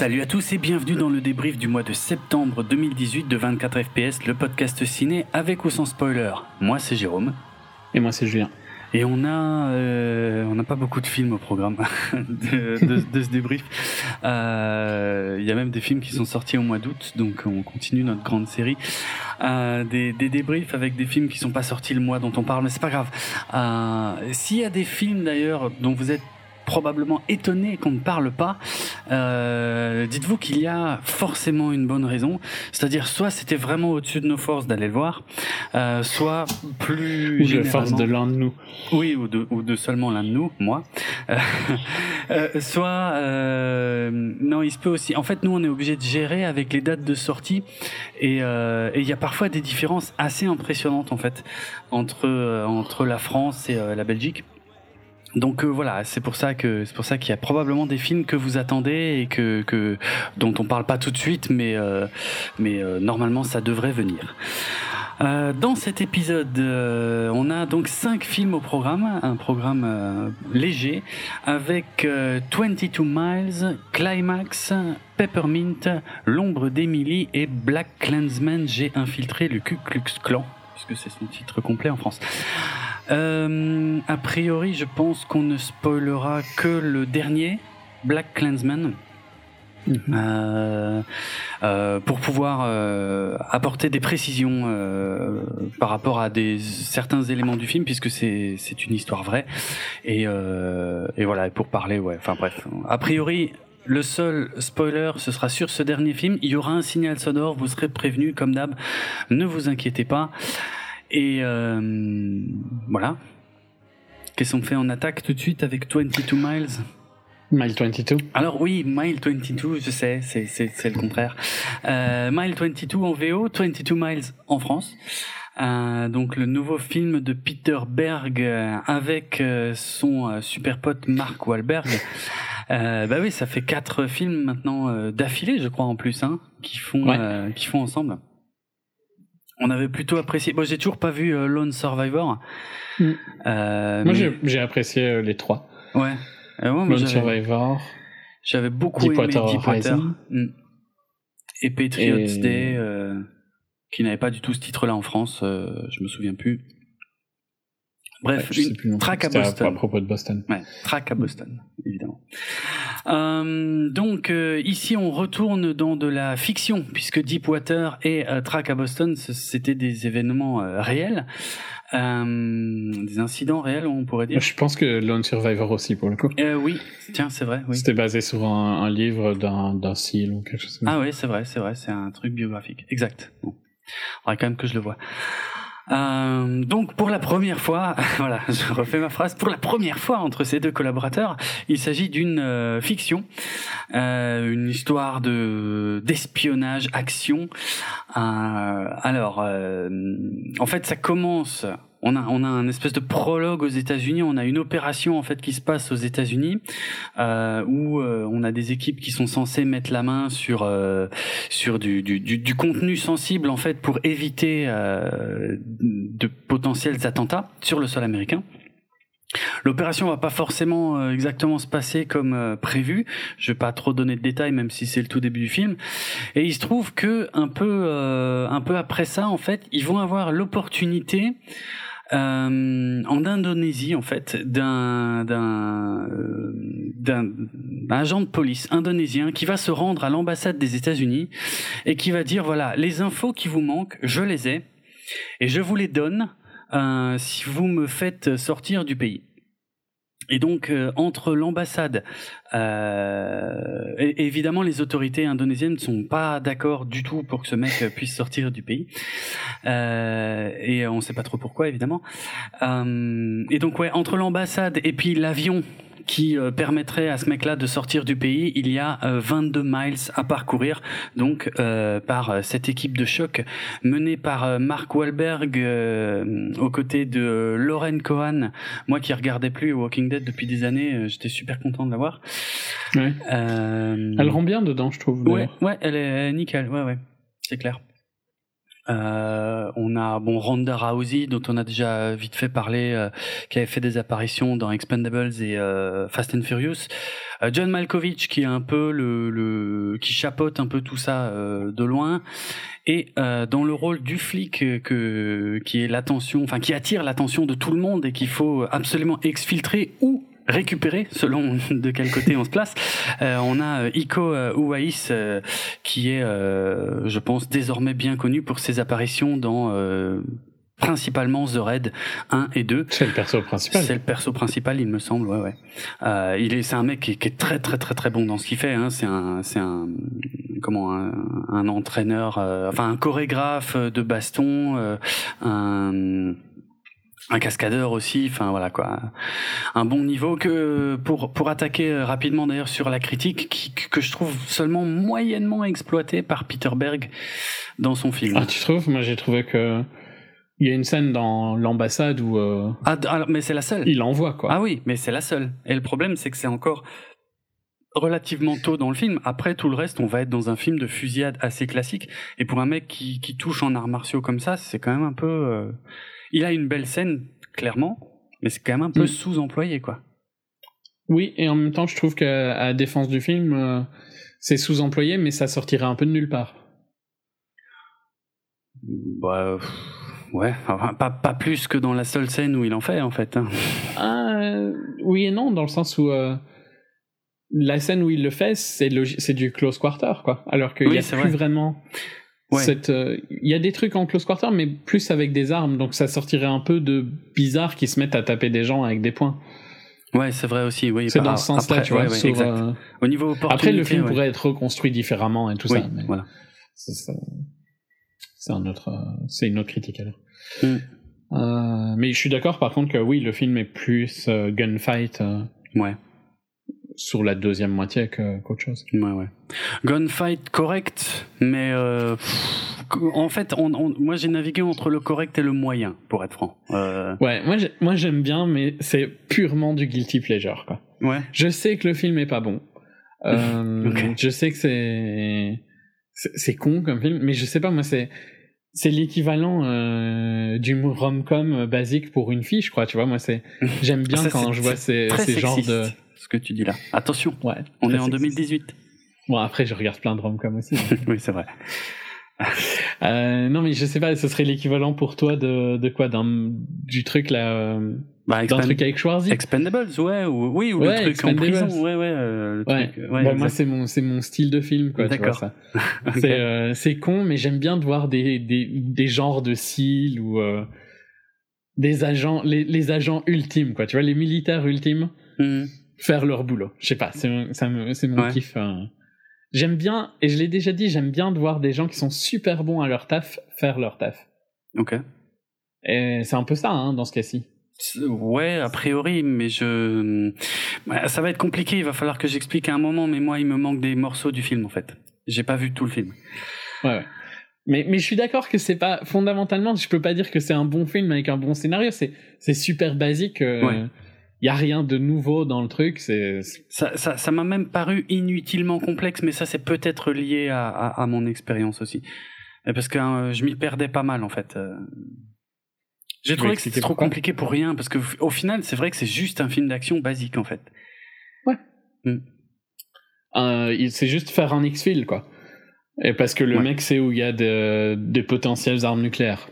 Salut à tous et bienvenue dans le débrief du mois de septembre 2018 de 24 FPS, le podcast ciné avec ou sans spoiler. Moi c'est Jérôme Et moi, c'est Julien. et on a euh, on n'a pas beaucoup de films au programme de, de- de ce débrief. Euh, Il y a même des films qui sont sortis au mois d'août, donc on continue notre grande série. Euh, des, des débriefs avec des films qui sont pas sortis le mois dont on parle, mais c'est pas grave. S'il y a des films d'ailleurs dont vous êtes probablement étonné qu'on ne parle pas, euh, dites-vous qu'il y a forcément une bonne raison. C'est-à-dire, soit c'était vraiment au-dessus de nos forces d'aller le voir, euh, soit plus Ou de force de l'un de nous. oui, ou de, ou de seulement l'un de nous, moi. Euh, euh, soit, euh, non, il se peut aussi. En fait, nous, on est obligé de gérer avec les dates de sortie, et euh, et il y a parfois des différences assez impressionnantes en fait entre euh, entre la France et la Belgique. Donc euh, voilà, c'est pour ça que c'est pour ça qu'il y a probablement des films que vous attendez et que, dont on parle pas tout de suite, mais euh, mais euh, normalement ça devrait venir. Dans cet épisode, on a donc cinq films au programme, un programme léger avec euh, 22 Miles, Climax, Peppermint, L'ombre d'Emily et Black Clansman. J'ai infiltré le Ku Klux Klan, puisque c'est son titre complet en France. Euh, a priori, je pense qu'on ne spoilera que le dernier, Black Clansman. Euh, euh, pour pouvoir euh, apporter des précisions par rapport à des certains éléments du film puisque c'est une histoire vraie et et voilà pour parler ouais enfin bref a priori le seul spoiler, ce sera sur ce dernier film. Il y aura un signal sonore, vous serez prévenu comme d'hab. Ne vous inquiétez pas. Et euh, voilà. Qu'est-ce qu'on fait? On attaque tout de suite avec 22 Miles. Mile 22. Alors oui, Mile 22, je sais, c'est le contraire. Euh, Mile 22 en VO, 22 Miles en France. Euh, donc le nouveau film de Peter Berg avec son super pote Mark Wahlberg. Euh, bah oui, ça fait quatre films maintenant euh, d'affilée, je crois en plus, hein, qui font Ouais. euh, qui font ensemble. On avait plutôt apprécié. Bon, j'ai toujours pas vu euh, Lone Survivor. Mm. Euh, Moi, mais- j'ai- apprécié les trois. ouais. Ouais, moi, Lone Survivor. j'avais beaucoup Deepwater aimé Deepwater. Mm. Et Patriots Et- Day, euh, qui n'avait pas du tout ce titre-là en France, euh, je me souviens plus. Bref, Ouais, une track à Boston. À propos de Boston. Ouais, track à Boston, évidemment. Euh, donc euh, ici on retourne dans de la fiction puisque Deepwater et euh, track à Boston c'était des événements réels, des incidents réels on pourrait dire. Je pense que Lone Survivor aussi, pour le coup. Oui, tiens c'est vrai. Oui. C'était basé sur un, un livre d'un d'un seal ou quelque chose comme ça. Ah oui, c'est vrai, c'est vrai, c'est un truc biographique. Exact. Bon. Faudrait quand même que je le vois. Euh, donc pour la première fois, voilà, je refais ma phrase. Pour la première fois entre ces deux collaborateurs, il s'agit d'une euh, fiction, euh, une histoire de d'espionnage, action. Alors, en fait, ça commence. On a, on a un espèce de prologue aux États-Unis. On a une opération en fait qui se passe aux États-Unis euh, où euh, on a des équipes qui sont censées mettre la main sur euh, sur du, du, du, contenu sensible en fait pour éviter euh, de potentiels attentats sur le sol américain. L'opération va pas forcément euh, exactement se passer comme euh, prévu. Je vais pas trop donner de détails, même si c'est le tout début du film. Et il se trouve que un peu, euh, un peu après ça, en fait, ils vont avoir l'opportunité euh, en Indonésie, en fait, euh, d'un agent de police indonésien qui va se rendre à l'ambassade des États-Unis et qui va dire voilà, les infos qui vous manquent, je les ai et je vous les donne euh, si vous me faites sortir du pays. Et donc euh, entre l'ambassade, euh, évidemment les autorités indonésiennes ne sont pas d'accord du tout pour que ce mec puisse sortir du pays, Euh, et on ne sait pas trop pourquoi évidemment. Et donc ouais, entre l'ambassade et puis l'avion qui euh, permettrait à ce mec-là de sortir du pays, il y a euh, 22 miles à parcourir, donc euh, par euh, cette équipe de choc menée par euh, Mark Wahlberg euh, aux côtés de euh, Lauren Cohan. Moi qui regardais plus Walking Dead depuis des années, euh, j'étais super content de la voir. Ouais. Euh, Elle rend bien dedans, je trouve. Ouais, ouais, elle est nickel, ouais, ouais, c'est clair. Euh, on a bon Ronda Rousey dont on a déjà vite fait parler, euh, qui avait fait des apparitions dans Expendables et euh, Fast and Furious. Euh, John Malkovich qui est un peu le, le qui chapeaute un peu tout ça euh, de loin et euh, dans le rôle du flic que qui est l'attention, enfin qui attire l'attention de tout le monde et qu'il faut absolument exfiltrer ou récupérer selon de quel côté on se place. Euh, on a euh, Iko Uwais euh, qui est, euh, je pense, désormais bien connu pour ses apparitions dans principalement The Raid 1 et 2. C'est le perso principal. C'est le perso principal, il me semble, ouais, ouais. Euh, il est, c'est un mec qui, est- qui est très, très, très, très bon dans ce qu'il fait. Hein. C'est un, c'est un, comment, un, un entraîneur, euh, enfin un chorégraphe de baston, euh, un, un cascadeur aussi. Enfin voilà quoi, un bon niveau que pour pour attaquer euh, rapidement d'ailleurs sur la critique qui, que je trouve seulement moyennement exploitée par Peter Berg dans son film. Ah, tu trouves? Moi, j'ai trouvé que il y a une scène dans l'ambassade où euh, Ah, mais c'est la seule. il envoie quoi. Ah oui, mais c'est la seule. Et le problème, c'est que c'est encore relativement tôt dans le film. Après, tout le reste, on va être dans un film de fusillade assez classique. Et pour un mec qui, qui touche en arts martiaux comme ça, c'est quand même un peu... euh, Il a une belle scène, clairement, mais c'est quand même un peu Mm. sous-employé, quoi. Oui, et en même temps, je trouve qu'à à défense du film, euh, c'est sous-employé, mais ça sortirait un peu de nulle part. Bah, ouais, enfin, pas, pas plus que dans la seule scène où il en fait, en fait. hein. Ah, euh, oui et non, dans le sens où euh, la scène où il le fait, c'est du close quarter, quoi. Alors qu'il Oui, n'y a c'est plus vrai. vraiment. Ouais. cette, euh, Il y a des trucs en close quarter, mais plus avec des armes, donc ça sortirait un peu de bizarre qui se mettent à taper des gens avec des poings. Ouais, c'est vrai aussi, oui. C'est dans ce sens-là, tu vois. ouais, ouais, sur, euh, Au niveau Après, le film pourrait être reconstruit différemment et tout Oui, ça. mais voilà. c'est un autre, euh, c'est une autre critique alors. Mm. Euh, mais je suis d'accord par contre que oui, le film est plus gunfight Ouais. Sur la deuxième moitié qu'autre chose. Ouais, ouais. Gunfight correct, mais euh, en fait, on, on- moi j'ai navigué entre le correct et le moyen, pour être franc. Euh, Ouais, moi j'ai- moi j'aime bien, mais c'est purement du guilty pleasure quoi. ouais. Je sais que le film est pas bon. Euh. Je sais que c'est c'est con comme film, mais je sais pas moi c'est c'est l'équivalent euh, du rom-com basique pour une fille, je crois. Tu vois, moi c'est j'aime bien Ça, quand je vois ces, ces genres de que tu dis là. Attention, ouais. on très est en sexiste. 2018. Bon après je regarde plein de rom-com aussi. mais- oui, c'est vrai. Euh, non mais je sais pas, ce serait l'équivalent pour toi de de quoi? D'un du truc là euh, Bah, d'un truc avec Schwarzy? Expendables, ouais, ou, oui, ou Ouais, le truc en prison, ouais, ouais. euh, le Ouais. truc, ouais, Bah, moi c'est mon c'est mon style de film quoi. D'accord. ça. Ok. C'est euh, c'est con, mais j'aime bien de voir des, des, des genres de SEAL ou euh, des agents, les, les agents ultimes, quoi. Tu vois, les militaires ultimes Hmm. Faire leur boulot. Je sais pas, c'est mon- mon Ouais. kiff. hein. J'aime bien, et je l'ai déjà dit, j'aime bien de voir des gens qui sont super bons à leur taf faire leur taf. Ok. Et c'est un peu ça, hein, dans ce cas-ci. Ouais, a priori, mais je. Ça va être compliqué, il va falloir que j'explique à un moment, mais moi, il me manque des morceaux du film, en fait. J'ai pas vu tout le film. Ouais, ouais. Mais, mais je suis d'accord que c'est pas fondamentalement, je peux pas dire que c'est un bon film avec un bon scénario. C'est c'est super basique. Il Ouais. Y a rien de nouveau dans le truc. C'est Ça, ça, ça m'a même paru inutilement complexe, mais ça, c'est peut-être lié à, à, à mon expérience aussi. Euh, Parce que euh, je m'y perdais pas mal, en fait. euh. J'ai trouvé que c'était trop compliqué pour rien, parce que au final, c'est vrai que c'est juste un film d'action basique, en fait. Euh, il- c'est juste faire un X-Fil, quoi. Et parce que le Ouais. mec sait où il y a de- des potentielles armes nucléaires.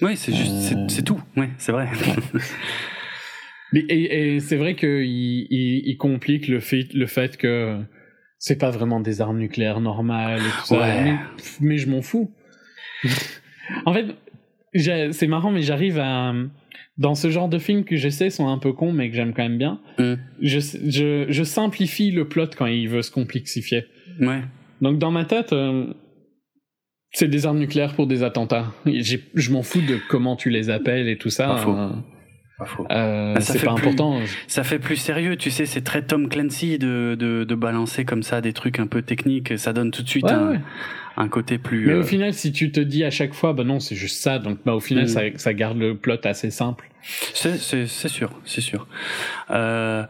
Oui, c'est juste, Euh. c'est tout. Ouais, c'est vrai. Mais- Et, et c'est vrai qu'il il, il complique le fait, le fait que c'est pas vraiment des armes nucléaires normales et tout ça. Mais, mais je m'en fous. en fait, c'est marrant, mais j'arrive à. dans ce genre de films que je sais sont un peu cons mais que j'aime quand même bien, Mm. je, je, je simplifie le plot quand il veut se complexifier. Ouais. Donc dans ma tête, euh, c'est des armes nucléaires pour des attentats. Je m'en fous de comment tu les appelles et tout ça. Pas faux. Pas faux. Euh, Ah, ça c'est fait pas plus- important. Ça fait plus sérieux, tu sais, c'est très Tom Clancy de, de, de balancer comme ça des trucs un peu techniques, ça donne tout de suite Ouais, un, ouais. un côté plus... Mais euh, au final, si tu te dis à chaque fois, bah non, c'est juste ça, donc bah au final, Mm. ça, ça garde le plot assez simple. C'est, sûr, c'est sûr. Euh,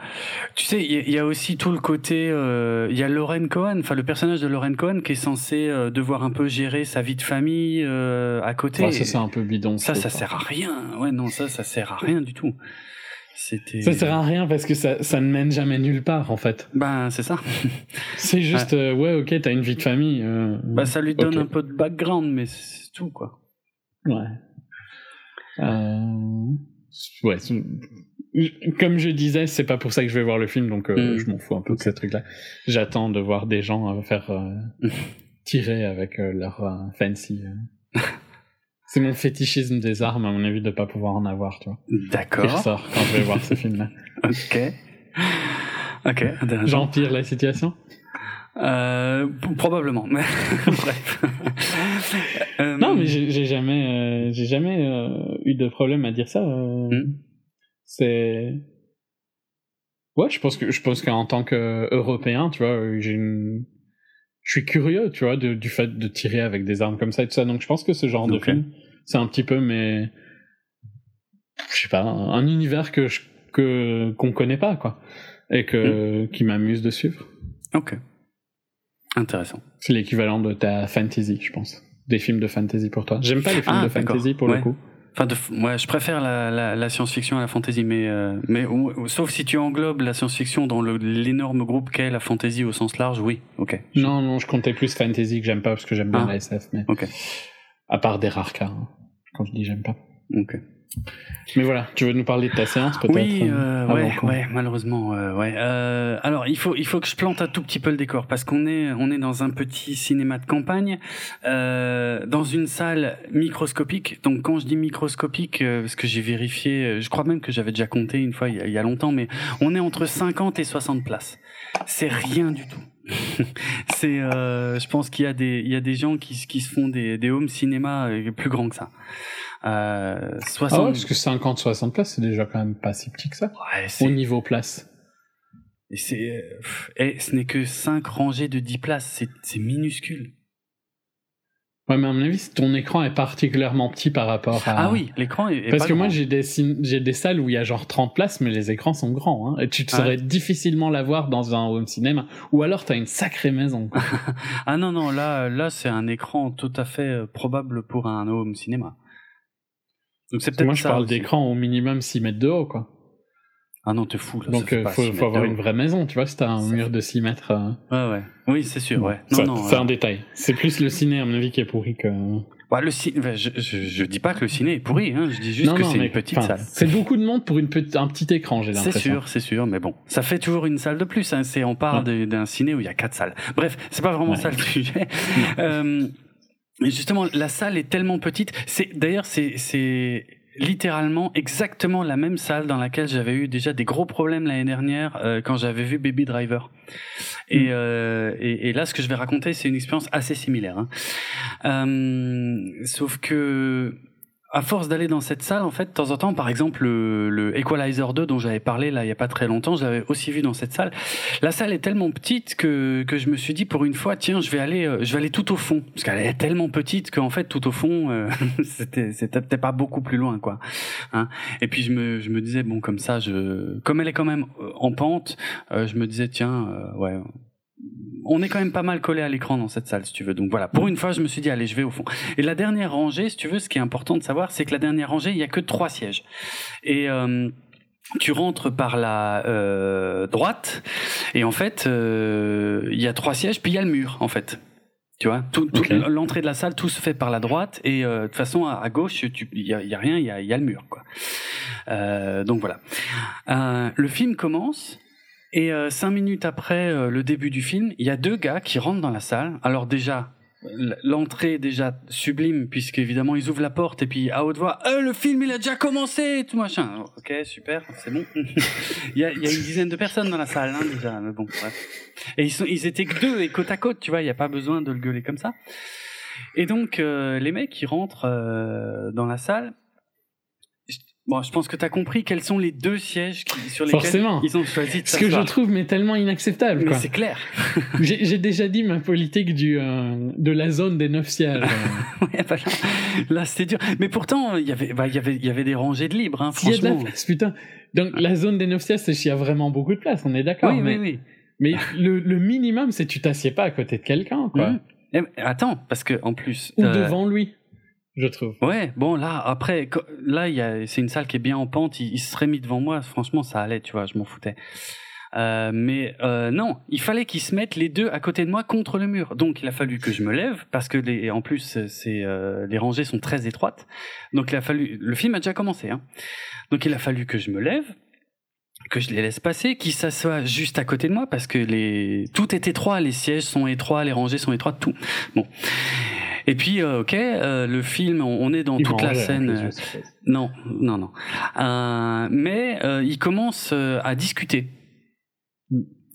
tu sais, il y, a- il y a aussi tout le côté, euh, il y a Lauren Cohen, enfin le personnage de Lauren Cohen qui est censé euh, devoir un peu gérer sa vie de famille à côté. Ouais, ça, c'est un peu bidon. ça, ça sert à rien. Ouais, non, ça, ça sert à rien du tout. C'était. Ça sert à rien parce que ça, ça ne mène jamais nulle part, en fait. Ben, c'est ça. C'est juste, ouais, ok, t'as une vie de famille. Bah, ça lui donne un peu de background, mais c'est tout, quoi. Ouais. Euh, Ouais. Comme je disais, c'est pas pour ça que je vais voir le film, donc euh, Mm. je m'en fous un peu de ces trucs-là. J'attends de voir des gens euh, faire euh, tirer avec leur fancy. c'est mon fétichisme des armes, à mon avis, de pas pouvoir en avoir, tu vois. Qui D'accord. ressort quand je vais voir ce film-là. Ok. Ok. J'empire la situation? Euh, probablement. mais Bref. Euh, Non, mais j'ai jamais, euh, j'ai jamais euh, eu de problème à dire ça. euh, Mm. C'est. Ouais, je pense que je pense qu'en tant qu'Européen, tu vois, j'ai une. Je suis curieux, tu vois, de- du fait de tirer avec des armes comme ça et tout ça. Donc je pense que ce genre de film, c'est un petit peu, mais je sais pas, un, un univers que je, que qu'on connaît pas, quoi, et que qui m'amuse de suivre. Ok. Intéressant. C'est l'équivalent de ta fantasy, je pense. Des films de fantasy pour toi. J'aime pas les films Ah, de fantasy pour Ouais. le coup. Enfin, de, ouais, je préfère la, la, la science-fiction à la fantasy, mais, euh, mais ou- sauf si tu englobes la science-fiction dans l'énorme groupe qu'est la fantasy au sens large, oui, ok. Non, non, je comptais plus fantasy que j'aime pas parce que j'aime bien Ah. la SF, mais Ok. à part des rares cas, hein, quand je dis j'aime pas. Ok. Mais voilà, tu veux nous parler de ta séance peut-être Oui, euh, euh, ouais, malheureusement, euh, ouais. Euh, alors, il faut, il faut que je plante un tout petit peu le décor parce qu'on est, on est dans un petit cinéma de campagne, dans une salle microscopique. Donc, quand je dis microscopique, parce que j'ai vérifié, je crois même que j'avais déjà compté une fois il y, a, il y a longtemps, mais on est entre 50 et 60 places. C'est rien du tout. c'est, euh, je pense qu'il y a des, il y a des gens qui, se font des, des home cinéma euh, plus grands que ça. Euh, 60. Ah ouais, parce que 50-60 places, c'est déjà quand même pas si petit que ça. Ouais, c'est- Au niveau place. Et c'est, euh, pff, eh, ce n'est que 5 rangées de 10 places, c'est, c'est minuscule. Ouais, mais à mon avis, ton écran est particulièrement petit par rapport à. Ah, oui, l'écran est, est Parce pas que moi, j'ai des, cin- j'ai des salles où il y a genre 30 places, mais les écrans sont grands. Hein, et tu te Ouais. saurais difficilement l'avoir dans un home cinéma. Ou alors, t'as une sacrée maison. quoi. Ah non, non, là, là c'est un écran tout à fait euh, probable pour un home cinéma. Donc c'est peut-être moi, je ça parle d'écran au minimum 6 mètres de haut, quoi. Ah non, t'es fou. Là, Donc, il pas faut, avoir une vraie maison, tu vois, si t'as un mur de 6 mètres. euh, Ouais, ouais. Oui, c'est sûr, ouais. Non, ça, non. c'est euh, un détail. C'est plus le ciné, à mon avis, qui est pourri que. bah, le ciné, bah, je, je, je dis pas que le ciné est pourri, hein, je dis juste non, que c'est une petite salle. C'est beaucoup de monde pour une petite, un petit écran, j'ai C'est l'impression. sûr, c'est sûr, mais bon, ça fait toujours une salle de plus. Hein. C'est on parle de- d'un ciné où il y a quatre salles. Bref, c'est pas vraiment Ouais. ça le sujet. Euh, mais justement, la salle est tellement petite. C'est d'ailleurs c'est c'est littéralement exactement la même salle dans laquelle j'avais eu déjà des gros problèmes l'année dernière euh, quand j'avais vu Baby Driver. Et, euh, et, et là, ce que je vais raconter, c'est une expérience assez similaire. hein. Euh, sauf que à force d'aller dans cette salle, en fait, de temps en temps, par exemple, le, le Equalizer 2 dont j'avais parlé là il y a pas très longtemps, je l'avais aussi vu dans cette salle. La salle est tellement petite que, que je me suis dit pour une fois, tiens, je vais aller, euh, je vais aller tout au fond, parce qu'elle est tellement petite qu'en fait tout au fond, euh, c'était, c'était peut-être pas beaucoup plus loin, quoi. Hein Et puis je me, je me disais bon comme ça, je, comme elle est quand même euh, en pente, euh, je me disais tiens, euh, ouais. On est quand même pas mal collé à l'écran dans cette salle, si tu veux. Donc voilà, pour une fois, je me suis dit, allez, je vais au fond. Et la dernière rangée, si tu veux, ce qui est important de savoir, c'est que la dernière rangée, il y a que trois sièges. Et euh, tu rentres par la euh, droite, et en fait, euh, il y a trois sièges, puis il y a le mur, en fait. Tu vois, tout, tout- Ok. l'entrée de la salle, tout se fait par la droite, et de toute façon, à, à gauche, il y a, il y a rien, il y a, il y a le mur, quoi. Donc voilà. Le film commence. Et euh, cinq minutes après euh, le début du film, il y a deux gars qui rentrent dans la salle. Alors déjà, l'entrée déjà sublime puisque évidemment ils ouvrent la porte et puis à haute voix Euh, le film il a déjà commencé! tout machin. Ok super c'est bon. Il, y a, y a une dizaine de personnes dans la salle hein, déjà mais bon bref. Et ils sont ils étaient que deux et côte à côte tu vois il y a pas besoin de le gueuler comme ça. Et donc euh, les mecs ils rentrent euh, dans la salle Bon, je pense que tu as compris quels sont les deux sièges qui, sur lesquels Forcément. ils ont choisi de Ce que je trouve mais tellement inacceptable. Mais c'est clair. J'ai déjà dit ma politique du, euh, de la zone des neuf sièges. euh. Ouais, bah là, là, c'était dur. Mais pourtant, il y avait, bah, il y avait, il y avait des rangées de libres, hein, S'il y a de la franchement. place, putain. Donc la zone des neuf sièges, c'est s'il y a vraiment beaucoup de place, on est d'accord. Oui, mais oui, oui. mais le, le minimum, c'est tu t'assieds pas à côté de quelqu'un, quoi. Mais attends, parce que en plus. Ou euh, devant lui, je trouve. Ouais, bon là après là il c'est une salle qui est bien en pente, il, il se serait mis devant moi, franchement ça allait, tu vois, je m'en foutais. Euh, mais euh, non, il fallait qu'ils se mettent les deux à côté de moi contre le mur. Donc il a fallu que je me lève parce que les, en plus c'est euh, les rangées sont très étroites. Donc il a fallu le film a déjà commencé hein. Donc il a fallu que je me lève que je les laisse passer, qu'ils s'assoient juste à côté de moi parce que les tout est étroit, les sièges sont étroits, les rangées sont étroites, tout. Bon. Et puis, euh, ok, euh, le film, on, on est dans Il toute la scène. euh, non, non, non. Euh, mais euh, ils commencent euh, à discuter.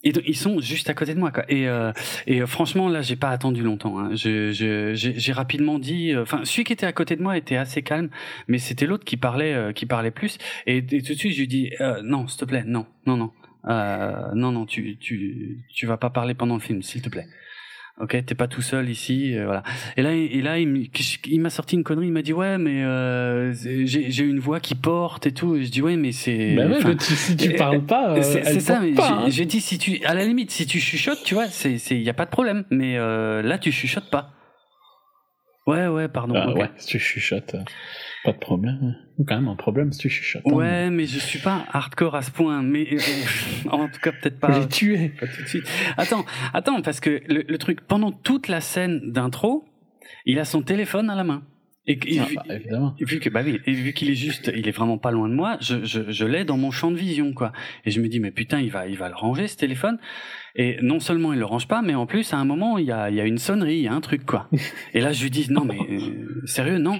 Et donc, ils sont juste à côté de moi, quoi. Et, euh, et franchement, là, j'ai pas attendu longtemps. Hein. Je, je, j'ai, rapidement dit. euh, Enfin, celui qui était à côté de moi était assez calme, mais c'était l'autre qui parlait, euh, qui parlait plus. Et, et tout de suite, je lui dis euh, non, s'il te plaît, non, non, non, euh, non, non, tu, tu, tu vas pas parler pendant le film, s'il te plaît. Ok, t'es pas tout seul ici, euh, voilà. Et là, et là, il, m'a sorti une connerie. Il m'a dit ouais, mais euh, j'ai, une voix qui porte et tout. Et je dis ouais, mais c'est. Bah ouais, mais tu- si tu euh, parles pas, euh, c'est c'est ça, mais j'ai- hein. j'ai dit si tu, à la limite, si tu chuchotes, tu vois, c'est, c'est, y a pas de problème. Mais euh, là, tu chuchotes pas. Ouais, ouais, pardon. Ok. Ouais, tu chuchotes, euh, pas de problème. Quand même un problème si tu chuchotes. hein. Ouais, mais je suis pas hardcore à ce point. Mais euh, en tout cas, peut-être pas. l'ai tué. Pas tout de suite. Attends, attends, parce que le, le truc, pendant toute la scène d'intro, il a son téléphone à la main. Et, Ah, vu, bah, évidemment. et vu que, bah oui, et vu qu'il est juste, il est vraiment pas loin de moi, je, je, je l'ai dans mon champ de vision, quoi. Et je me dis, mais putain, il va, il va le ranger, ce téléphone. Et non seulement il le range pas, mais en plus, à un moment, il y a, il y a une sonnerie, il y a un truc, quoi. Et là, je lui dis, non, mais, euh, sérieux, non.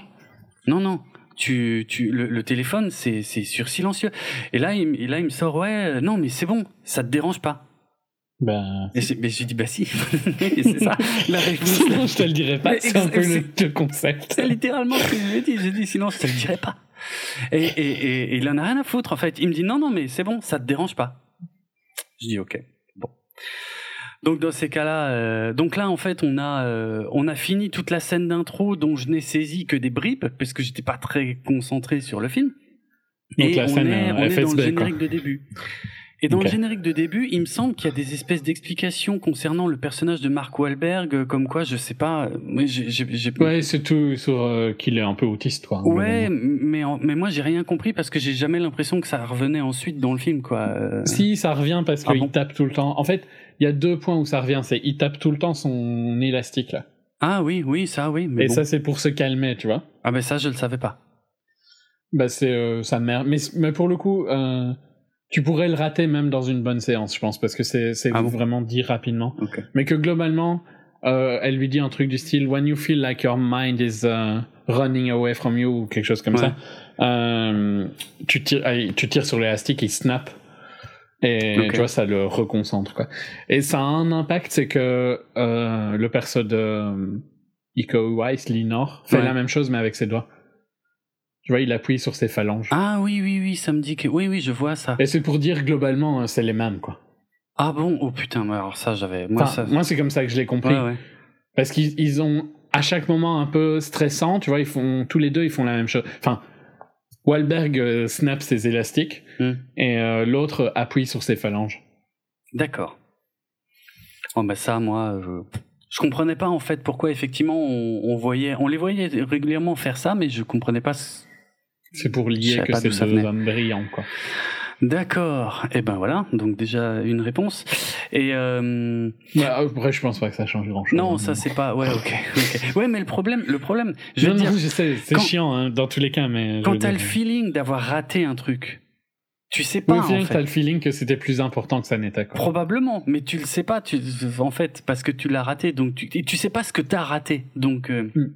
Non, non. Tu, tu, le, le téléphone, c'est, c'est sur silencieux. Et là, il, et là, il me sort, ouais, euh, non, mais c'est bon, ça te dérange pas. Ben. Et j'ai, mais j'ai dit, bah si. C'est ça, la réponse. Sinon, je te le dirais pas. C'est un peu le, le concept. C'est littéralement ce que je lui ai dit. J'ai dit, sinon, je te le dirais pas. Et, et, et, et il en a rien à foutre, en fait. Il me dit, non, non, mais c'est bon, ça te dérange pas. Je dis, ok. Donc dans ces cas-là, euh, donc là en fait on a euh, on a fini toute la scène d'intro dont je n'ai saisi que des bribes parce que j'étais pas très concentré sur le film. Donc et la on scène, est, euh, on est dans FSB, le quoi. générique de début. Et dans le générique de début, il me semble qu'il y a des espèces d'explications concernant le personnage de Mark Wahlberg, comme quoi, je sais pas, j'ai, Ouais, c'est tout sur euh, qu'il est un peu autiste, quoi. Ouais, mais, en- mais moi j'ai rien compris parce que j'ai jamais l'impression que ça revenait ensuite dans le film, quoi. Euh, Si, ça revient parce Ah qu'il bon? tape tout le temps. En fait, il y a deux points où ça revient. C'est il tape tout le temps son élastique, là. Ah oui, oui, ça, oui. Mais Et bon. ça, c'est pour se calmer, tu vois. Ah ben ça, je le savais pas. Bah, c'est euh, sa mère. Mais, mais pour le coup, euh, tu pourrais le rater même dans une bonne séance, je pense, parce que c'est Ah bon vraiment dit rapidement. Mais que globalement, euh, elle lui dit un truc du style When you feel like your mind is uh, running away from you, ou quelque chose comme Ouais. ça, euh, tu, tires, tu tires sur l'élastique, il snap. Et tu vois, ça le reconcentre, quoi. Et ça a un impact, c'est que euh, le perso de euh, Iko Weiss, Linor, fait Ouais. la même chose, mais avec ses doigts. Tu vois, il appuie sur ses phalanges. Ah oui, oui, oui, ça me dit que. Oui, oui, je vois ça. Et c'est pour dire globalement, euh, c'est les mêmes, quoi. Ah bon? Oh putain, alors ça, j'avais. Moi, Enfin, ça. moi, c'est comme ça que je l'ai compris. Ouais, ouais. Parce qu'ils ils ont à chaque moment un peu stressant, tu vois, ils font tous les deux ils font la même chose. Enfin, Wahlberg euh, snap ses élastiques Hmm. et euh, l'autre appuie sur ses phalanges. D'accord. Oh bah ça, moi, je. Je comprenais pas en fait pourquoi effectivement on, on voyait, on les voyait régulièrement faire ça, mais je comprenais pas. ce- C'est pour lier que ça deux hommes brillants, quoi. D'accord. Et ben voilà, donc déjà une réponse. Et euh, Ouais, après, je pense pas que ça change grand chose. non, ça c'est pas. Ouais, ok, ok. Ouais, mais le problème, le problème, je veux non, dire, non, je sais, c'est quand- chiant hein, dans tous les cas, mais. quand veux t'as dire- le feeling d'avoir raté un truc, tu sais pas Oui, en fait. t'as le feeling que c'était plus important que ça n'était. Probablement, mais tu le sais pas, tu, en fait, parce que tu l'as raté, donc tu, tu sais pas ce que t'as raté, donc euh, Mm.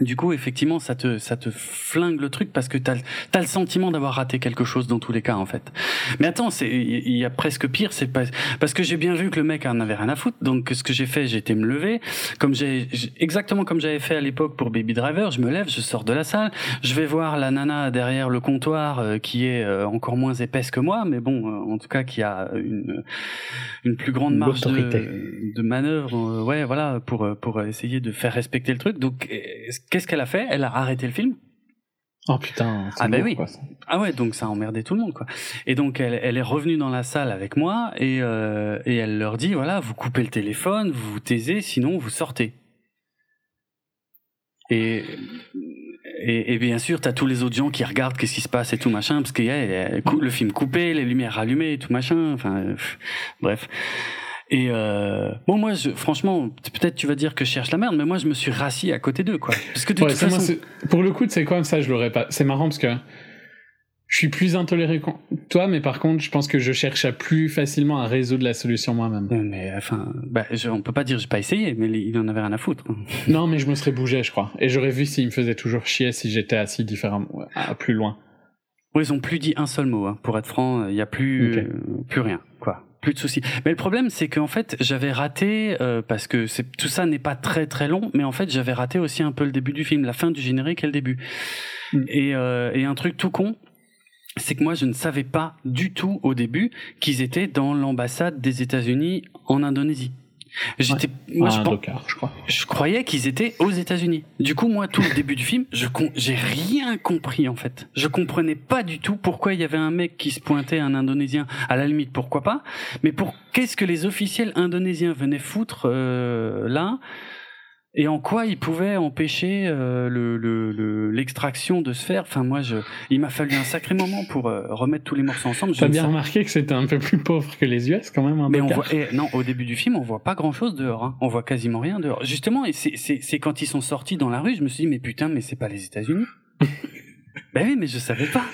Du coup, effectivement, ça te, ça te flingue le truc parce que t'as, as le sentiment d'avoir raté quelque chose dans tous les cas, en fait. Mais attends, c'est, il y a presque pire, c'est pas, parce que j'ai bien vu que le mec en avait rien à foutre, donc ce que j'ai fait, j'ai été me lever, comme j'ai, exactement comme j'avais fait à l'époque pour Baby Driver, je me lève, je sors de la salle, je vais voir la nana derrière le comptoir euh, qui est euh, encore moins épaisse que moi, mais bon, euh, en tout cas qui a une, une plus grande marge de, manœuvre, euh, ouais, voilà, pour euh, pour essayer de faire respecter le truc. Donc, euh, qu'est-ce qu'elle a fait? Elle a arrêté le film? Oh putain. Ah, bah oui. quoi, ça. Ah ouais, donc ça a emmerdé tout le monde, quoi. Et donc elle, elle est revenue dans la salle avec moi et euh, et elle leur dit voilà, vous coupez le téléphone, vous vous taisez, sinon vous sortez. Et et, et bien sûr, t'as tous les autres gens qui regardent qu'est-ce qui se passe et tout machin, parce qu'il y a euh, cou- le film coupé, les lumières allumées et tout machin. Enfin, euh, bref. Et euh, bon, moi, je, franchement, peut-être tu vas dire que je cherche la merde, mais moi, je me suis rassis à côté d'eux, quoi. Parce que de Ouais, toute moi, façon, pour le coup, c'est quoi ça Je l'aurais pas. C'est marrant parce que je suis plus intoléré que toi, mais par contre, je pense que je cherche à plus facilement à résoudre la solution moi-même. Mais enfin, bah, je, on peut pas dire j'ai pas essayé, mais il en avait rien à foutre. non, mais je me serais bougé, je crois. Et j'aurais vu s'il me faisait toujours chier si j'étais assis différemment, à plus loin. Ils ont plus dit un seul mot. hein. Pour être franc, il y a plus euh, plus rien, quoi. Plus de soucis. Mais le problème, c'est qu'en fait, j'avais raté euh, parce que c'est tout ça n'est pas très très long, mais en fait, j'avais raté aussi un peu le début du film, la fin du générique et le début. Mm. Et, euh, et un truc tout con, c'est que moi, je ne savais pas du tout au début qu'ils étaient dans l'ambassade des États-Unis en Indonésie. J'étais, moi, je pense- crois. je croyais qu'ils étaient aux États-Unis. Du coup, moi, tout le début du film, je j'ai rien compris en fait. Je comprenais pas du tout pourquoi il y avait un mec qui se pointait, un Indonésien. À la limite, pourquoi pas Mais pour qu'est-ce que les officiels indonésiens venaient foutre euh, là et en quoi ils pouvaient empêcher euh, le- le- le- l'extraction de se faire Enfin, moi, je, il m'a fallu un sacré moment pour euh, remettre tous les morceaux ensemble. T'as ne bien remarqué que c'était un peu plus pauvre que les US quand même, un mais on docard. voit, eh, non, au début du film, on voit pas grand chose dehors. Hein. On voit quasiment rien dehors. Justement, et c'est- quand ils sont sortis dans la rue, je me suis dit, mais putain, mais c'est pas les États-Unis. ben oui, mais je savais pas.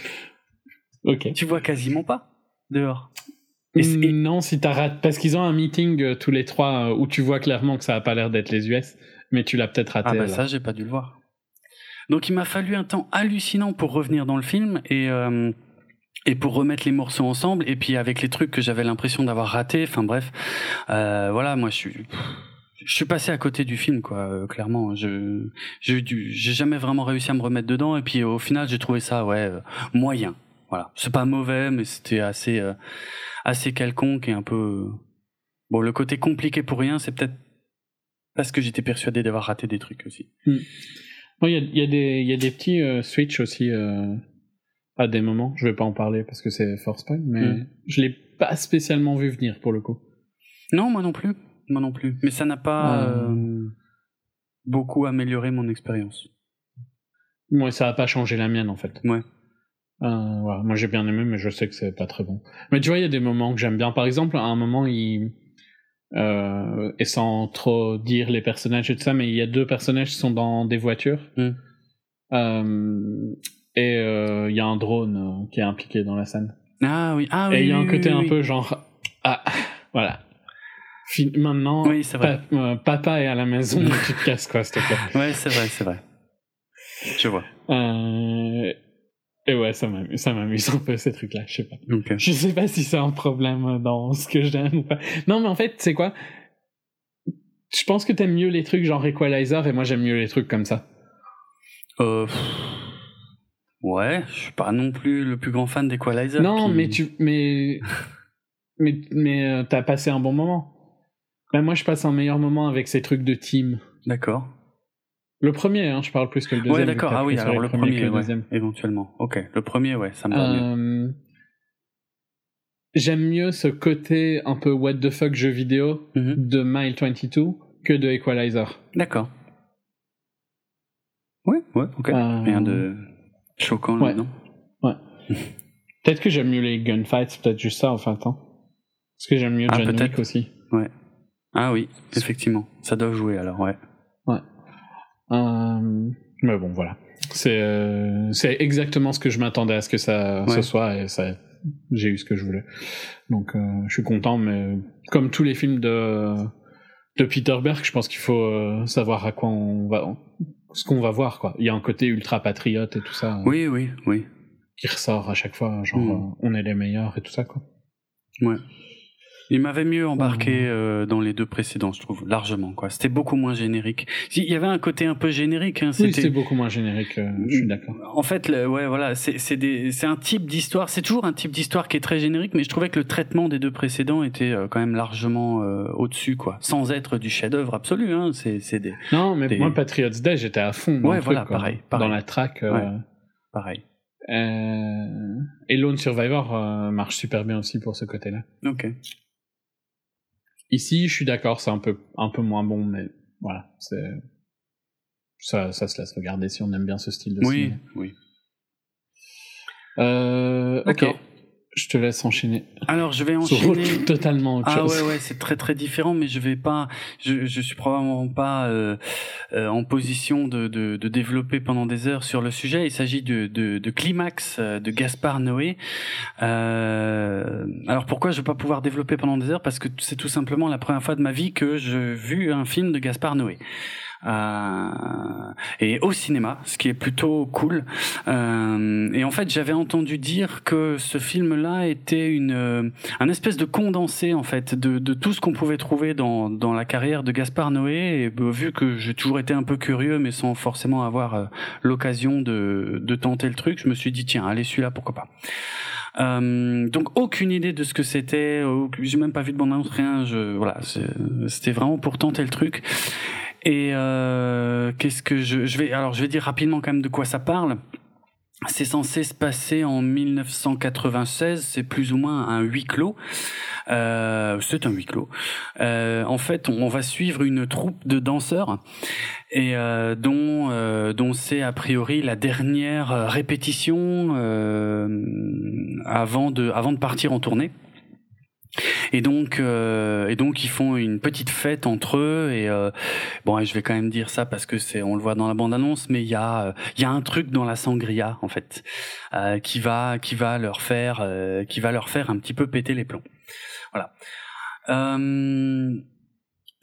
Ok. Tu vois quasiment pas dehors. Et Non, si t'as raté, parce qu'ils ont un meeting euh, tous les trois où tu vois clairement que ça a pas l'air d'être les US, mais tu l'as peut-être raté. ah bah là. ça, j'ai pas dû le voir. Donc il m'a fallu un temps hallucinant pour revenir dans le film et euh, et pour remettre les morceaux ensemble et puis avec les trucs que j'avais l'impression d'avoir ratés. Enfin bref, euh, voilà, moi je suis je suis passé à côté du film quoi euh, clairement je j'ai jamais vraiment réussi à me remettre dedans et puis au final j'ai trouvé ça ouais moyen voilà c'est pas mauvais mais c'était assez assez quelconque et un peu bon le côté compliqué pour rien c'est peut-être parce que j'étais persuadé d'avoir raté des trucs aussi Bon, Il y, a, il y, a des- il y a des petits euh, switch aussi euh, à des moments. Je vais pas en parler parce que c'est force spoil, mais Mm. je l'ai pas spécialement vu venir pour le coup. non moi non plus moi non plus mais ça n'a pas Euh. euh, beaucoup amélioré mon expérience Moi, ça a pas changé la mienne en fait. Ouais. Euh. Moi, j'ai bien aimé, mais je sais que c'est pas très bon. Mais tu vois, il y a des moments que j'aime bien. Par exemple, à un moment, il euh, et sans trop dire les personnages et tout ça, mais il y a deux personnages qui sont dans des voitures. Mm. Euh, et euh, il y a un drone qui est impliqué dans la scène. ah oui ah oui et il y a un côté oui, un peu genre ah voilà. Fin- maintenant, Oui, c'est vrai. pa- papa est à la maison, mais tu te casses quoi, s'il te plaît. ouais c'est vrai c'est vrai je vois et ouais, ça m'amuse, ça m'amuse un peu ces trucs-là, je sais pas. Je sais pas si c'est un problème dans ce que j'aime ou pas. Non, mais en fait, c'est quoi? Je pense que t'aimes mieux les trucs genre Equalizer et moi j'aime mieux les trucs comme ça. Euh, ouais, je suis pas non plus le plus grand fan d'Equalizer. non, qui- mais tu, mais, mais, mais euh, t'as passé un bon moment. Ben moi, je passe un meilleur moment avec ces trucs de team. D'accord. Le premier, hein, je parle plus que le deuxième. Ouais, d'accord. Ah oui, alors le premier, que le ouais, deuxième. éventuellement. Ok, le premier, ouais, ça me. Euh, J'aime mieux ce côté un peu what the fuck jeu vidéo Mhm. de Mile 22 que de Equalizer. D'accord. Ouais, ouais, ok. Euh, Rien de choquant ouais. là, non Peut-être que j'aime mieux les gunfights, peut-être juste ça en fait. Hein. Parce que j'aime mieux Ah, John. Wick aussi. Ah oui, effectivement. Ça doit jouer alors, ouais. Euh, mais bon, voilà. C'est euh, c'est exactement ce que je m'attendais à ce que ça Ouais. ce soit et ça, j'ai eu ce que je voulais. Donc, euh, je suis content, mais comme tous les films de de Peter Berg, je pense qu'il faut euh, savoir à quoi on va, ce qu'on va voir, quoi. Il y a un côté ultra patriote et tout ça. Oui, oui, oui. Qui ressort à chaque fois, genre, Mm. euh, on est les meilleurs et tout ça, quoi. Ouais. Il m'avait mieux embarqué euh, dans les deux précédents, je trouve, largement. quoi. C'était beaucoup moins générique. Il y avait un côté un peu générique. Hein, Oui, c'était- beaucoup moins générique, euh, je suis d'accord. En fait, le- ouais, voilà, c'est c'est des- c'est un type d'histoire. C'est toujours un type d'histoire qui est très générique, mais je trouvais que le traitement des deux précédents était euh, quand même largement au-dessus, quoi. Sans être du chef-d'œuvre absolu. Hein, c'est c'est des Non, mais des- moi, Patriots Day, j'étais à fond dans Ouais, truc, voilà, quoi. pareil, pareil. Dans la track. Ouais. pareil. euh, Et Lone Survivor euh, marche super bien aussi pour ce côté-là. Ok. Ici, je suis d'accord, c'est un peu, un peu moins bon, mais voilà, c'est ça, ça se laisse regarder si on aime bien ce style de Oui, cinéma. oui. Euh, ok. Je te laisse enchaîner. Alors, je vais Sur enchaîner. totalement autre Ah chose. ouais ouais c'est très très différent mais je vais pas je je suis probablement pas euh, euh, en position de, de de développer pendant des heures sur le sujet il s'agit de de, de Climax euh, de Gaspard Noé euh, alors pourquoi je vais pas pouvoir développer pendant des heures? Parce que c'est tout simplement la première fois de ma vie que je vu un film de Gaspard Noé et au cinéma, ce qui est plutôt cool. Euh, et en fait, j'avais entendu dire que ce film-là était une euh, un espèce de condensé en fait de, tout ce qu'on pouvait trouver dans dans la carrière de Gaspard Noé. Et bah, vu que j'ai toujours été un peu curieux, mais sans forcément avoir euh, l'occasion de de tenter le truc, je me suis dit tiens, allez celui-là, pourquoi pas. Euh, donc aucune idée de ce que c'était, j'ai même pas vu de bande annonce, rien. Je voilà, c'était vraiment pour tenter le truc. Et euh, qu'est-ce que je, je vais alors je vais dire rapidement quand même de quoi ça parle. C'est censé se passer en 1996, c'est plus ou moins un huis clos. Euh, c'est un huis clos. Euh, en fait, on, va suivre une troupe de danseurs et euh, dont euh, dont c'est a priori la dernière répétition euh, avant de avant de partir en tournée. Et donc, euh, et donc ils font une petite fête entre eux et euh, bon, et je vais quand même dire ça parce que c'est, on le voit dans la bande annonce, mais il y a, euh, il y a un truc dans la sangria en fait euh, qui va, qui va leur faire, euh, qui va leur faire un petit peu péter les plombs. Voilà. Euh,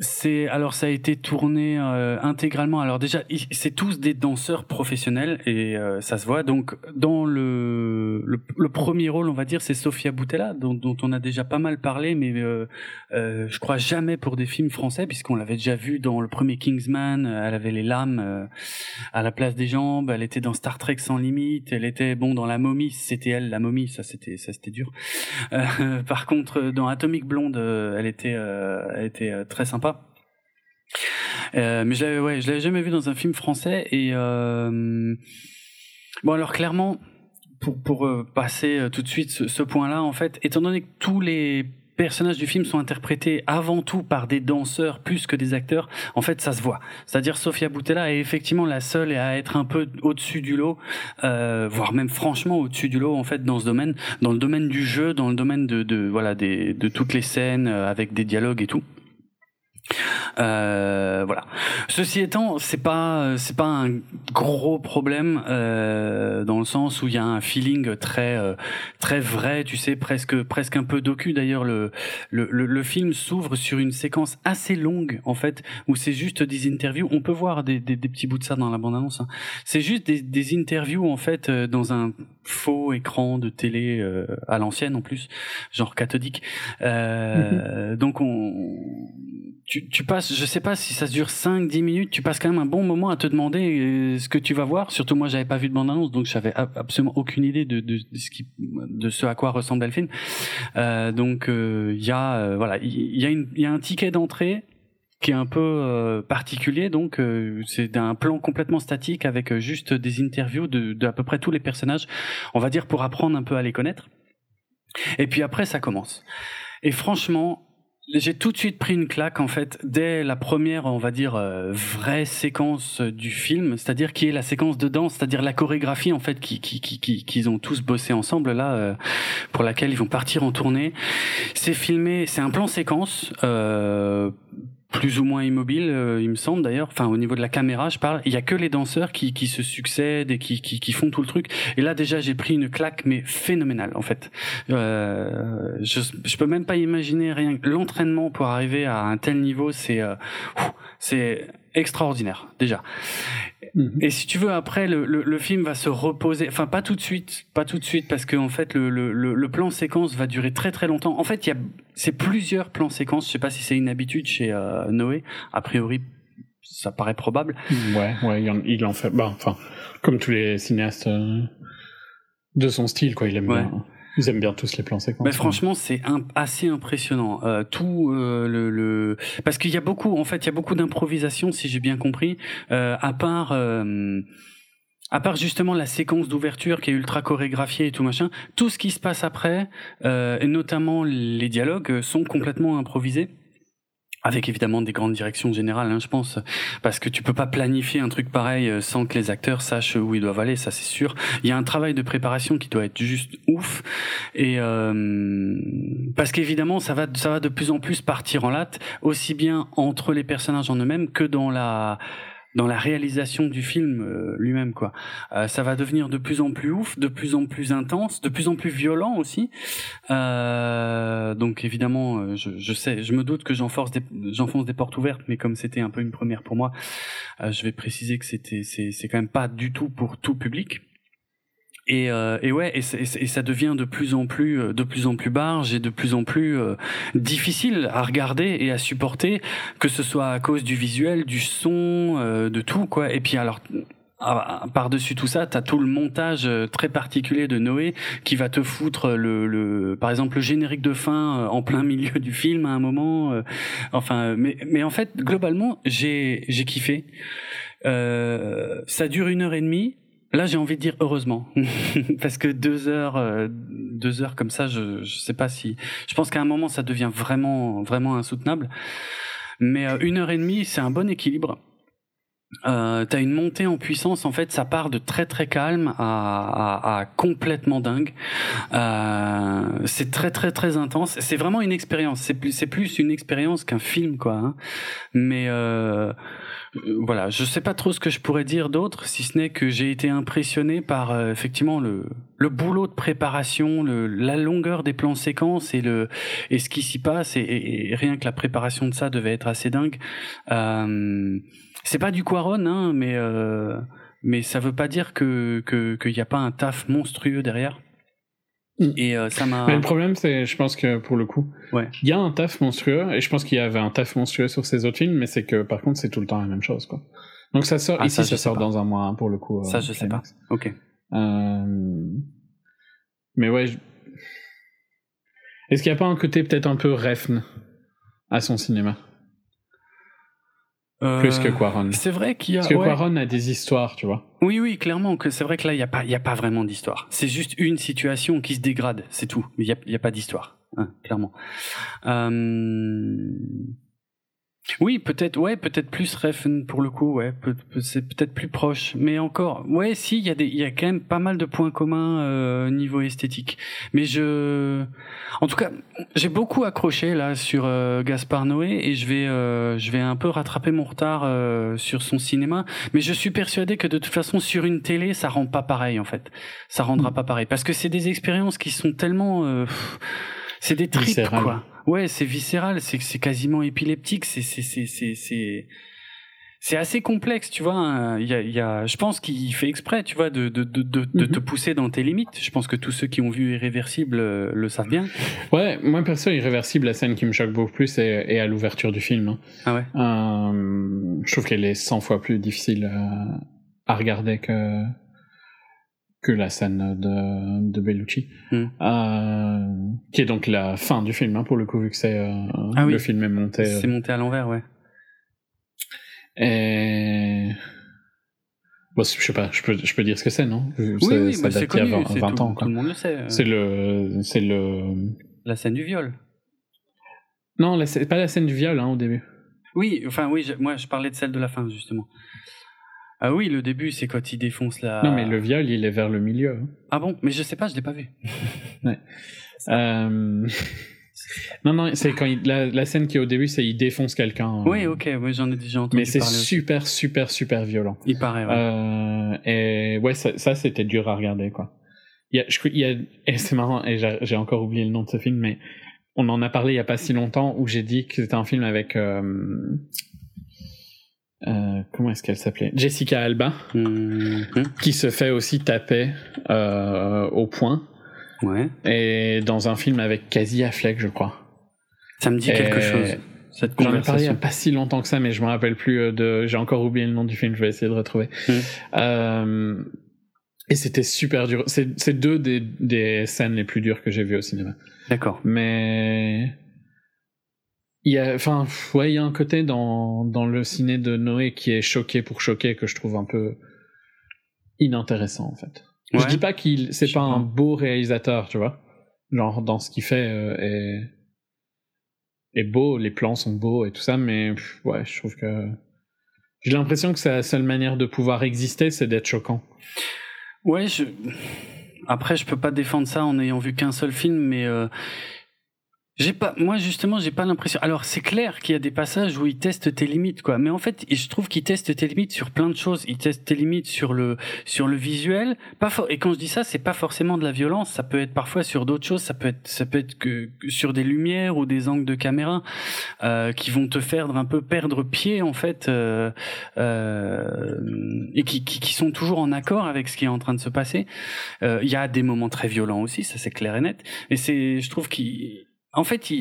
c'est alors ça a été tourné euh, intégralement. Alors déjà, c'est tous des danseurs professionnels et euh, ça se voit. Donc dans le, le premier rôle, on va dire, c'est Sofia Boutella, dont, dont on a déjà pas mal parlé, mais euh, euh, je crois jamais pour des films français, puisqu'on l'avait déjà vu dans le premier Kingsman. Elle avait les lames euh, à la place des jambes. Elle était dans Star Trek sans limite. Elle était bon dans La Momie. C'était elle, la momie. Ça c'était ça c'était dur. Euh, par contre, dans Atomic Blonde, elle était elle était très sympa. Euh, mais je l'avais ouais, je l'avais jamais vu dans un film français et euh, bon alors clairement pour euh, passer tout de suite ce, point-là en fait, étant donné que tous les personnages du film sont interprétés avant tout par des danseurs plus que des acteurs, en fait ça se voit. C'est-à-dire Sofia Boutella est effectivement la seule à être un peu au-dessus du lot, voire même franchement au-dessus du lot en fait dans ce domaine, dans le domaine du jeu, dans le domaine de, voilà de toutes les scènes avec des dialogues et tout. Euh, voilà. Ceci étant, c'est pas c'est pas un gros problème euh, dans le sens où il y a un feeling très euh, très vrai, tu sais, presque presque un peu docu. D'ailleurs, le, le le le film s'ouvre sur une séquence assez longue en fait, où c'est juste des interviews. On peut voir des des, des petits bouts de ça dans la bande annonce. hein. C'est juste des des interviews en fait euh, dans un faux écran de télé euh, à l'ancienne en plus, genre cathodique. Euh, Donc on tu, tu passes, je sais pas si ça dure 5 10 minutes, tu passes quand même un bon moment à te demander euh, ce que tu vas voir. Surtout moi, j'avais pas vu de bande annonce, donc j'avais ab- absolument aucune idée de, de, ce qui, de ce à quoi ressemblait le film. Euh, donc euh, il y a, euh, voilà, il y, a il y a un ticket d'entrée qui est un peu euh, particulier. Donc euh, c'est un plan complètement statique avec euh, juste des interviews de, de à peu près tous les personnages. On va dire pour apprendre un peu à les connaître. Et puis après, ça commence. Et franchement, j'ai tout de suite pris une claque en fait dès la première, on va dire euh, vraie séquence euh, du film, c'est-à-dire qui est la séquence de danse, c'est-à-dire la chorégraphie en fait qui qui qui qui- qu'ils ont tous bossé ensemble là euh, pour laquelle ils vont partir en tournée. C'est filmé, c'est un plan séquence. Euh, plus ou moins immobile, euh, il me semble d'ailleurs. Enfin, au niveau de la caméra, je parle. Il y a que les danseurs qui, qui se succèdent et qui, qui, qui font tout le truc. Et là, déjà, j'ai pris une claque, mais phénoménale en fait. Euh, je, je peux même pas imaginer rien. L'entraînement pour arriver à un tel niveau, c'est euh, c'est extraordinaire déjà. Mhm. Et si tu veux, après, le, le, le film va se reposer. Enfin, pas tout de suite, pas tout de suite, parce que en fait, le, le, le le plan séquence va durer très très longtemps. En fait, il y a, c'est plusieurs plans séquences. Je sais pas si c'est une habitude chez euh, Noé. A priori, ça paraît probable. Ouais, ouais, il en, il en fait. Bah, enfin, comme tous les cinéastes euh, de son style, quoi. Il aime Ouais. bien. Ils aiment bien tous les plans séquences. Mais franchement, c'est assez impressionnant. Euh, tout euh, le, le parce qu'il y a beaucoup, en fait, il y a beaucoup d'improvisation, si j'ai bien compris. Euh, à part, euh, à part justement la séquence d'ouverture qui est ultra chorégraphiée et tout machin, tout ce qui se passe après, euh, et notamment les dialogues, euh, sont complètement improvisés. Avec évidemment des grandes directions générales, hein, je pense, parce que tu peux pas planifier un truc pareil euh, sans que les acteurs sachent où ils doivent aller, ça c'est sûr. Il y a un travail de préparation qui doit être juste ouf, et euh, parce qu'évidemment ça va ça va de plus en plus partir en latte, aussi bien entre les personnages en eux-mêmes que dans la dans la réalisation du film euh, lui-même quoi. Euh, ça va devenir de plus en plus ouf, de plus en plus intense, de plus en plus violent aussi. Euh, donc évidemment, euh, je, je sais, je me doute que j'enfonce des, j'enfonce des portes ouvertes, mais comme c'était un peu une première pour moi, euh, je vais préciser que c'était, c'est, c'est quand même pas du tout pour tout public. Et, euh, et ouais, et, ça devient de plus en plus, euh, de plus en plus barge et de plus en plus euh, difficile à regarder et à supporter, que ce soit à cause du visuel, du son, euh, de tout quoi. Et puis alors. ah, Par-dessus tout ça, t'as tout le montage euh, très particulier de Noé qui va te foutre le, le par exemple le générique de fin euh, en plein milieu du film à un moment. enfin, mais mais en fait globalement j'ai j'ai kiffé. Ça dure une heure et demie. Là, j'ai envie de dire heureusement, parce que deux heures, euh, deux heures comme ça, je, je sais pas si. Je pense qu'à un moment, ça devient vraiment, vraiment insoutenable. Mais euh, une heure et demie, c'est un bon équilibre. Euh, T'as une montée en puissance. En fait, ça part de très très calme à, à, à complètement dingue. Euh, c'est très très très intense. C'est vraiment une expérience. C'est plus c'est plus une expérience qu'un film, quoi. hein. Mais euh, voilà, je sais pas trop ce que je pourrais dire d'autre, si ce n'est que j'ai été impressionné par euh, effectivement le, le boulot de préparation, le, la longueur des plans séquences et le et ce qui s'y passe et, et- rien que la préparation de ça devait être assez dingue. Euh, c'est pas du Quaron, hein, mais euh, mais ça veut pas dire que qu'il y a pas un taf monstrueux derrière. Mm. Et euh, ça m'a. Mais le problème, c'est, je pense que pour le coup, Ouais. il y a un taf monstrueux, et je pense qu'il y avait un taf monstrueux sur ces autres films, mais c'est que par contre, c'est tout le temps la même chose, quoi. Donc ça sort, Ah, ici, ça, sort pas. dans un mois, hein, pour le coup. Ça, euh, je sais pas. Ok. Euh, Mais ouais, je- est-ce qu'il n'y a pas un côté peut-être un peu refn à son cinéma, plus que Euh, Quaron C'est vrai qu'il y a. Parce que ouais. Quaron a des histoires, tu vois. Oui, oui, clairement que c'est vrai que là, il n'y a pas, il y a pas vraiment d'histoire. C'est juste une situation qui se dégrade, c'est tout. Il n'y a, y a pas d'histoire, hein, clairement. Euh... Oui, peut-être, ouais, peut-être plus Refn pour le coup, ouais, peut- c'est peut-être plus proche. Mais encore, ouais, si, il y a des, il y a quand même pas mal de points communs euh, niveau esthétique. Mais je, en tout cas, j'ai beaucoup accroché là sur euh, Gaspard Noé et je vais, euh, je vais un peu rattraper mon retard euh, sur son cinéma. Mais je suis persuadé que de toute façon sur une télé, ça rend pas pareil en fait. Ça rendra Mm. pas pareil parce que c'est des expériences qui sont tellement, euh, pff, c'est des tripes Viscérales. quoi. Ouais, c'est viscéral, c'est c'est quasiment épileptique, c'est c'est c'est c'est c'est assez complexe, tu vois. hein. Il y a, il y a, je pense qu'il fait exprès, tu vois, de de de de, Mhm. te pousser dans tes limites. Je pense que tous ceux qui ont vu Irréversible euh, le savent bien. Ouais, moi perso, Irréversible, la scène qui me choque beaucoup plus est, est à l'ouverture du film. hein. Ah ouais. Euh, je trouve qu'elle est 100 fois plus difficile euh, à regarder que que la scène de, de Bellucci, Hmm. Euh, qui est donc la fin du film, hein, pour le coup, vu que c'est euh, Ah oui. le film est monté. euh, C'est monté à l'envers, ouais. et... Bon, je sais pas, je peux, je peux dire ce que c'est, non? Oui, Ça- oui, ça bah, date d'il y a connu, 20, c'est 20 tout, ans, tout le monde le sait. C'est le, c'est le. la scène du viol. Non, la- pas la scène du viol hein, au début. Oui, enfin oui, je- moi je parlais de celle de la fin justement. Ah oui, le début c'est quand il défonce la. Non, mais le viol, il est vers le milieu. hein. Ah bon, mais je sais pas, je l'ai pas vu. Euh, Non, non, c'est quand il- la, la scène qui est au début, c'est il défonce quelqu'un. euh, Oui, ok, oui, j'en ai déjà entendu Mais c'est super, super, super violent. Il paraît, ouais. Euh, et ouais, ça, ça, c'était dur à regarder, quoi. Il y a, je, crois- il y a, et c'est marrant, et j'ai j'ai encore oublié le nom de ce film, mais on en a parlé il y a pas si longtemps où j'ai dit que c'était un film avec, euh, euh, comment est-ce qu'elle s'appelait? Jessica Alba, Mhm. qui se fait aussi taper, euh, au point, Ouais. et dans un film avec Casey Affleck, je crois. Ça me dit quelque chose, cette J'en ai parlé il y a pas si longtemps que ça, mais je me rappelle plus euh, de. J'ai encore oublié le nom du film. Je vais essayer de retrouver. Mm. Euh, Et c'était super dur. C'est c'est deux des, des scènes les plus dures que j'ai vues au cinéma. D'accord. Mais il y a, enfin, ouais, il y a un côté dans dans le ciné de Noé qui est choqué pour choquer que je trouve un peu inintéressant en fait. Je Ouais. dis pas qu'il, c'est Je pas sais un pas. beau réalisateur, tu vois. Genre dans ce qu'il fait euh, est est beau, les plans sont beaux et tout ça, mais pff, ouais, je trouve que j'ai l'impression que sa seule manière de pouvoir exister, c'est d'être choquant. Ouais, je... après je peux pas défendre ça en n'ayant vu qu'un seul film, mais euh, j'ai pas, moi justement, j'ai pas l'impression. Alors c'est clair qu'il y a des passages où il teste tes limites, quoi. Mais en fait, je trouve qu'il teste tes limites sur plein de choses. Il teste tes limites sur le sur le visuel, pas for- et quand je dis ça, c'est pas forcément de la violence. Ça peut être parfois sur d'autres choses. Ça peut être ça peut être que, sur des lumières ou des angles de caméra euh, qui vont te faire un peu perdre pied en fait, euh, euh, et qui, qui qui sont toujours en accord avec ce qui est en train de se passer. Euh, Il y a des moments très violents aussi, ça c'est clair et net. Et c'est, je trouve qu'il, en fait,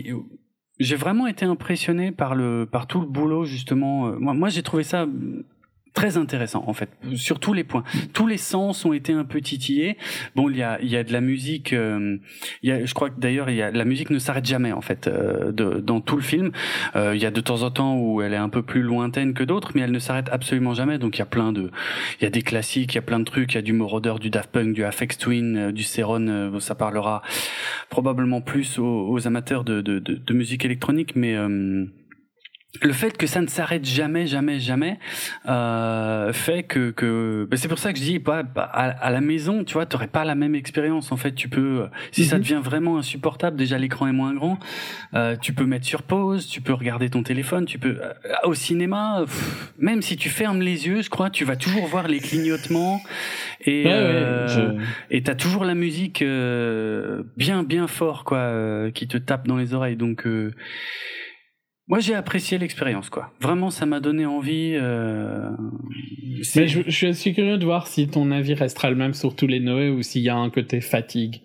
j'ai vraiment été impressionné par le, par tout le boulot justement. Euh, Moi, moi j'ai trouvé ça très intéressant en fait, sur tous les points. Tous les sens ont été un peu titillés. Bon, il y a, il y a de la musique. euh, il y a, je crois que d'ailleurs, il y a, la musique ne s'arrête jamais en fait euh, de, dans tout le film. Euh, il y a de temps en temps où elle est un peu plus lointaine que d'autres, mais elle ne s'arrête absolument jamais. Donc il y a plein de, il y a des classiques, il y a plein de trucs, il y a du Moroder, du Daft Punk, du Afex Twin, euh, du Ceron, euh, ça parlera probablement plus aux, aux amateurs de, de, de, de musique électronique, mais euh, le fait que ça ne s'arrête jamais, jamais, jamais, euh, fait que, que ben, c'est pour ça que je dis pas à, à la maison, tu vois, t'aurais pas la même expérience. En fait, tu peux, euh, si ça Mhm. devient vraiment insupportable, déjà l'écran est moins grand, euh, tu peux mettre sur pause, tu peux regarder ton téléphone, tu peux euh, au cinéma, pff, même si tu fermes les yeux, je crois, tu vas toujours voir les clignotements et Ouais, ouais, euh, je- et t'as toujours la musique euh, bien bien fort quoi euh, qui te tape dans les oreilles donc euh, moi j'ai apprécié l'expérience quoi vraiment ça m'a donné envie euh, Mais je, je suis curieux de voir si ton avis restera le même sur tous les Noé ou s'il y a un côté fatigue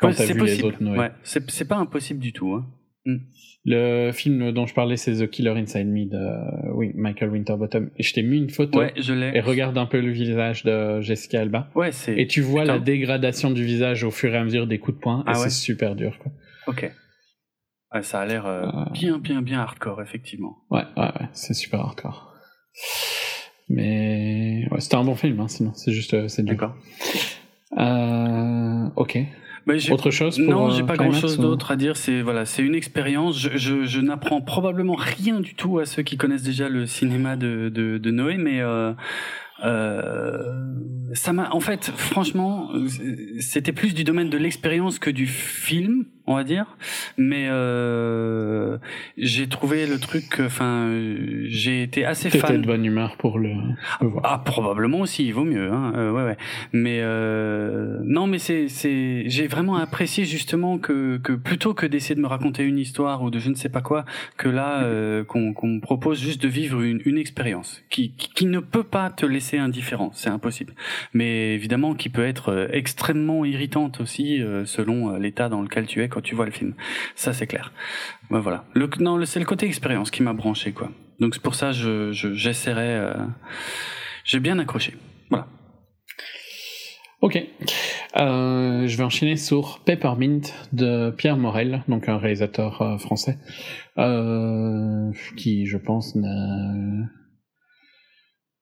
quand Ouais, t'as vu les autres Noé. ouais c'est pas impossible du tout hein. Le film dont je parlais, c'est The Killer Inside Me de oui, Michael Winterbottom. Et je t'ai mis une photo ouais je l'ai et regarde un peu le visage de Jessica Alba. ouais c'est Et tu vois Putain. la dégradation du visage au fur et à mesure des coups de poing. Ah et ouais. c'est super dur. Quoi. ok ouais, ça a l'air euh, Ah. bien bien bien hardcore effectivement Ouais, ouais, ouais, c'est super hardcore. Mais ouais, c'était un bon film, hein, sinon c'est juste euh, c'est d'accord Euh, ok. Bah, Autre chose pour, Non, euh, j'ai pas Climax, grand chose ou- d'autre à dire. C'est voilà, c'est une expérience. Je, je, je n'apprends probablement rien du tout à ceux qui connaissent déjà le cinéma de, de, de Noé, mais euh, euh, ça m'a. En fait, franchement, euh, c'était plus du domaine de l'expérience que du film, on va dire. Mais euh, j'ai trouvé le truc. Enfin, euh, j'ai été assez T'étais fan. de bonne humeur pour le, le voir. Ah probablement aussi, il vaut mieux. Hein. euh, ouais, ouais. Mais euh, non, mais c'est c'est j'ai vraiment apprécié justement que que plutôt que d'essayer de me raconter une histoire ou de je ne sais pas quoi, que là euh, qu'on qu'on me propose juste de vivre une une expérience qui, qui ne peut pas te laisser indifférent, c'est impossible. Mais évidemment qui peut être euh, extrêmement irritante aussi euh, selon euh, l'état dans lequel tu es quand tu vois le film. Ça c'est clair. Ben voilà. Non, c'est le côté expérience qui m'a branché quoi. Donc c'est pour ça je je- j'essaierai. j'ai bien accroché. Voilà. Ok. Je vais enchaîner sur Peppermint de Pierre Morel, donc un réalisateur français, qui, je pense, n'a...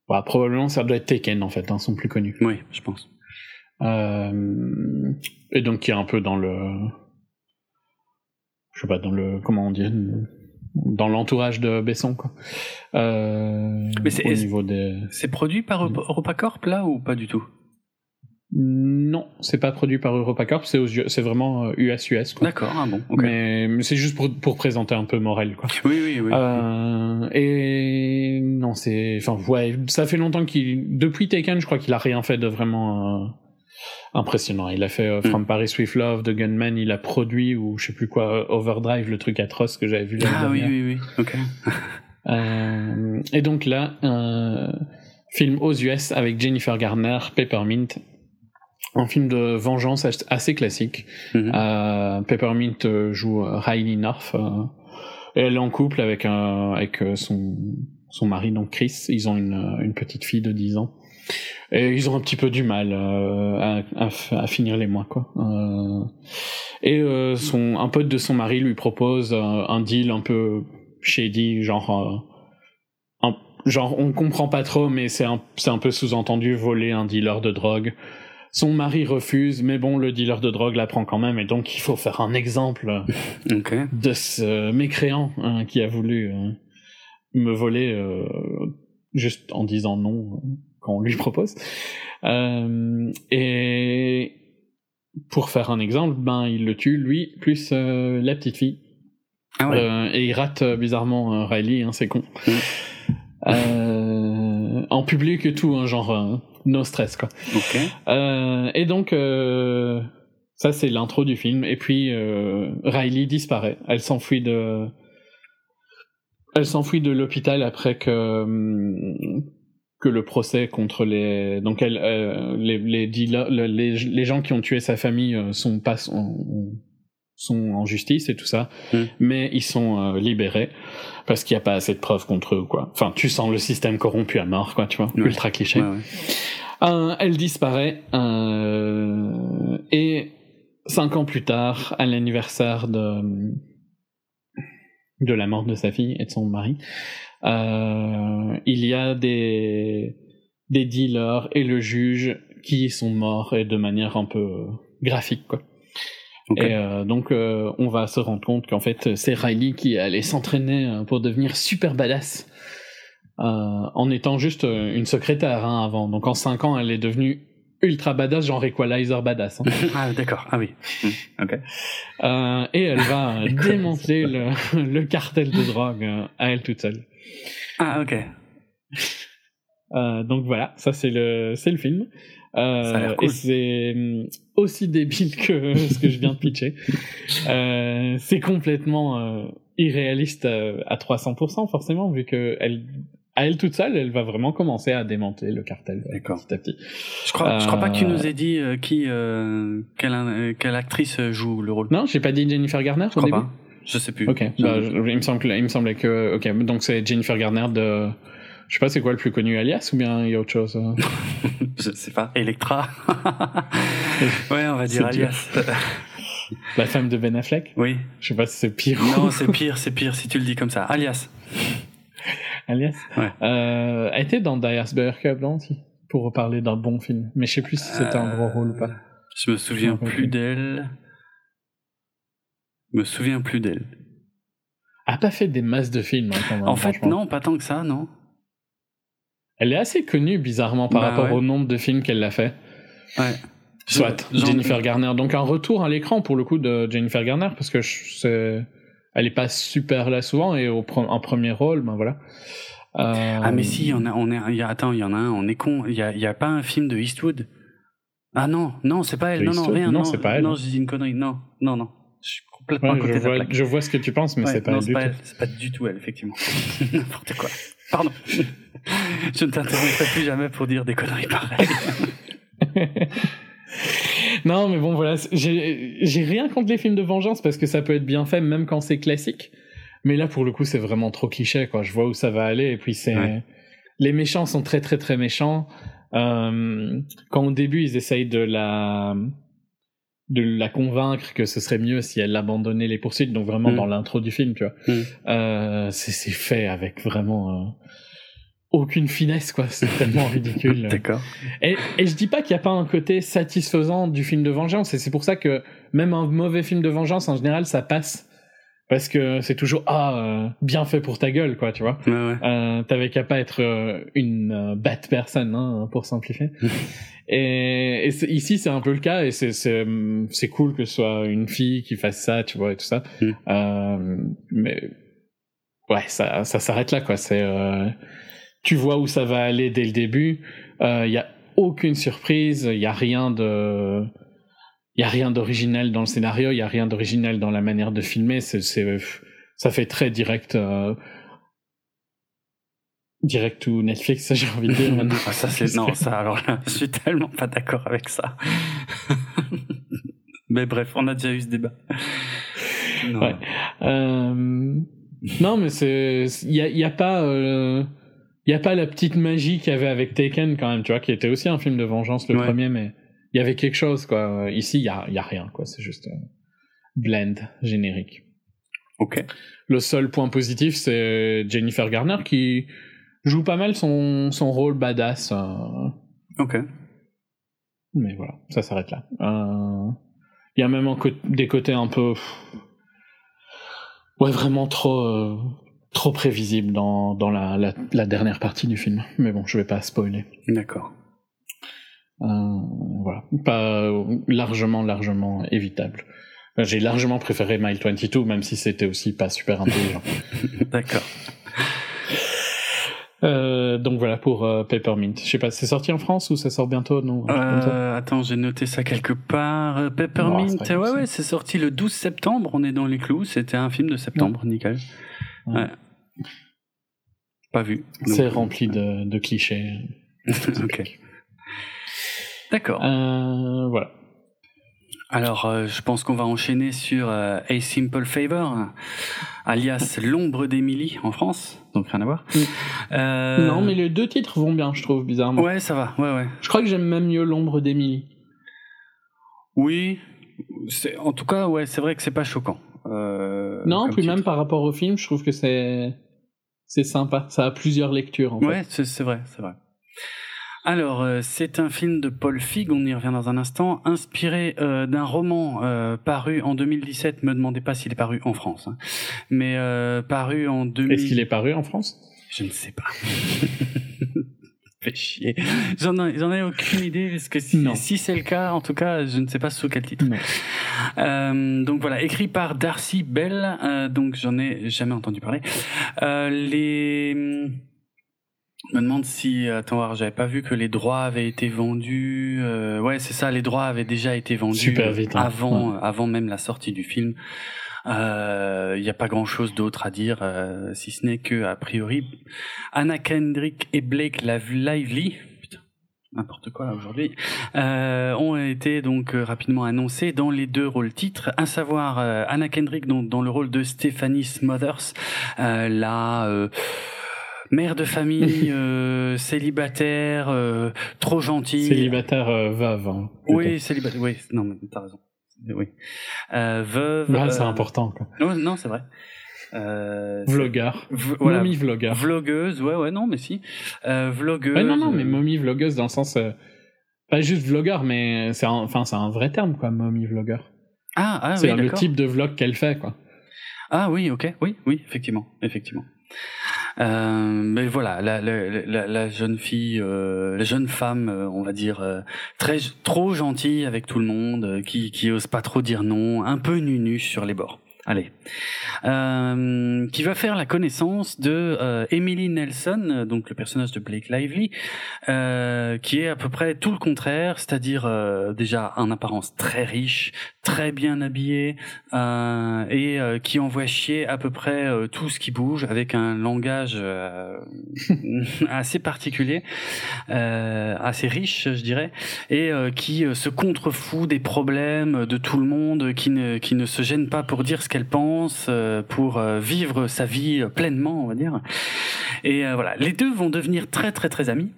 Bah, probablement, ça doit être Taken, en fait, hein, son plus connu. Oui, je pense. Euh, et donc, qui est un peu dans le... Je sais pas, dans le... Comment on dit Dans l'entourage de Besson, quoi. Euh, Mais c'est- au niveau des... C'est produit par Europa- EuropaCorp là ou pas du tout? Non, c'est pas produit par EuropaCorp, c'est aux c'est vraiment US-US. quoi. D'accord, ah bon. Mais, c'est juste pour, pour présenter un peu Morel, quoi. Oui, oui, oui. Euh, et non, c'est, enfin, ouais, ça fait longtemps qu'il, depuis Taken, je crois qu'il a rien fait de vraiment euh, impressionnant. Il a fait euh, From Paris with Love, The Gunman, il a produit ou je sais plus quoi, euh, Overdrive, le truc atroce que j'avais vu. l'année ah oui, oui, oui, ok. Euh, et donc là, film aux US avec Jennifer Garner, Peppermint, un film de vengeance as- assez classique. Mhm. Euh, Peppermint euh, joue euh, Riley North. et elle est en couple avec, un, avec son, son mari, donc Chris. Ils ont une, une petite fille de 10 ans. Et ils ont un petit peu du mal euh, à, à finir les mois, quoi. Euh, et euh, son, un pote de son mari lui propose un deal un peu shady, genre... un- genre, on comprend pas trop, mais c'est un, c'est un peu sous-entendu voler un dealer de drogue. Son mari refuse, mais bon, le dealer de drogue la prend quand même, et donc il faut faire un exemple de ce mécréant hein, qui a voulu euh, me voler euh, juste en disant non euh, quand on lui propose. Euh, et pour faire un exemple, ben il le tue lui plus la petite fille. Ah ouais. Et il rate bizarrement Riley, hein, c'est con. En public et tout, hein, genre no stress quoi. Euh, et donc, euh, ça c'est l'intro du film. Et puis, euh, Riley disparaît. Elle s'enfuit de, elle s'enfuit de l'hôpital après que hum, que le procès contre les donc elle les les, gens qui ont tué sa famille sont pas sont, sont en justice et tout ça, Mm. mais ils sont euh, libérés parce qu'il n'y a pas assez de preuves contre eux quoi. Enfin, tu sens le système corrompu à mort quoi, tu vois, Ouais. ultra cliché. Ouais, ouais. Euh, elle disparaît euh, et cinq ans plus tard, à l'anniversaire de de la mort de sa fille et de son mari, euh, il y a des des dealers et le juge qui sont morts et de manière un peu graphique quoi. Et euh, donc euh, on va se rendre compte qu'en fait c'est Riley qui allait s'entraîner euh, pour devenir super badass euh, en étant juste une secrétaire hein, avant. Donc en 5 ans elle est devenue ultra badass, genre Equalizer badass. hein. Ah d'accord. Ah oui. Mm. Ok. Et elle va démanteler le, le cartel de drogue à elle toute seule. Ah ok. Donc voilà, ça c'est le c'est le film. Ça a l'air cool. Et c'est hum, aussi débile que ce que je viens de pitcher. Euh, c'est complètement euh, irréaliste euh, à 300% forcément vu que elle à elle toute seule, elle va vraiment commencer à démanteler le cartel petit à petit. Je crois, je crois pas que tu nous aies dit euh, qui, euh, quelle, euh, quelle actrice joue le rôle. Non, j'ai pas dit Jennifer Garner je au crois début. pas. Je sais plus. Ok, bah, je- il me semble que, il me semblait que ok, donc c'est Jennifer Garner de je sais pas c'est quoi le plus connu Alias ou bien il y a autre chose. euh Je sais pas. Electra. ouais, on va dire alias. La femme de Ben Affleck. oui. Je sais pas si c'est pire. ou- Non, c'est pire, c'est pire si tu le dis comme ça. Alias. Alias. Ouais. Euh, elle était dans Cub, non, aussi, pour reparler d'un bon film. Mais je sais plus si c'était un gros rôle ou pas. Je me souviens Je me rappelle plus d'elle. Je me souviens plus d'elle. Elle a pas fait des masses de films, hein, quand même, En fait, non, pas tant que ça, non. Elle est assez connue, bizarrement, par Bah rapport ouais. au nombre de films qu'elle a fait. Ouais. Soit, Genre- Jennifer Garner. Donc un retour à l'écran, pour le coup, de Jennifer Garner, parce que je-. Elle est pas super là souvent, et au pre- en premier rôle, ben voilà. Euh, Ah mais si, il y en a, on est, y a, attends, il y en a un, on est con. Il y a, y a pas un film de Eastwood? Ah non, non, c'est pas elle. Non, non, rien. Non, Non, c'est pas elle. Non, j'ai dit une connerie. Non, non, non. Je suis complètement ouais, à côté je, de la vois, plaque. je vois ce que tu penses, mais Ouais, c'est pas pas tout. elle. C'est pas du tout elle, effectivement. N'importe quoi. Pardon. je ne t'interromprai plus jamais pour dire des conneries pareilles. Non, mais bon, voilà, j'ai j'ai rien contre les films de vengeance parce que ça peut être bien fait même quand c'est classique. Mais là, pour le coup, c'est vraiment trop cliché, quoi. Je vois où ça va aller, et puis c'est. Ouais. Les méchants sont très, très, très méchants. Euh, quand au début, ils essayent de la de la convaincre que ce serait mieux si elle abandonnait les poursuites, donc vraiment Mm. dans l'intro du film, tu vois. Mm. Euh, c'est fait avec vraiment euh, aucune finesse, quoi. C'est tellement ridicule. D'accord. Et, et je dis pas qu'il n'y a pas un côté satisfaisant du film de vengeance, et c'est pour ça que même un mauvais film de vengeance, en général, ça passe parce que c'est toujours ah euh, bien fait pour ta gueule quoi tu vois Ouais, ouais. t'avais qu'à pas être une bête personne hein, pour simplifier et, ici c'est un peu le cas et c'est cool que ce soit une fille qui fasse ça tu vois et tout ça. Mm. Euh, mais ouais ça ça s'arrête là quoi. C'est euh, tu vois où ça va aller dès le début. Il y a aucune surprise il y a rien de il y a rien d'original dans le scénario il y a rien d'original dans la manière de filmer. C'est c'est ça fait très direct euh, direct to Netflix j'ai envie de dire maintenant Ah, ça c'est non ça alors là je suis tellement pas d'accord avec ça mais bref on a déjà eu ce débat Non. Ouais. Euh, non, mais c'est, il y a, y a pas, euh, y a pas la petite magie qu'il y avait avec Taken quand même, tu vois, qui était aussi un film de vengeance le Ouais. premier, mais il y avait quelque chose quoi. Ici, il y a, y a rien quoi. C'est juste euh, blend générique. ok Le seul point positif, c'est Jennifer Garner qui joue pas mal son, son rôle badass. euh, ok mais voilà, ça s'arrête là. Euh, Il y a même des côtés un peu. Ouais, vraiment trop. euh, trop prévisibles dans, dans la, la, la dernière partie du film. Mais bon, je vais pas spoiler. d'accord Euh, voilà. Pas largement, largement évitable. J'ai largement préféré Mile 22, même si c'était aussi pas super intelligent. d'accord Euh, donc voilà pour euh, Peppermint. Je sais pas, c'est sorti en France ou ça sort bientôt non Euh, attends, j'ai noté ça quelque part. Euh, Peppermint, ouais, ouais, c'est sorti le 12 septembre. On est dans les clous. C'était un film de septembre, nickel. Ouais. Ouais. Pas vu. C'est rempli de, de clichés. ok. D'accord. Voilà. Alors, je pense qu'on va enchaîner sur A Simple Favor, alias L'ombre d'Emily en France. Donc rien à voir. Mm. Euh, Non, mais les deux titres vont bien, je trouve, bizarrement. Ouais, ça va. Ouais, ouais. Je crois que j'aime même mieux l'ombre d'Emily. Oui. En tout cas, ouais, c'est vrai que c'est pas choquant. Euh, non, puis titre. même par rapport au film, je trouve que c'est c'est sympa. Ça a plusieurs lectures, en. Ouais, c'est c'est vrai, c'est vrai. Alors, euh, c'est un film de Paul Feig, on y revient dans un instant, inspiré euh, d'un roman euh, paru en 2017. Me demandez pas s'il est paru en France, hein. mais euh, paru en 2000. Est-ce qu'il est paru en France? Je ne sais pas. Fait chier. J'en ai, j'en ai aucune idée parce que si, si c'est le cas, en tout cas, je ne sais pas sous quel titre. Euh, donc voilà, écrit par Darcy Bell. euh, donc j'en ai jamais entendu parler. Euh, les je me demande si attends j'avais pas vu que les droits avaient été vendus. euh, ouais, c'est ça, les droits avaient déjà été vendus Super vite, hein. avant avant même la sortie du film. Il n'y a pas grand chose d'autre à dire, euh, si ce n'est que, a priori, Anna Kendrick et Blake Lively, putain, n'importe quoi aujourd'hui, euh, ont été donc euh, rapidement annoncés dans les deux rôles titres, à savoir euh, Anna Kendrick dans, dans le rôle de Stephanie Smothers, euh, la euh, mère de famille, euh, célibataire, euh, trop gentille. Célibataire euh, veuve. hein. Oui, célibataire. Oui, non, mais t'as raison. Oui. Veuve. C'est important. Quoi. Non, non, c'est vrai. Euh, Vlogueur. voilà. Mommy vlogueur. Vlogueuse, ouais, ouais, non, mais si. Vlogueuse. Ouais, non, non, mais mommy vlogueuse dans le sens. pas juste vlogueur, mais c'est un, enfin, c'est un vrai terme, quoi, mommy vlogueur. Ah, ah c'est oui, le type de vlog qu'elle fait, quoi. Ah oui, ok, oui, oui, effectivement, effectivement. Euh, mais voilà, la, la, la, jeune fille, euh, la jeune femme, euh, on va dire, très trop gentille avec tout le monde, qui qui ose pas trop dire non, un peu nunu sur les bords. Allez, euh, qui va faire la connaissance de euh, Emily Nelson, donc le personnage de Blake Lively, euh, qui est à peu près tout le contraire, c'est-à-dire déjà en apparence très riche, très bien habillé, et qui envoie chier à peu près tout ce qui bouge avec un langage assez particulier, assez riche, je dirais, et qui se contrefout des problèmes de tout le monde, qui ne, qui ne se gêne pas pour dire ce qu'elle pense, euh, pour euh, vivre sa vie euh, pleinement, on va dire. Et voilà, les deux vont devenir très très très amis,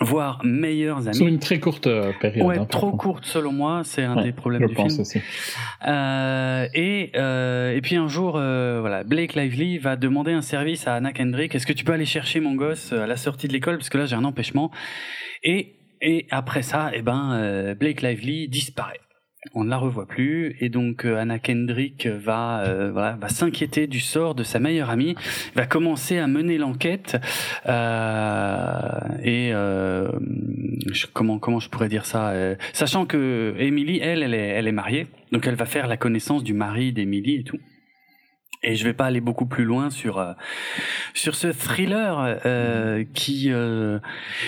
voire meilleurs amis. Sur une très courte période. Ouais, hein, trop courte selon moi, c'est un Ouais, des problèmes Je du pense film. aussi. Euh, et euh, et puis un jour, euh, voilà, Blake Lively va demander un service à Anna Kendrick. Est-ce que tu peux aller chercher mon gosse à la sortie de l'école? Parce que là j'ai un empêchement. Et et après ça, eh ben Blake Lively disparaît. On ne la revoit plus. Et donc euh, Anna Kendrick va euh, voilà, va s'inquiéter du sort de sa meilleure amie, va commencer à mener l'enquête. Euh, et euh, comment comment je pourrais dire ça, euh, sachant que Emily elle elle est elle est mariée, donc elle va faire la connaissance du mari d'Emily et tout. Et je vais pas aller beaucoup plus loin sur euh, sur ce thriller euh, qui euh,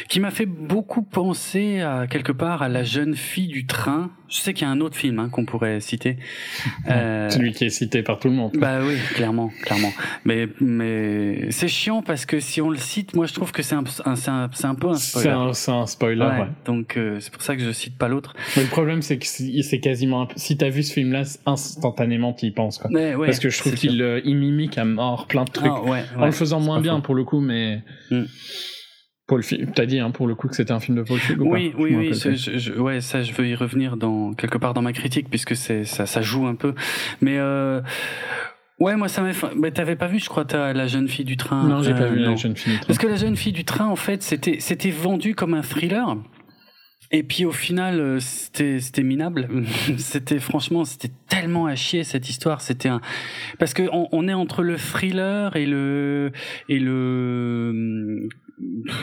qui m'a fait beaucoup penser à quelque part à la jeune fille du train. Je sais qu'il y a un autre film hein, qu'on pourrait citer. Euh, Celui qui est cité par tout le monde. bah oui, clairement, clairement. Mais mais c'est chiant parce que si on le cite, moi je trouve que c'est un un- c'est un, c'est un peu un C'est spoiler. un, c'est un spoiler, Ouais, ouais. Donc euh, c'est pour ça que je cite pas l'autre. Le problème, c'est que c'est quasiment. Si t'as vu ce film-là, instantanément, t'y penses, quoi. Ouais, Parce que je trouve qu'il euh, il mimique à mort plein de trucs. Ah, ouais, en le faisant moins bien pour le coup, mais. Mm. Paul t'as dit hein, pour le coup que c'était un film de Paul Feig ou Oui, pas oui, oui, rappelle je, plus. je- je- ouais, ça, je veux y revenir dans quelque part dans ma critique puisque c'est ça, ça joue un peu. Mais euh, ouais, moi ça m'a. Mais t'avais pas vu, je crois, t'as la jeune fille du train? Non, j'ai pas euh, vu la jeune fille. Parce que la jeune fille du train, en fait, c'était c'était vendu comme un thriller. Et puis au final, euh, c'était minable. c'était franchement, c'était tellement à chier cette histoire. C'était un parce que on, on est entre le thriller et le et le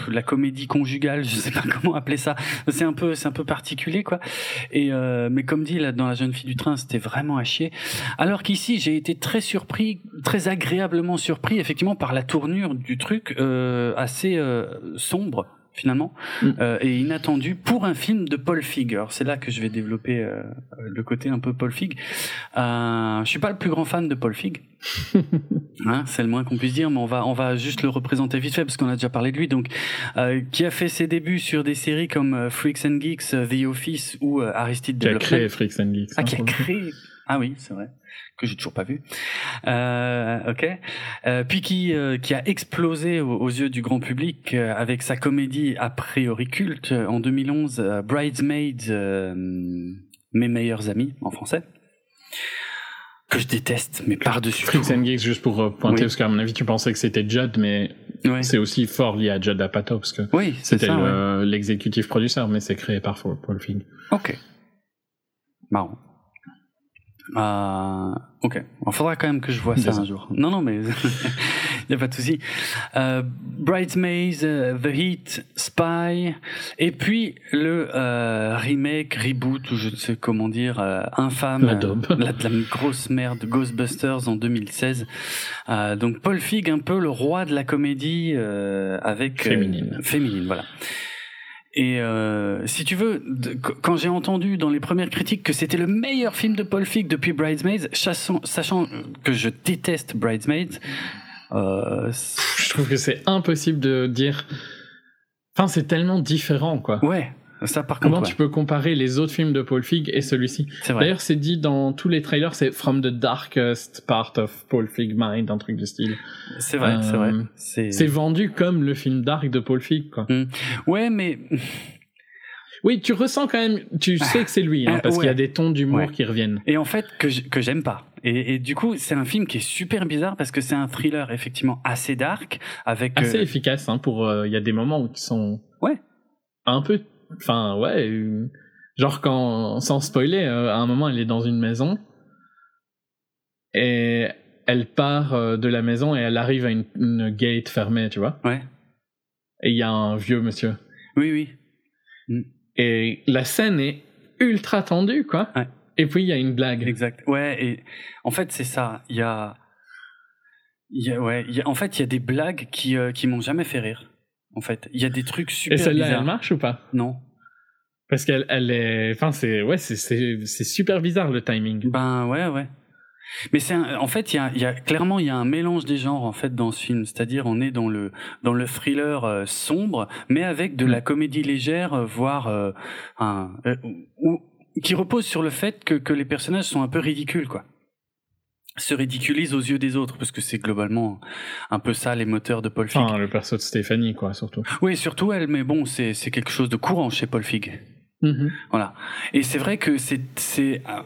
la comédie conjugale, je sais pas comment appeler ça. C'est un peu c'est un peu particulier quoi. Et euh, mais comme dit là dans la jeune fille du train, c'était vraiment à chier. Alors qu'ici, j'ai été très surpris, très agréablement surpris, effectivement, par la tournure du truc euh, assez euh, sombre finalement Mm. euh, et inattendu pour un film de Paul Feig. Alors c'est là que je vais développer euh, le côté un peu Paul Feig. Euh, je suis pas le plus grand fan de Paul Feig. Hein, c'est le moins qu'on puisse dire, mais on va on va juste le représenter vite fait parce qu'on a déjà parlé de lui. Donc, euh, qui a fait ses débuts sur des séries comme euh, Freaks and Geeks, euh, The Office ou euh, Aristide Qui a créé Freaks and Geeks. Ah, hein, qui a coup. créé. Ah oui, c'est vrai. Que j'ai toujours pas vu. Euh, ok. Euh, puis qui, euh, qui a explosé aux, aux yeux du grand public avec sa comédie a priori culte en 2011, euh, Bridesmaids, Mes meilleurs amis en français. Que je déteste, mais par-dessus. Freaks and Geeks, juste pour pointer, Oui. parce qu'à mon avis, tu pensais que c'était Judd, mais c'est aussi fort lié à Judd Apatow, parce que Oui, c'était ouais. le- l'exécutif producteur, mais c'est créé par Paul Feig. Ok. Marrant. Euh, ok. Il faudra quand même que je vois ça un jour. Non, non, mais il n'y a pas de souci. Euh, Bridesmaids, euh, The Heat, Spy, et puis le euh, remake, reboot, ou je ne sais comment dire, euh, infâme. La La, la grosse merde, Ghostbusters en 2016. Euh, donc Paul Feig, un peu le roi de la comédie euh, avec... Féminine. féminine, voilà. Et euh, si tu veux, de- quand j'ai entendu dans les premières critiques que c'était le meilleur film de Paul Feig depuis Bridesmaids, sachant, sachant que je déteste Bridesmaids, euh, Je trouve que c'est impossible de dire. Enfin, c'est tellement différent, quoi. ouais, ça par Comment contre, tu ouais, peux comparer les autres films de Paul Feig et celui-ci. D'ailleurs, c'est dit dans tous les trailers, c'est From the Darkest Part of Paul Feig Mind, un truc du style. C'est vrai, c'est vrai. Euh, C'est, vendu comme le film dark de Paul Feig, quoi. ouais, mais Oui, tu ressens quand même, tu sais que c'est lui, hein, parce qu'il y a des tons d'humour Ouais. qui reviennent. et en fait que j'aime pas. Et, et du coup, c'est un film qui est super bizarre parce que c'est un thriller effectivement assez dark avec Assez euh, efficace, hein, pour, euh, il y a des moments où ils sont. Ouais. Un peu, enfin, ouais, euh, genre quand, sans spoiler, euh, à un moment, elle est dans une maison, et elle part euh, de la maison et elle arrive à une, une gate fermée, tu vois. ouais, Et il y a un vieux monsieur. oui, oui, Et la scène est ultra tendue, quoi. Ouais. Et puis il y a une blague. Exact. Ouais, et en fait, c'est ça. Il y a, il y a, ouais, il y a- en fait, il y a des blagues qui, euh, qui m'ont jamais fait rire. En fait, il y a des trucs Et super celle-là, bizarres. elle marche ou pas? Non. Parce qu'elle elle est. Enfin, c'est. Ouais, c'est- c'est super bizarre le timing. Ben ouais, ouais. Mais c'est un- en fait, il y a, y a clairement il y a un mélange des genres en fait dans ce film. C'est-à-dire, on est dans le dans le thriller euh, sombre, mais avec de Mm. la comédie légère, euh, voire euh, un, euh, ou- qui repose sur le fait que que les personnages sont un peu ridicules, quoi se ridiculisent aux yeux des autres parce que c'est globalement un peu ça les moteurs de Paul Feig. Enfin, le perso de Stéphanie, quoi, surtout. Oui, surtout elle, mais bon, c'est c'est quelque chose de courant chez Paul Feig. Mhm. Voilà. Et c'est vrai que c'est c'est euh,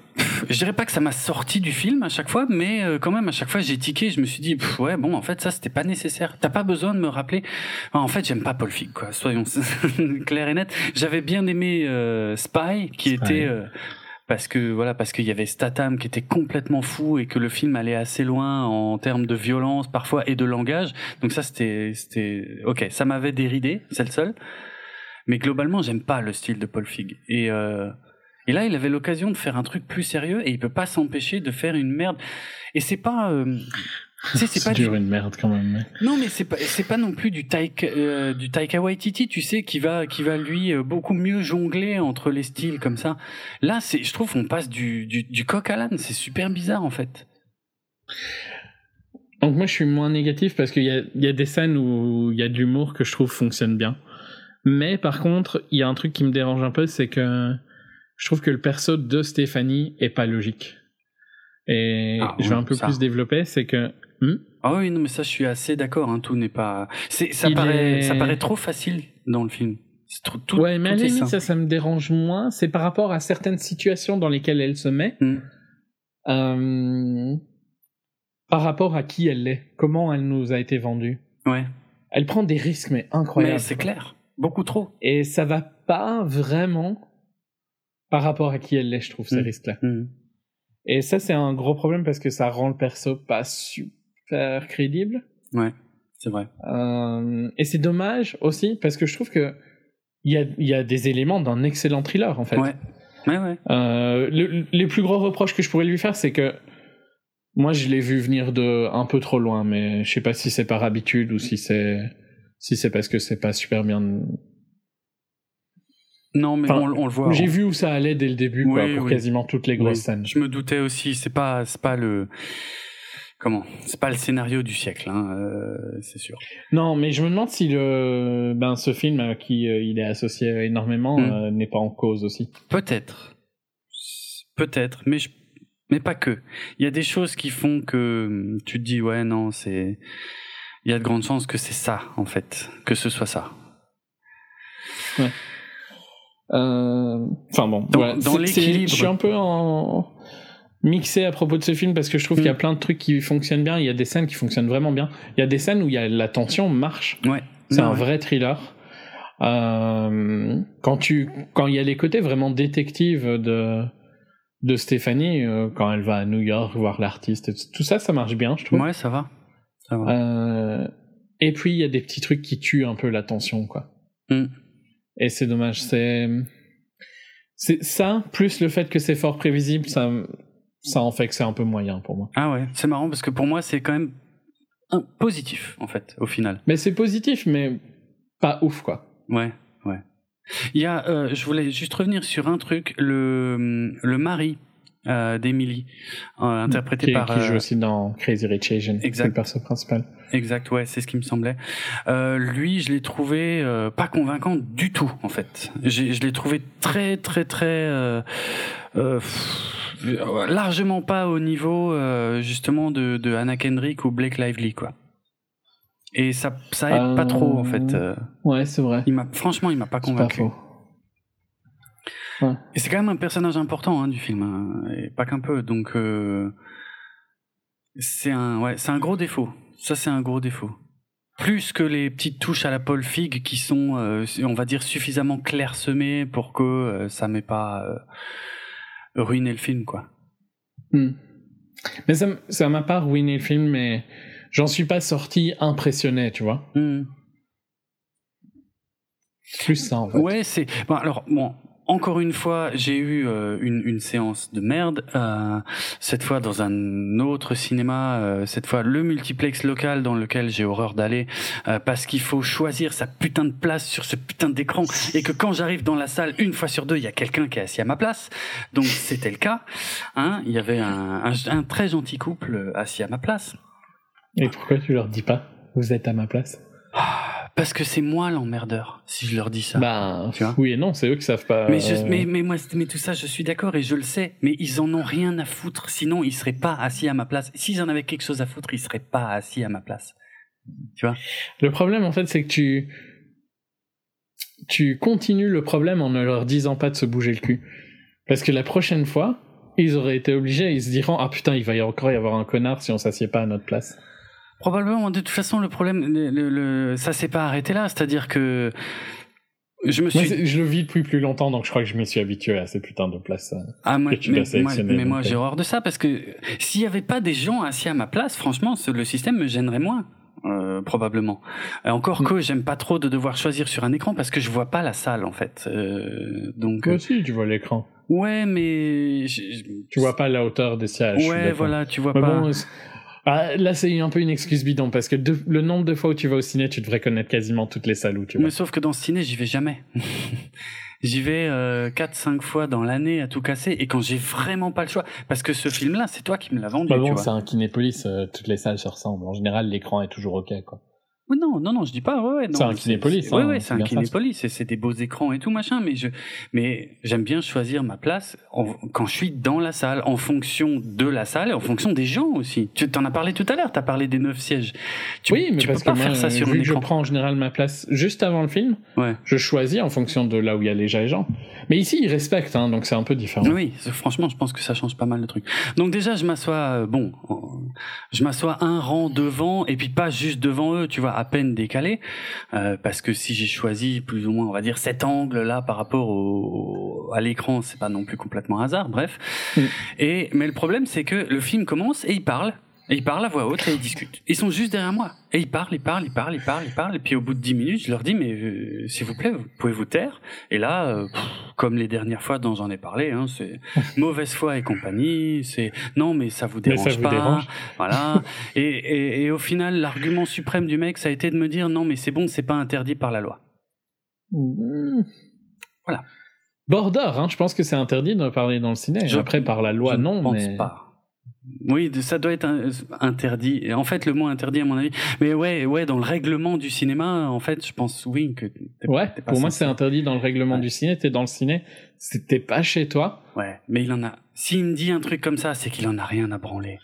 je dirais pas que ça m'a sorti du film à chaque fois, mais euh, quand même à chaque fois j'ai tiqué, je me suis dit pff, ouais bon en fait ça c'était pas nécessaire. T'as pas besoin de me rappeler. Enfin, en fait j'aime pas Paul Feig quoi. Soyons clairs et nets. J'avais bien aimé euh, Spy qui Spy. était euh, parce que voilà parce qu'il y avait Statham qui était complètement fou et que le film allait assez loin en termes de violence parfois et de langage. Donc ça c'était c'était ok ça m'avait déridé c'est le seul. Mais globalement j'aime pas le style de Paul Feig et euh, et là il avait l'occasion de faire un truc plus sérieux et il peut pas s'empêcher de faire une merde. Et c'est pas euh, tu sais, c'est pas du- dur une merde quand même. mais- non, mais c'est pas c'est pas non plus du Taika euh, du Taika Waititi, tu sais, qui va qui va lui euh, beaucoup mieux jongler entre les styles comme ça. Là, c'est je trouve qu'on passe du du, du coq à l'âne, c'est super bizarre en fait. Donc moi je suis moins négatif parce qu'il y a, il y a des scènes où il y a de l'humour que je trouve fonctionne bien. Mais par contre, il y a un truc qui me dérange un peu, c'est que je trouve que le perso de Stéphanie est pas logique. Et Ah, je vais un peu ça. plus développer, c'est que... Hmm Ah oui, non, mais ça, je suis assez d'accord. Hein, tout n'est pas. Ça paraît est- ça paraît trop facile dans le film. C'est trop tout. ouais, mais à la limite, ça, ça me dérange moins. C'est par rapport à certaines situations dans lesquelles elle se met. Hmm. Euh, par rapport à qui elle est. Comment elle nous a été vendue. Ouais. Elle prend des risques, mais incroyables. Mais c'est clair, beaucoup trop. Et ça va pas vraiment par rapport à qui elle est, je trouve, ces Mm. risques-là. Hmm. Et ça, c'est un gros problème parce que ça rend le perso pas super crédible. Ouais, c'est vrai. Euh, et c'est dommage aussi parce que je trouve que il y a, y a des éléments d'un excellent thriller, en fait. Ouais. Ouais, ouais. Euh, le- les plus gros reproches que je pourrais lui faire, c'est que moi, je l'ai vu venir de un peu trop loin, mais je sais pas si c'est par habitude ou si c'est si c'est parce que c'est pas super bien. Non, mais Enfin, on, on le voit. J'ai on- vu où ça allait dès le début, quoi, Oui, pour oui. quasiment toutes les grosses Oui. scènes. Je me doutais aussi. C'est pas, c'est pas le, comment, c'est pas le scénario du siècle, hein, euh, c'est sûr. Non, mais je me demande si le ben ce film à qui euh, il est associé énormément Mm. euh, n'est pas en cause aussi. Peut-être, peut-être, mais je, mais pas que. Il y a des choses qui font que hum, tu te dis ouais non c'est, il y a de grandes chances que c'est ça en fait, que ce soit ça. Euh, Enfin bon, Dans- voilà. dans l'équilibre. Je suis un peu en mixé à propos de ce film parce que je trouve qu'il y a Mm. plein de trucs qui fonctionnent bien. Il y a des scènes qui fonctionnent vraiment bien. Il y a des scènes où il y a la tension marche. Ouais. C'est un ouais. vrai thriller. Euh, quand tu quand il y a les côtés vraiment détectives de de Stéphanie euh, quand elle va à New York voir l'artiste tout ça ça marche bien je trouve. Ouais, ça va, ça va. Euh, et puis il y a des petits trucs qui tuent un peu la tension quoi. Mm. Et c'est dommage c'est c'est ça plus le fait que c'est fort prévisible ça ça en fait que c'est un peu moyen pour moi. Ah ouais, c'est marrant parce que pour moi c'est quand même un positif en fait au final. Mais c'est positif mais pas ouf quoi. Ouais, ouais. Il y a, euh, je voulais juste revenir sur un truc, le le mari euh, d'Emily, euh, interprété qui, par qui joue euh, aussi dans Crazy Rich Asian. Exact. Le perso principal. Exact, ouais, c'est ce qui me semblait. Lui, je l'ai trouvé pas convaincant du tout, en fait. Je l'ai trouvé très, très, très pff, largement pas au niveau euh, justement de, de Anna Kendrick ou Blake Lively, quoi. Et ça, ça aide pas Euh, trop, en fait. Euh, Ouais, c'est vrai. il m'a, franchement, il m'a pas C'est pas convaincu. faux. Et c'est quand même un personnage important hein, du film, hein, et pas qu'un peu. Donc euh, c'est un, ouais, c'est un gros défaut. Ça, c'est un gros défaut. Plus que les petites touches à la Paul Fig qui sont, euh, on va dire, suffisamment clairsemées pour que euh, ça m'ait pas ruiné le film, quoi. Hmm. Mais ça, m'a pas ruiné le film, mais j'en suis pas sorti impressionné, tu vois. Hmm. Plus ça, en fait. Ouais, c'est. Bon, alors, bon, encore une fois, j'ai eu euh, une, séance de merde. euh, cette fois dans un autre cinéma, euh, cette fois le multiplex local dans lequel j'ai horreur d'aller, parce qu'il faut choisir sa putain de place sur ce putain d'écran, et que quand j'arrive dans la salle, une fois sur deux, il y a quelqu'un qui est assis à ma place. Donc c'était le cas. Hein, il y avait un, très gentil couple assis à ma place. Et pourquoi tu leur dis pas Vous êtes à ma place? Parce que c'est moi l'emmerdeur, si je leur dis ça. Bah, Tu vois oui et non, c'est eux qui savent pas. Mais, je, euh, mais, mais moi, c'est- mais tout ça, je suis d'accord et je le sais. Mais ils en ont rien à foutre. Sinon, ils seraient pas assis à ma place. S'ils en avaient quelque chose à foutre, ils seraient pas assis à ma place. Tu vois? Le problème, en fait, c'est que tu. Tu continues le problème en ne leur disant pas de se bouger le cul. Parce que la prochaine fois, ils auraient été obligés, ils se diront Ah putain, il va y encore y avoir un connard si on s'assied pas à notre place. Probablement. De toute façon, le problème, le, le- le- ça s'est pas arrêté là. C'est-à-dire que Je me suis. je le vis depuis plus longtemps, donc je crois que je m'y suis habitué à ces putains de places. euh. Ah, moi, que tu mais, dois moi, mais moi, j'ai euh. horreur de ça parce que s'il y avait pas des gens assis à ma place, franchement, le système me gênerait moins. euh, probablement. Encore Mm. que j'aime pas trop de devoir choisir sur un écran parce que je vois pas la salle en fait. Euh, donc Moi aussi, tu vois l'écran. ouais, mais je- Tu vois pas la hauteur des sièges. Ouais, voilà, tu vois Mais pas. bon, ah, là, c'est un peu une excuse bidon parce que de- le nombre de fois où tu vas au ciné, tu devrais connaître quasiment toutes les salles où tu vas. Mais sauf que dans ce ciné, j'y vais jamais. j'y vais euh, 4-5 fois dans l'année à tout casser et quand j'ai vraiment pas le choix. Parce que ce film-là, c'est toi qui me l'as vendu. Bah bon, c'est un Kinépolis, euh, toutes les salles se ressemblent. En général, l'écran est toujours ok, quoi. Oui, non, non, non, je dis pas. Ouais, ouais, non, C'est un Kinépolis, hein, ouais, c'est un. Kinépolis. C'est des beaux écrans et tout machin. Mais je, mais j'aime bien choisir ma place en- quand je suis dans la salle, en fonction de la salle et en fonction des gens aussi. Tu t'en as parlé tout à l'heure. T'as parlé des neuf sièges. Tu, oui, mais tu parce peux pas que moi, faire ça sur vu un que je prends en général ma place juste avant le film, Ouais. je choisis en fonction de là où il y a les gens. Mais ici, ils respectent, hein, donc c'est un peu différent. Oui, franchement, je pense que ça change pas mal de trucs. Donc déjà, je m'assois, euh, bon, en- je m'assois un rang devant et puis pas juste devant eux, tu vois, à peine décalé, euh, parce que si j'ai choisi plus ou moins, on va dire cet angle là par rapport au, à l'écran, c'est pas non plus complètement hasard. Bref. Mm. Et mais le problème, c'est que le film commence et ils parlent. Et ils parlent à voix haute et ils discutent. Ils sont juste derrière moi. Et ils parlent, ils parlent, ils parlent, ils parlent, ils parlent. Et puis au bout de 10 minutes, je leur dis, mais euh, s'il vous plaît, vous pouvez vous taire. Et là, euh, pff, comme les dernières fois dont j'en ai parlé, hein, c'est mauvaise foi et compagnie. C'est non, mais ça vous dérange ça vous pas. dérange Voilà. et, et, et au final, l'argument suprême du mec, ça a été de me dire, non, mais c'est bon, c'est pas interdit par la loi. Mmh. Voilà. Border, hein, je pense que c'est interdit de parler dans le ciné. Je- Après, par la loi, je non, ne pense mais... pas. Oui, ça doit être interdit. Et En fait, le mot interdit, à mon avis. Mais ouais, ouais, dans le règlement du cinéma, en fait, je pense oui que. Ouais, pas pour moi, c'est interdit dans le règlement Ouais. du ciné. T'es dans le ciné, c'était pas chez toi. Ouais, mais il en a. S'il me dit un truc comme ça, c'est qu'il en a rien à branler.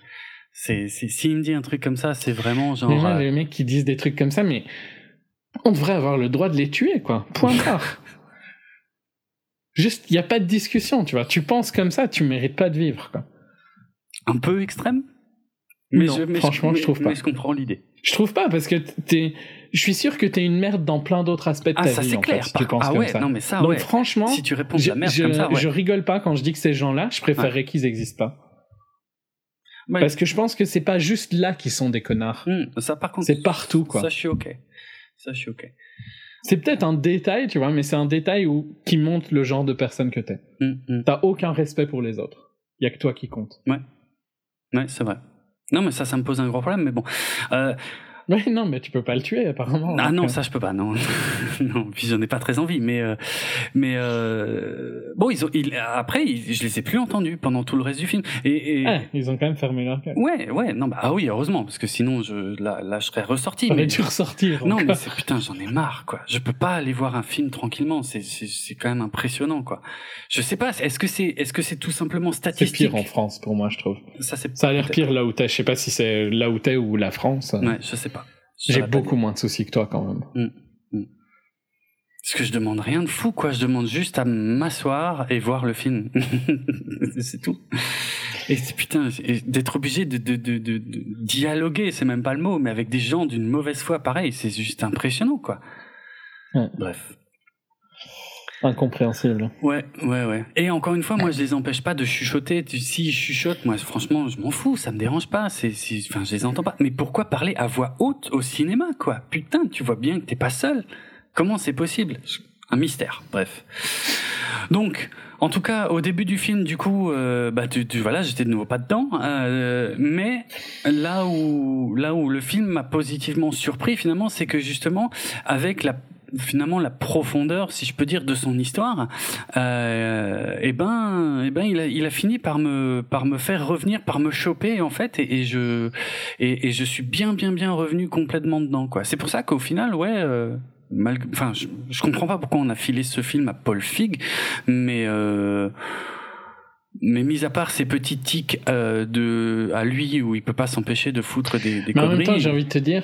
C'est, s'il me dit un truc comme ça, c'est vraiment genre. Moi, euh, les mecs qui disent des trucs comme ça, mais on devrait avoir le droit de les tuer, quoi. Point barre. Juste, il y a pas de discussion, tu vois. Tu penses comme ça, tu mérites pas de vivre, quoi. Un peu extrême? Non, franchement, je mais- trouve pas. Mais je comprends l'idée. Je trouve pas, parce que t'es... Je suis sûr que t'es une merde dans plein d'autres aspects de Ah, ta ça vie, c'est clair. fait, si Par- tu penses ah comme ouais, ça. non mais ça Donc ouais. franchement, Si tu réponds de je, la merde je- comme ça, ouais. je rigole pas quand je dis que ces gens-là, je préférerais qu'ils existent pas. Parce que je pense que c'est pas juste là qu'ils sont des connards. Hum, ça par contre. C'est partout, quoi. Ça je suis ok. Ça je suis ok. C'est peut-être un détail, tu vois, mais c'est un détail où, qui montre le genre de personne que t'es. Hum, hum. T'as aucun respect pour les autres. Y a que toi qui compte. Ouais, c'est vrai. Non mais ça, ça me pose un gros problème. Mais bon. Euh, Ouais, non, mais tu peux pas le tuer, apparemment. Ah non, euh, ça je peux pas, non. non, puis j'en ai pas très envie, mais euh, mais euh, bon, ils ont, ils, après, ils- je les ai plus entendus pendant tout le reste du film. Et, et ah, ils ont quand même fermé leur gueule. ouais, ouais, non, bah ah oui, heureusement, parce que sinon, je là, là je serais ressorti. Ça Mais, dû ressortir. non, mais c'est putain, j'en ai marre, quoi. Je peux pas aller voir un film tranquillement. C'est c'est c'est quand même impressionnant, quoi. Je sais pas, est-ce que c'est est-ce que c'est tout simplement c'est statistique pire en France, pour moi, je trouve. Ça c'est Ça a l'air pire là où t'es. Je sais pas si c'est là où t'es ou la France. Ouais, je sais pas. J'ai beaucoup moins de soucis que toi, quand même. Parce que je demande rien de fou, quoi. Je demande juste à m'asseoir et voir le film. c'est tout. Et c'est putain, d'être obligé de, de, de, de, de dialoguer, c'est même pas le mot, mais avec des gens d'une mauvaise foi, pareil, c'est juste impressionnant, quoi. Ouais. Bref. Incompréhensible. Ouais, ouais, ouais. Et encore une fois, moi, je les empêche pas de chuchoter. Si je chuchote, moi, franchement, je m'en fous, ça me dérange pas. C'est, enfin, je les entends pas. Mais pourquoi parler à voix haute au cinéma, quoi? Putain, tu vois bien que t'es pas seul. Comment c'est possible? Un mystère. Bref. Donc, en tout cas, au début du film, du coup, euh, bah, tu, tu- voilà, j'étais de nouveau pas dedans. euh, mais là où, là où le film m'a positivement surpris, finalement, c'est que justement, avec la finalement la profondeur, si je peux dire, de son histoire, euh, et ben, et ben, il a, il a fini par me, par me faire revenir, par me choper en fait, et, et je, et, et je suis bien, bien, bien revenu complètement dedans, quoi. C'est pour ça qu'au final, ouais. Euh, malgré- Enfin, je, je comprends pas pourquoi on a filé ce film à Paul Fig, mais euh, mais mis à part ces petits tics euh, de à lui où il peut pas s'empêcher de foutre des, des Mais en même conneries. temps, j'ai envie de te dire,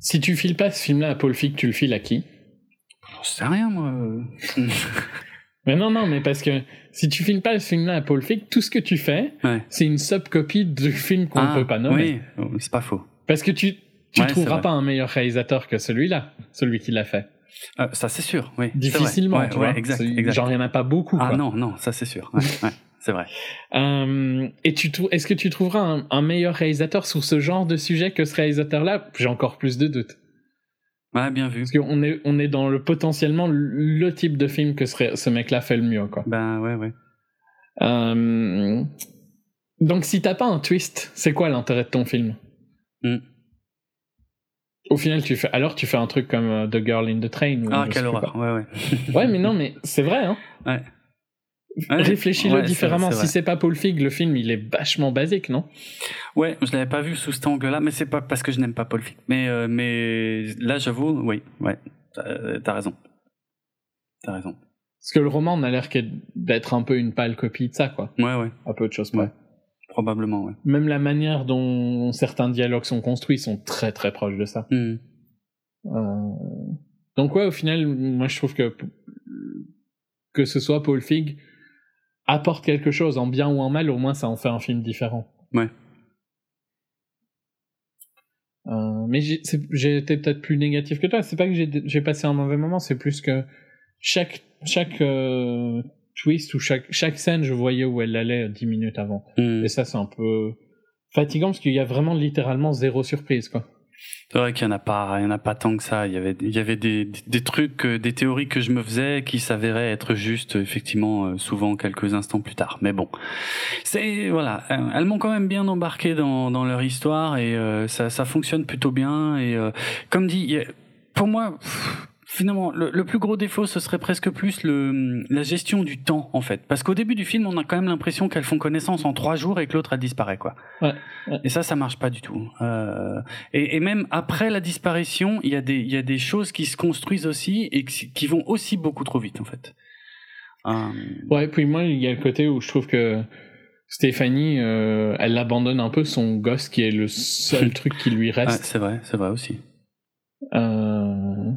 si tu files pas ce film-là à Paul Fick, tu le files à qui? Sais rien moi. Mais non, non, mais parce que si tu files pas ce film-là à Paul Fick, tout ce que tu fais, Ouais. c'est une subcopie du film qu'on ne Ah, peut pas nommer. Oui, oh, c'est pas faux. Parce que tu tu Ouais, trouveras pas un meilleur réalisateur que celui-là, celui qui l'a fait. Euh, ça, c'est sûr, oui. Difficilement, Ouais, tu vois. exact, exact. Genre, il n'y en a pas beaucoup. Ah quoi. non, non, ça, c'est sûr. C'est vrai. Euh, et tu trou- est-ce que tu trouveras un, un meilleur réalisateur sur ce genre de sujet que ce réalisateur-là? J'ai encore plus de doutes. Ouais, bien vu. Parce qu'on est, on est dans le potentiellement le type de film que ce, ce mec-là fait le mieux, quoi. Ben, ouais, ouais. Euh, donc, si t'as pas un twist, c'est quoi l'intérêt de ton film? Hmm. Au final, tu fais, alors tu fais un truc comme euh, The Girl in the Train. ou Ah, quelle horreur. Ouais, ouais. Ouais, mais non, mais c'est vrai, hein. Ouais. Ouais, Réfléchis-le ouais, différemment. vrai, Si c'est pas Paul Fig, le film, il est vachement basique, non? Ouais, je l'avais pas vu sous cet angle-là, mais c'est pas parce que je n'aime pas Paul Feig. Mais, euh, mais là, j'avoue, oui, ouais, t'as raison. T'as raison. Parce que le roman, on a l'air qu'être- d'être un peu une pâle copie de ça, quoi. Ouais, ouais, Un peu de choses. Ouais. probablement, ouais. Même la manière dont certains dialogues sont construits sont très très proches de ça. Hmm. Euh, Donc ouais, au final, moi je trouve que que ce soit Paul Fig apporte quelque chose, en bien ou en mal, au moins ça en fait un film différent. Ouais. Euh, mais j'ai été peut-être plus négatif que toi. C'est pas que j'ai j'ai passé un mauvais moment, c'est plus que chaque chaque euh, twist ou chaque chaque scène, je voyais où elle allait dix minutes avant. Hmm. Et ça, c'est un peu fatigant parce qu'il y a vraiment littéralement zéro surprise, quoi. C'est vrai qu'il y en a pas, il y en a pas tant que ça. Il y avait, il y avait des, des, trucs, euh, des théories que je me faisais qui s'avéraient être justes, effectivement, euh, souvent quelques instants plus tard. Mais bon, c'est voilà, euh, elles m'ont quand même bien embarqué dans, dans leur histoire et euh, ça, ça fonctionne plutôt bien. Et euh, comme dit, pour moi. pff, Finalement, le, le plus gros défaut, ce serait presque plus le, la gestion du temps, en fait. Parce qu'au début du film, on a quand même l'impression qu'elles font connaissance en trois jours et que l'autre, elle disparaît, quoi. Ouais, ouais. Et ça, ça marche pas du tout. Euh, et, et même après la disparition, il y, a des, il y a des choses qui se construisent aussi et qui, qui vont aussi beaucoup trop vite, en fait. Euh, Ouais, puis moi, il y a le côté où je trouve que Stéphanie, euh, elle abandonne un peu son gosse qui est le seul truc qui lui ouais, reste. c'est vrai, c'est vrai aussi. Euh,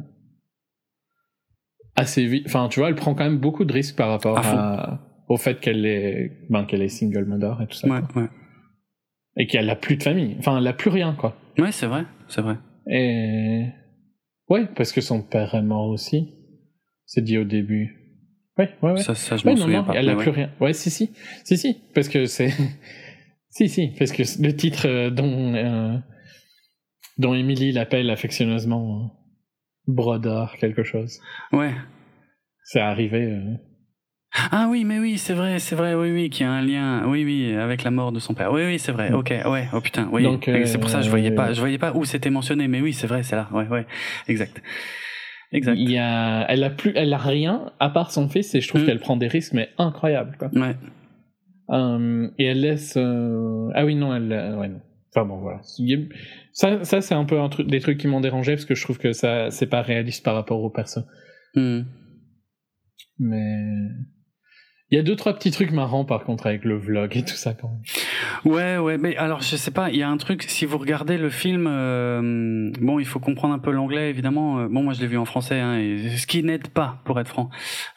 assez vite. Enfin, tu vois, elle prend quand même beaucoup de risques par rapport À au fait qu'elle est, ben, qu'elle est single mother et tout ça. Ouais, ouais. Et qu'elle a plus de famille. Enfin, elle a plus rien, quoi. Ouais, c'est vrai, c'est vrai. Et ouais, parce que son père est mort aussi. C'est dit au début. Ouais, ouais, ouais. Ça, ça je Ouais, m'en souviens non, pas. elle a mais plus ouais. rien. Ouais, si, si. Si, si. Parce que c'est. si, si. Parce que le titre euh, dont, euh, dont Emily l'appelle affectionneusement euh, Brodeur, quelque chose. Ouais. C'est arrivé. euh, Ah oui, mais oui, c'est vrai, c'est vrai, oui, oui, qu'il y a un lien, oui, oui, avec la mort de son père. Oui, oui, c'est vrai. Ok, ouais, oh putain, oui. Euh, c'est pour ça que je voyais pas, je voyais pas où c'était mentionné, mais oui, c'est vrai, c'est là. Ouais, ouais, exact, exact. Il y a, elle a plus, elle a rien à part son fils et je trouve Mm. qu'elle prend des risques mais incroyables quoi. Ouais. Euh, et elle laisse, euh, ah oui non elle, euh, ouais non. Enfin bon voilà. Ça, ça c'est un peu un truc, des trucs qui m'ont dérangé parce que je trouve que ça c'est pas réaliste par rapport au perso. Hmm. Mais il y a deux trois petits trucs marrants par contre avec le vlog et tout ça quand même. Ouais, ouais, mais alors je sais pas, il y a un truc, si vous regardez le film, euh, bon, il faut comprendre un peu l'anglais évidemment. Euh, Bon, moi je l'ai vu en français, hein, ce qui n'aide pas pour être franc,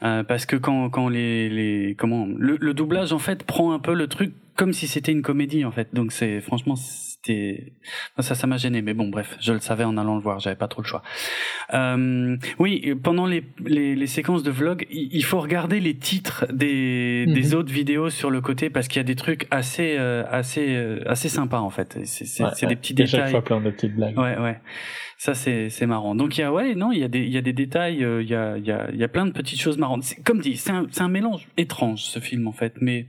Euh, parce que quand quand les les comment le doublage en fait prend un peu le truc comme si c'était une comédie en fait. Donc c'est franchement c'était ça ça m'a gêné, mais bon bref, je le savais en allant le voir, j'avais pas trop le choix. Euh, oui, pendant les, les, les séquences de vlog, il faut regarder les titres des, Mhm. des autres vidéos sur le côté parce qu'il y a des trucs assez euh, assez euh, assez sympas en fait. C'est Ouais, ouais. des petits y a chaque détails. fois plein de petites blagues. Ouais, ouais. Ça c'est c'est marrant. Donc il y a ouais non il y a des il y a des détails euh, il y a il y a il y a plein de petites choses marrantes. Comme dit c'est un c'est un mélange étrange ce film en fait mais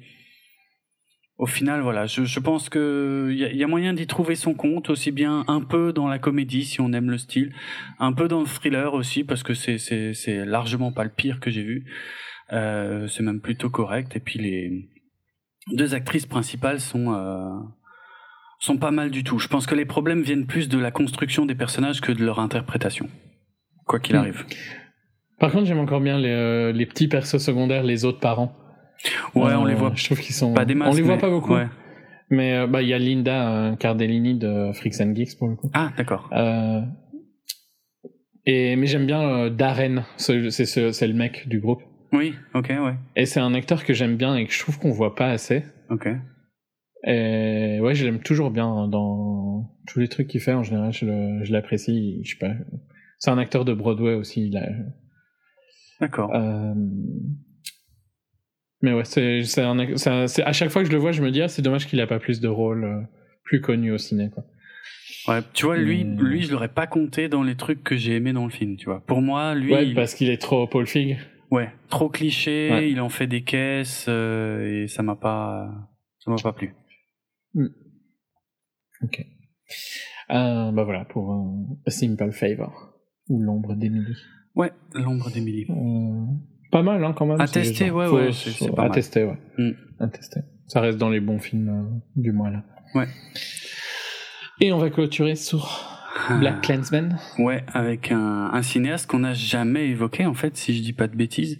au final voilà je je pense que il y a, il y a moyen d'y trouver son compte aussi bien un peu dans la comédie si on aime le style un peu dans le thriller aussi parce que c'est c'est c'est largement pas le pire que j'ai vu. Euh, c'est même plutôt correct et puis les deux actrices principales sont euh, sont pas mal du tout. Je pense que les problèmes viennent plus de la construction des personnages que de leur interprétation. Quoi qu'il Mm. arrive. Par contre j'aime encore bien les, euh, les petits persos secondaires, les autres parents. Ouais, on Euh, les voit Je trouve qu'ils sont. pas des masses. on les voit mais- pas beaucoup. ouais. Mais euh, bah il y a Linda euh, Cardellini de Freaks and Geeks pour le coup. Ah, d'accord. Euh, et mais j'aime bien euh, Darren, c'est c'est ce- c'est le mec du groupe. Oui, ok, ouais. Et c'est un acteur que j'aime bien et que je trouve qu'on voit pas assez. Ok. Et ouais, je l'aime toujours bien dans tous les trucs qu'il fait. En général, je le- je l'apprécie. Je sais pas. C'est un acteur de Broadway aussi. D'accord. euh, Mais ouais, c'est c'est un, ac- c'est un- c'est- à chaque fois que je le vois, je me dis ah c'est dommage qu'il a pas plus de rôles euh, plus connus au ciné quoi. Ouais, tu vois, lui, Hmm. lui, je l'aurais pas compté dans les trucs que j'ai aimé dans le film, tu vois. Pour moi, lui, ouais, il- parce qu'il est trop Paul Fig. ouais, trop cliché, Ouais. il en fait des caisses euh, et ça m'a pas, ça m'a pas plu. Ok. Euh, bah voilà pour euh, A Simple Favor ou l'ombre d'Emily. Ouais, l'ombre d'Emily. Euh, pas mal hein quand même. À c'est tester, genre, ouais, faut- ouais, c'est- c'est faut- pas à mal. tester, ouais. Mm. À tester. Ça reste dans les bons films euh, du mois là. Ouais. Et on va clôturer sur Black Clansman. Ouais, avec un, un cinéaste qu'on n'a jamais évoqué en fait, si je dis pas de bêtises.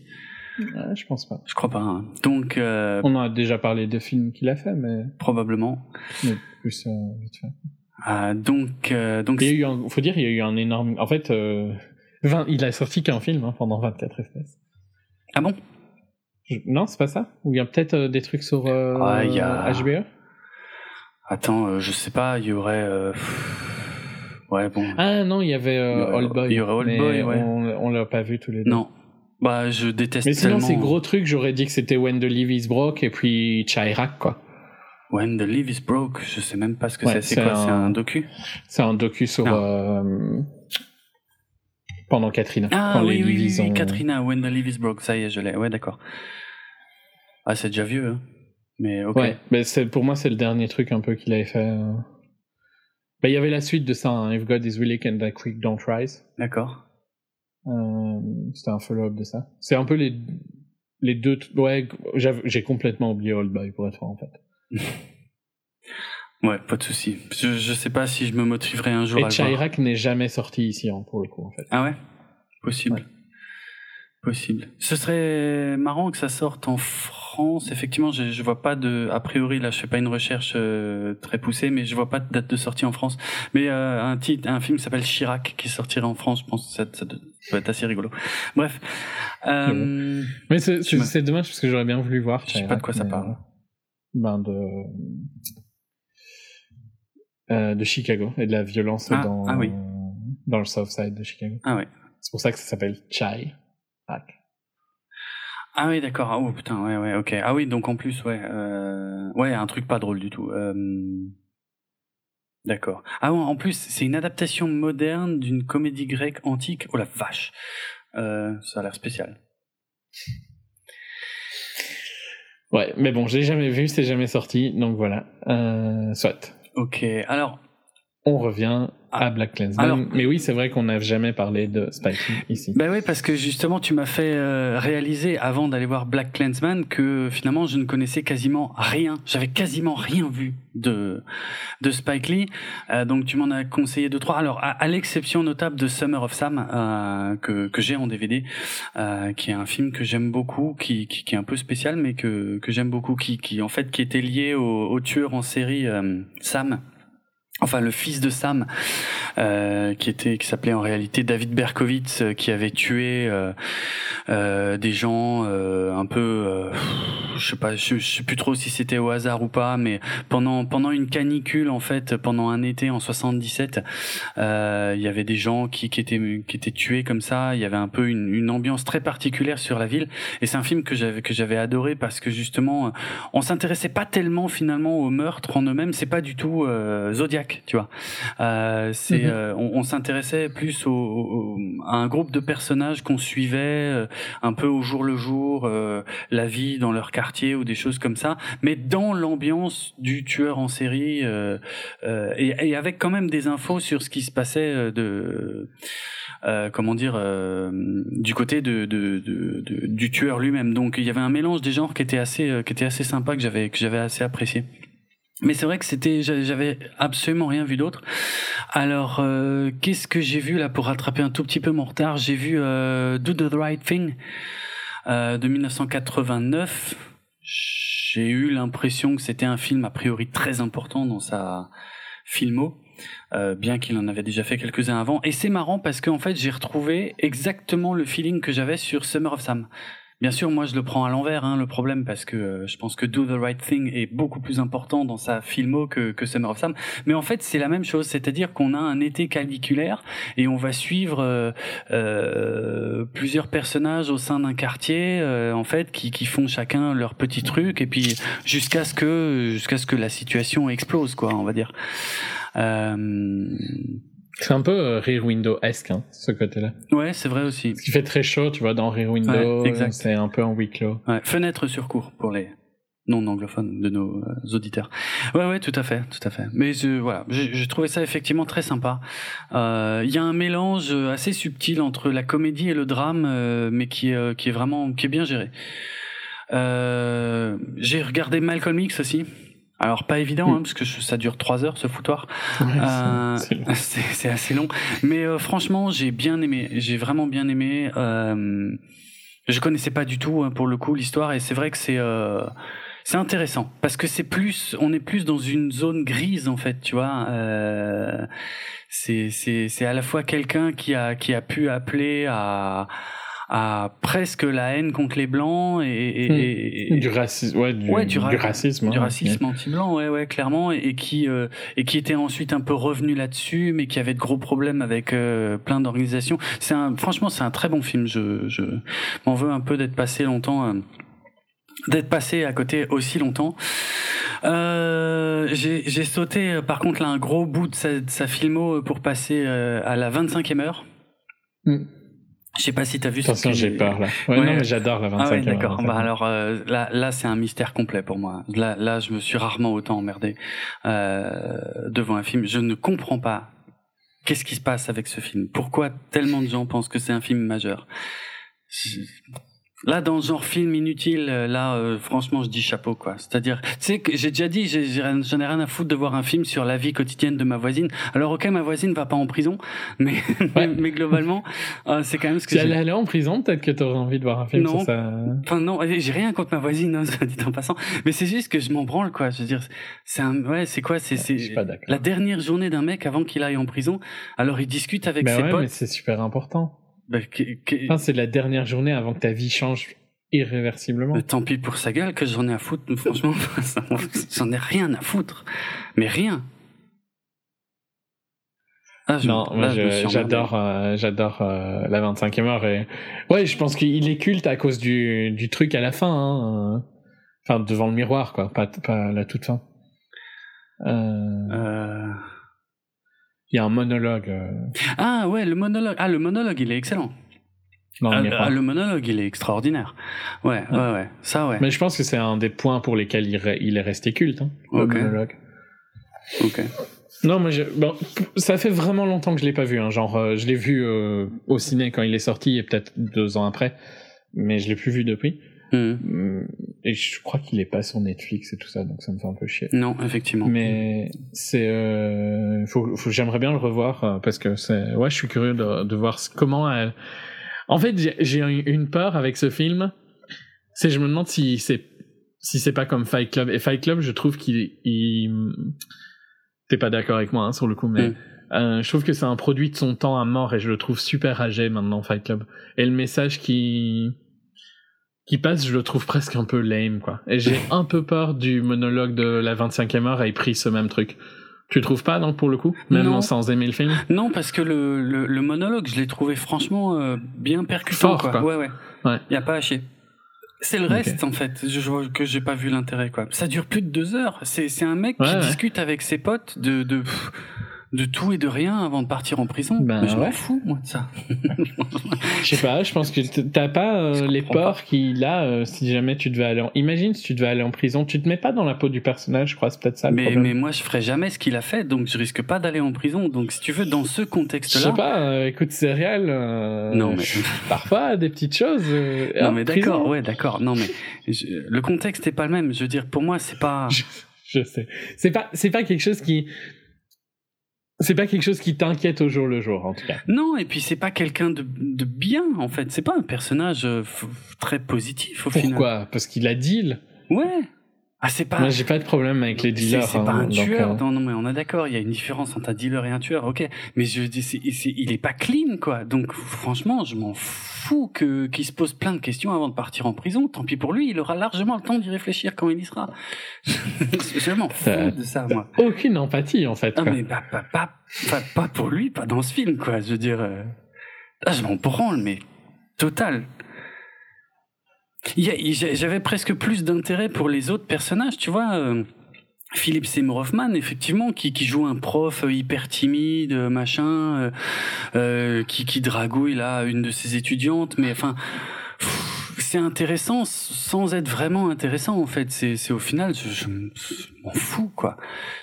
Ouais, je pense pas. Je crois pas. hein. Donc euh, On en a déjà parlé de films qu'il a fait, mais, probablement. mais plus euh, vite fait. Euh, donc euh, donc Il y a eu un, faut dire, il y a eu un énorme. En fait, euh, 20 il a sorti qu'un film hein, pendant 24 FPS. Ah bon? Non, c'est pas ça? Ou il y a peut-être euh, des trucs sur euh, Ouais, il y a- HBO Attends, euh, je sais pas, il y aurait. euh, Ouais bon. Ah non, il y avait Old Boy. il y aurait Old Boy, ouais. On, on l'a pas vu tous les deux. Non. Bah je déteste Mais sinon, tellement. ces gros trucs, j'aurais dit que c'était When the Leaves Broke et puis Chirac, quoi. When the Leaf is broke, je sais même pas ce que Ouais. C'est c'est quoi? un- C'est un docu? C'est un docu sur. Euh, pendant Katrina. Ah quand oui, les oui, oui, ont- Katrina, When the broke, ça y est, je l'ai. Ouais, d'accord. Ah, c'est déjà vieux, hein. Mais ok. Ouais, mais c'est, pour moi, c'est le dernier truc un peu qu'il avait fait. euh. Bah, il y avait la suite de ça, hein, If God is willing and the quick don't rise. D'accord. Euh, c'était un follow-up de ça. C'est un peu les, les deux. t- Ouais, j'ai complètement oublié Old Boy pour être franc, en fait. Ouais, pas de souci. Je, je sais pas si je me motiverai un jour Et. Chirac n'est jamais sorti ici, hein, pour le coup, en fait. Ah ouais? Possible. Ouais. Possible. Ce serait marrant que ça sorte en France. Effectivement, je, je vois pas de. A priori, là, je fais pas une recherche euh, très poussée, mais je vois pas de date de sortie en France. Mais euh, un titre, un film qui s'appelle Chirac qui sortirait en France, je pense que ça, ça doit être assez rigolo. Bref. Euh, Mais c'est, dommage parce que j'aurais bien voulu voir. Je sais pas de quoi ça parle. euh, Ben de. Euh, de Chicago et de la violence Ah, dans, ah oui. dans le South Side de Chicago. Ah ouais. C'est pour ça que ça s'appelle Chai. Ah oui, d'accord. Ah, Oh putain, ouais, ouais, ok. Ah oui, donc en plus, ouais, euh... ouais, un truc pas drôle du tout. Euh... D'accord. Ah ouais, en plus, c'est une adaptation moderne d'une comédie grecque antique. Oh la vache. Euh, ça a l'air spécial. Ouais, mais bon, je l'ai jamais vu, c'est jamais sorti, donc voilà. Soit. Ok. Alors, On revient à Ah. Black Clansman. Alors- mais oui, c'est vrai qu'on n'a jamais parlé de Spike Lee ici. Ben oui, parce que justement, tu m'as fait euh, réaliser avant d'aller voir Black Clansman que finalement, je ne connaissais quasiment rien. J'avais quasiment rien vu de de Spike Lee. Euh, donc, tu m'en as conseillé deux trois. Alors, à, à l'exception notable de Summer of Sam euh, que que j'ai en DVD, euh, qui est un film que j'aime beaucoup, qui, qui qui est un peu spécial, mais que que j'aime beaucoup, qui qui en fait qui était lié au, au tueur en série Sam. Enfin, le fils de Sam, euh, qui était, qui s'appelait en réalité David Berkowitz, euh, qui avait tué euh, euh, des gens euh, un peu, je sais pas, je, sais plus trop si c'était au hasard ou pas, mais pendant pendant une canicule en fait, pendant un été en 77, euh, il y avait des gens qui, qui étaient qui étaient tués comme ça. Il y avait un peu une, une ambiance très particulière sur la ville, et c'est un film que j'avais que j'avais adoré parce que justement, on s'intéressait pas tellement finalement aux meurtres en eux-mêmes. C'est pas du tout euh, Tu vois. Euh, c'est Mhm. euh, on, on s'intéressait plus au, au- à un groupe de personnages qu'on suivait euh, un peu au jour le jour, la vie dans leur quartier ou des choses comme ça, mais dans l'ambiance du tueur en série et, et avec quand même des infos sur ce qui se passait de comment dire du côté de, de, de- de- du tueur lui-même. Donc il y avait un mélange des genres qui était assez qui était assez sympa que j'avais que j'avais assez apprécié. Mais c'est vrai que c'était, j'a- j'avais absolument rien vu d'autre. Alors, euh, qu'est-ce que j'ai vu là pour rattraper un tout petit peu mon retard? J'ai vu euh, Do the Right Thing euh, de 1989. J'ai eu l'impression que c'était un film a priori très important dans sa filmo, euh, bien qu'il en avait déjà fait quelques-uns avant. Et c'est marrant parce qu'en fait, j'ai retrouvé exactement le feeling que j'avais sur Summer of Sam. Bien sûr, moi je le prends à l'envers, hein, le problème, parce que euh, je pense que Do the Right Thing est beaucoup plus important dans sa filmo que, que Summer of Sam. Mais en fait, c'est la même chose, c'est-à-dire qu'on a un été caliculaire et on va suivre euh, euh, plusieurs personnages au sein d'un quartier, euh, en fait, qui, qui font chacun leur petit truc, et puis jusqu'à ce que jusqu'à ce que la situation explose, quoi, on va dire. Euh, C'est un peu euh, Rear Window-esque, hein, ce côté-là. ouais, c'est vrai aussi. Ce qui fait très chaud, tu vois, dans Rear Window, Ouais, c'est un peu en huis clos. Ouais, fenêtre sur cours pour les non anglophones de nos euh, auditeurs. Ouais, ouais, tout à fait, tout à fait. Mais voilà, j'ai trouvé ça effectivement très sympa. Euh, Il y a un mélange assez subtil entre la comédie et le drame, mais qui est, qui est vraiment, qui est bien géré. J'ai regardé Malcolm X aussi. Alors pas évident, Mm. hein, parce que je- ça dure trois heures ce foutoir. Ouais, Euh, c'est- assez long, mais euh, franchement, j'ai bien aimé. J'ai vraiment bien aimé. Euh, je connaissais pas du tout hein, pour le coup l'histoire, et c'est vrai que c'est euh, c'est intéressant parce que c'est plus, on est plus dans une zone grise en fait, tu vois. Euh, c'est c'est c'est à la fois quelqu'un qui a qui a pu appeler à à presque la haine contre les blancs et, et- Hmm. et- Du racisme, ouais, du, Ouais, du ra- racisme. du hein. racisme anti-blanc, ouais, ouais, clairement, et, et qui euh, et qui était ensuite un peu revenu là-dessus, mais qui avait de gros problèmes avec euh, plein d'organisations. C'est un, franchement, c'est un très bon film. Je, je m'en veux un peu d'être passé longtemps. euh, d'être passé à côté aussi longtemps. Euh, j'ai sauté par contre là un gros bout de sa, de sa filmo pour passer euh, à la 25e heure. Hmm. Je sais pas si t'as vu ce Attention, que- j'ai peur là. Ouais, Ouais. non, mais j'adore la 25 ah ouais, d'accord. Bah alors euh, là, là c'est un mystère complet pour moi. Là, là, je me suis rarement autant emmerdé euh, devant un film. Je ne comprends pas qu'est-ce qui se passe avec ce film. Pourquoi tellement de gens pensent que c'est un film majeur? Je- Là, dans genre film inutile, euh, là, euh, franchement, je dis chapeau, quoi. C'est-à-dire, tu sais que j'ai déjà dit, j'en ai rien à foutre de voir un film sur la vie quotidienne de ma voisine. Alors, ok, ma voisine va pas en prison, mais, Ouais. mais globalement, euh, c'est quand même ce que Si elle allait en prison, peut-être que t'aurais envie de voir un film Non. sur ça. Enfin non, j'ai rien contre ma voisine, hein, soit dit en passant. Mais c'est juste que je m'en branle, quoi. Je veux dire, c'est un, ouais, c'est quoi, c'est, c'est la dernière journée d'un mec avant qu'il aille en prison. Alors il discute avec Bah ses ouais, potes. c'est super important. Bah, Enfin, c'est la dernière journée avant que ta vie change irréversiblement. tant pis pour sa gueule que j'en ai à foutre. Franchement, j'en ai rien à foutre. Mais rien. Ah, je- Non, me j'adore, euh, j'adore euh, la 25e heure et ouais, je pense qu'il est culte à cause du, du truc à la fin, hein, enfin devant le miroir quoi, pas, pas la toute fin. Euh, Euh, Il y a un monologue euh, Ah ouais, le monologue. Ah le monologue, il est excellent. Ah, ah, le monologue, il est extraordinaire. Ouais, ouais, ouais. Ça, ouais. Mais je pense que c'est un des points pour lesquels il, re- il est resté culte, hein, le monologue. Ok. Non, moi, je, bon, ça fait vraiment longtemps que je l'ai pas vu. Hein, genre, euh, je l'ai vu euh, au ciné quand il est sorti et peut-être deux ans après, mais je l'ai plus vu depuis. Hum, Et je crois qu'il est pas sur Netflix et tout ça, donc ça me fait un peu chier. Non, effectivement. Mais c'est, euh, faut, faut- j'aimerais bien le revoir euh, parce que c'est, ouais, je suis curieux de, de voir comment. elle- En fait, j'ai- une peur avec ce film. C'est, je me demande si c'est, si c'est pas comme Fight Club. Et Fight Club, je trouve qu'il, il... t'es pas d'accord avec moi hein, sur le coup, mais Mm. euh, je trouve que c'est un produit de son temps à mort et je le trouve super âgé maintenant Fight Club. Et le message qui qui passe, je le trouve presque un peu lame, quoi. Et j'ai un peu peur du monologue de la 25e heure ait pris ce même truc. Tu trouves pas, donc, pour le coup? Même Non. sans aimer le film? Non, parce que le, le, le monologue, je l'ai trouvé franchement euh, bien percutant. Fort, quoi. quoi. Ouais, ouais. Ouais. Y a pas à chier. C'est le reste, en fait, je vois que j'ai pas vu l'intérêt, quoi. Ça dure plus de deux heures. C'est, c'est un mec Ouais, qui ouais. discute avec ses potes de, de, de tout et de rien avant de partir en prison. Ben, je m'en ouais. fous, moi, de ça. Je sais pas, je pense que t'as pas euh, les peurs qu'il a euh, si jamais tu devais aller en... Imagine si tu devais aller en prison, tu te mets pas dans la peau du personnage, je crois, c'est peut-être ça le mais, problème. mais moi, je ferais jamais ce qu'il a fait, donc je risque pas d'aller en prison. Donc, si tu veux, dans ce Je sais contexte-là. pas, euh, écoute, Serial, euh, Non, mais- parfois, des petites choses... euh, Non, mais d'accord, ouais, d'accord. Non, mais je- le contexte est pas le même. Je veux dire, pour moi, c'est pas. Je, je sais. C'est pas, c'est pas quelque chose qui... C'est pas quelque chose qui t'inquiète au jour le jour, en tout cas. Non, et puis c'est pas quelqu'un de, de bien, en fait. C'est pas un personnage euh, très positif, au final. Pourquoi Parce qu'il a deal? Ouais. Ah, c'est pas. Moi, j'ai pas de problème avec les dealers. c'est hein, pas un donc, tueur. euh, Non, non, mais on est d'accord. Il y a une différence entre un dealer et un tueur. Ok. Mais je dis, c'est- il est pas clean, quoi. Donc, franchement, je m'en fous que qu'il se pose plein de questions avant de partir en prison. Tant pis pour lui. Il aura largement le temps d'y réfléchir quand il y sera. je m'en fous de ça, moi. Aucune empathie, en fait. Quoi. mais pas, pas, pas, pas, pas pour lui, pas dans ce film, quoi. Je veux dire, euh, ah, je m'en branle, mais total. J'avais presque plus d'intérêt pour les autres personnages, tu vois. euh, Philippe Seymour Hoffman, effectivement, qui, joue un prof hyper timide, euh, machin, euh, euh, qui, qui dragouille là une de ses étudiantes, mais enfin, c'est intéressant sans être vraiment intéressant en fait. C'est au final, je, je m'en fous quoi,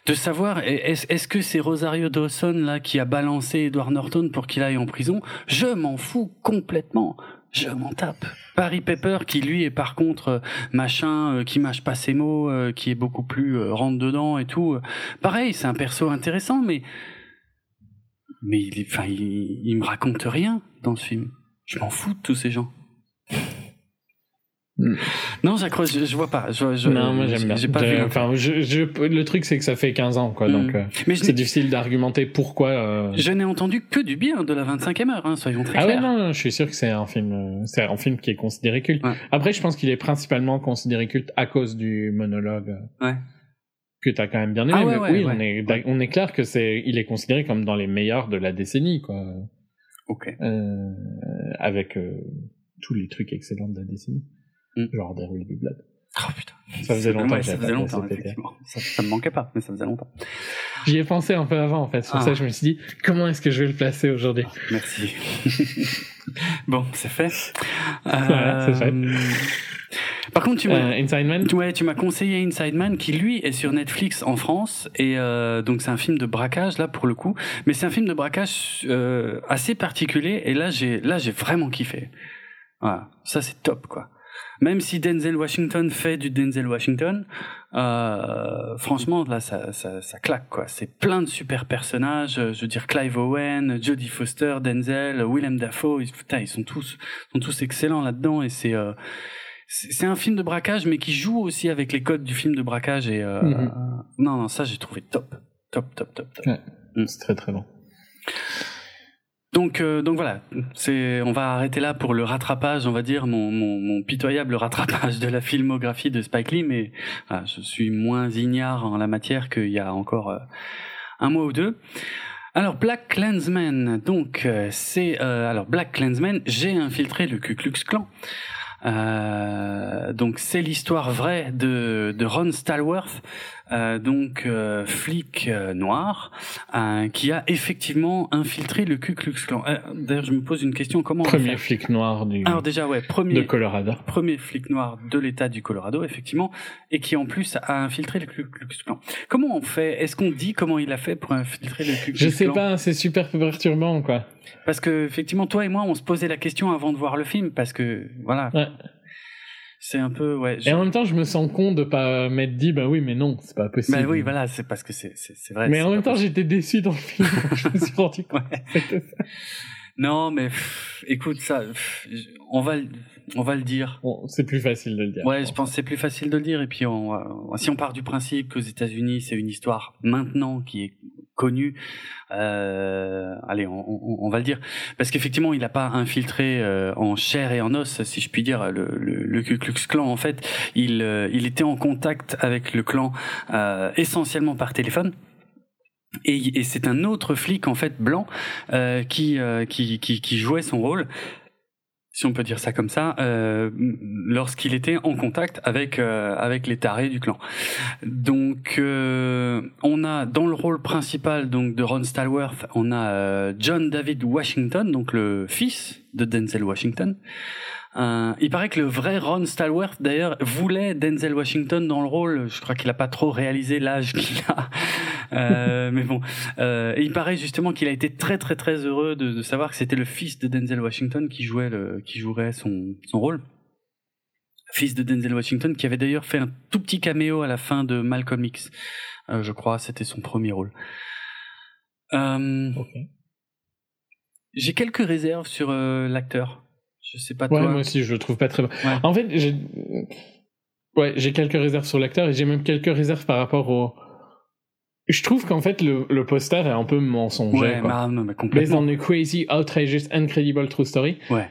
de savoir est-ce est-ce que c'est Rosario Dawson là qui a balancé Edward Norton pour qu'il aille en prison? Je m'en fous complètement. Je m'en tape. Barry Pepper, qui lui est par contre euh, machin, euh, qui mâche pas ses mots, euh, qui est beaucoup plus rentre dedans et tout. pareil, c'est un perso intéressant, mais mais il, enfin, il, il me raconte rien dans ce film. Je m'en fous de tous ces gens. Mm. Non, j'accroche, je, je vois pas. Je, je- non, moi j'aime bien. J'ai pas Je- vu. enfin, je, je- le truc, c'est que ça fait 15 ans, quoi. Mm. Donc, euh, c'est difficile d'argumenter pourquoi. euh, je n'ai entendu que du bien de la 25e heure, hein, soyons très Ah ouais, clairs. non, non, je suis sûr que c'est un film, euh, c'est un film qui est considéré culte. Ouais. Après, je pense qu'il est principalement considéré culte à cause du monologue Ouais. que t'as quand même bien aimé. Ah ouais, mais ouais, oui, ouais. on est, d'ac- on est clair que c'est, il est considéré comme dans les meilleurs de la décennie, quoi. Ok. Euh, avec euh, tous les trucs excellents de la décennie. Mm. Genre There Will Be Blood. Oh putain. Ça faisait longtemps Ouais, que ça faisait longtemps, effectivement. Ça, ça me manquait pas, mais ça faisait longtemps. J'y ai pensé un peu avant, en fait. Pour Ah. ça je me suis dit, comment est-ce que je vais le placer aujourd'hui? Merci. bon, c'est fait. Voilà, c'est fait. Euh, Par contre, tu m'as, euh, Inside Man? Ouais, tu m'as conseillé Inside Man, qui lui est sur Netflix en France, et euh, donc c'est un film de braquage là pour le coup, mais c'est un film de braquage euh, assez particulier, et là j'ai, là j'ai vraiment kiffé. Voilà, ça c'est top quoi. Même si Denzel Washington fait du Denzel Washington, euh, franchement là ça, ça, ça claque quoi. C'est plein de super personnages. euh, Je veux dire Clive Owen, Jodie Foster, Denzel, Willem Dafoe. Ils, putain, ils sont tous sont tous excellents là-dedans et c'est euh, c'est un film de braquage mais qui joue aussi avec les codes du film de braquage et euh, Mhm. non non ça j'ai trouvé top top top top top. C'est très très bon. Donc, euh, donc voilà, c'est, on va arrêter là pour le rattrapage, on va dire, mon, pitoyable rattrapage de la filmographie de Spike Lee, mais voilà, je suis moins ignare en la matière qu'il y a encore euh, un mois ou deux. Alors Black Klansman, donc euh, c'est alors Black Klansman, j'ai infiltré le Ku Klux Klan. Euh, donc c'est l'histoire vraie de, de Ron Stallworth, euh, donc euh, flic euh, noir, euh, qui a effectivement infiltré le Ku Klux Klan. D'ailleurs, je me pose une question comment Premier flic noir du, Alors déjà, ouais, de premier Colorado. premier flic noir de l'État du Colorado, effectivement, et qui en plus a infiltré le Ku Klux Klan. Comment on fait? Est-ce qu'on dit comment il a fait pour infiltrer le Ku Klux Je sais Klan? pas, c'est super perturbant, quoi. Parce que effectivement, toi et moi, on se posait la question avant de voir le film, parce que voilà, Ouais. c'est un peu ouais. je- Et en même temps, je me sens con de pas m'être dit, bah oui, mais non, c'est pas possible. Bah oui, voilà, c'est parce que c'est c'est vrai. Mais en même temps, j'étais déçu dans le film. je me suis rendu compte. Ouais. Non, mais pff, écoute ça, pff, on va on va le dire. Bon, c'est plus facile de le dire. Ouais, je pense que c'est plus facile de le dire. Et puis, on, va- si on part du principe qu'aux États-Unis, c'est une histoire maintenant qui est connue, euh, allez, on, on- on va le dire, parce qu'effectivement, il n'a pas infiltré euh, en chair et en os, si je puis dire, le, le, le Ku Klux Klan. En fait, il, euh, il était en contact avec le clan euh, essentiellement par téléphone. Et, et c'est un autre flic en fait blanc euh, qui, euh, qui, qui qui jouait son rôle si on peut dire ça comme ça, euh, lorsqu'il était en contact avec euh, avec les tarés du clan. Donc, euh, on a dans le rôle principal donc de Ron Stallworth, on a John David Washington, donc le fils de Denzel Washington. Euh, il paraît que le vrai Ron Stallworth, d'ailleurs, voulait Denzel Washington dans le rôle. Je crois qu'il a pas trop réalisé l'âge qu'il a. Euh, mais bon, euh, et il paraît justement qu'il a été très très très heureux de, de savoir que c'était le fils de Denzel Washington qui jouait le, qui jouerait son, son rôle. Fils de Denzel Washington, qui avait d'ailleurs fait un tout petit caméo à la fin de Malcolm X. Euh, je crois, c'était son premier rôle. Euh. J'ai quelques réserves sur l'acteur. Je sais pas Ouais, toi. moi aussi, je le trouve pas très bon. Ouais. En fait, j'ai- Ouais, j'ai quelques réserves sur l'acteur et j'ai même quelques réserves par rapport au. Je trouve qu'en fait le, le poster est un peu mensonger. Ouais, quoi. bah, non, mais Based complètement. on a crazy, outrageous, incredible true story. Ouais.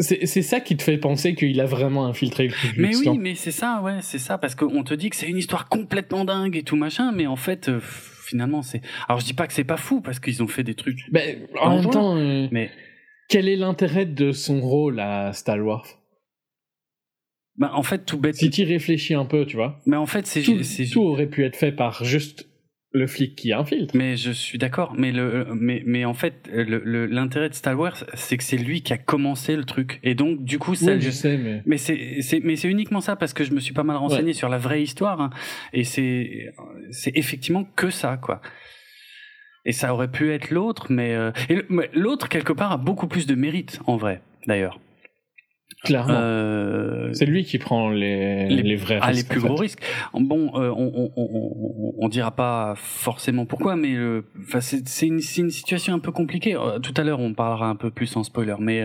C'est ça qui te fait penser qu'il a vraiment infiltré le Klux Mais oui, mais c'est ça, ouais, c'est ça, parce qu'on te dit que c'est une histoire complètement dingue et tout machin, mais en fait, euh, finalement, c'est. Alors, je dis pas que c'est pas fou, parce qu'ils ont fait des trucs. Ben, en même temps, euh, Mais, quel est l'intérêt de son rôle à Stalworth bah, en fait, tout bête. Si tu y réfléchis un peu, tu vois, Mais en fait, c'est. tout, tout aurait pu être fait par juste le flic qui infiltre. Mais je suis d'accord, mais le, mais, mais en fait, le- le- l'intérêt de Star Wars, c'est que c'est lui qui a commencé le truc, et donc du coup, ça, Oui, je sais, mais Mais c'est c'est mais c'est uniquement ça parce que je me suis pas mal renseigné sur la vraie histoire hein, et c'est c'est effectivement que ça quoi. Et ça aurait pu être l'autre mais euh, mais l'autre quelque part a beaucoup plus de mérite en vrai d'ailleurs. clairement, Euh, c'est lui qui prend les, les- les, vrais ah, les risques. plus en fait. gros risques. Bon, euh, on, on, on, on, dira pas forcément pourquoi, mais euh, c'est une, une situation un peu compliquée. Tout à l'heure, on parlera un peu plus en spoiler, mais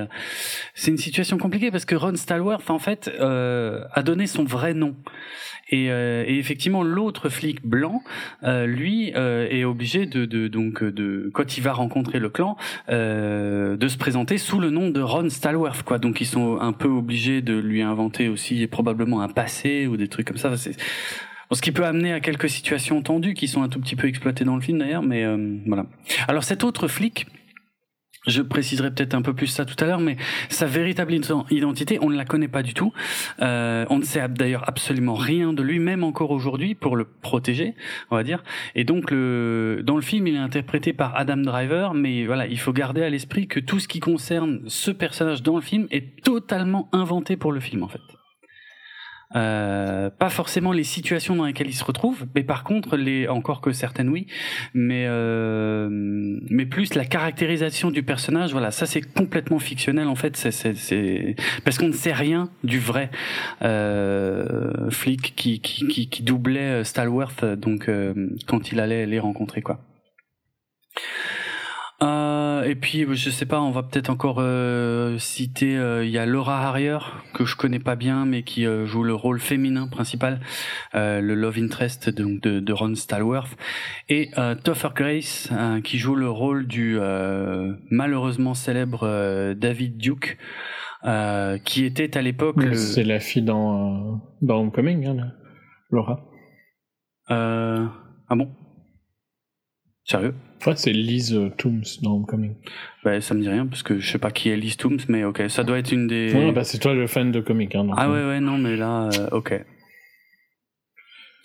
c'est une situation compliquée parce que Ron Stallworth, en fait, a donné son vrai nom. Et, euh, et effectivement, l'autre flic blanc, euh, lui, euh, est obligé de, de donc de quand il va rencontrer le clan, euh, de se présenter sous le nom de Ron Stallworth, quoi. Donc ils sont un peu obligés de lui inventer aussi probablement un passé ou des trucs comme ça. C'est ce qui peut amener à quelques situations tendues qui sont un tout petit peu exploitées dans le film d'ailleurs, mais euh, voilà. Alors cet autre flic, je préciserai peut-être un peu plus ça tout à l'heure, mais sa véritable ident- identité, on ne la connaît pas du tout. Euh, on ne sait d'ailleurs absolument rien de lui, même encore aujourd'hui, pour le protéger, on va dire. Et donc, le, dans le film, il est interprété par Adam Driver, mais voilà, il faut garder à l'esprit que tout ce qui concerne ce personnage dans le film est totalement inventé pour le film, en fait. Euh, pas forcément les situations dans lesquelles il se retrouve, mais par contre, les, encore que certaines oui, mais euh, mais plus la caractérisation du personnage, voilà, ça c'est complètement fictionnel en fait, c'est parce qu'on ne sait rien du vrai euh, flic qui qui qui, qui doublait euh, Stalworth donc euh, quand il allait les rencontrer quoi. Euh, et puis je sais pas, on va peut-être encore euh, citer. euh, Il y a Laura Harrier que je connais pas bien, mais qui euh, joue le rôle féminin principal, euh, le love interest donc de, de Ron Stallworth, et euh, Topher Grace euh, qui joue le rôle du euh, malheureusement célèbre euh, David Duke, euh, qui était à l'époque le. C'est la fille dans, euh, dans Homecoming, hein. Laura. Euh, ah bon? Sérieux? Ouais, c'est Liz euh, Toombs dans Homecoming. bah, ça me dit rien parce que je sais pas qui est Liz Toombs, mais ok, ça doit être une des. Ouais, bah c'est toi le fan de comics. Hein, Ah euh, ouais ouais non mais là euh, ok.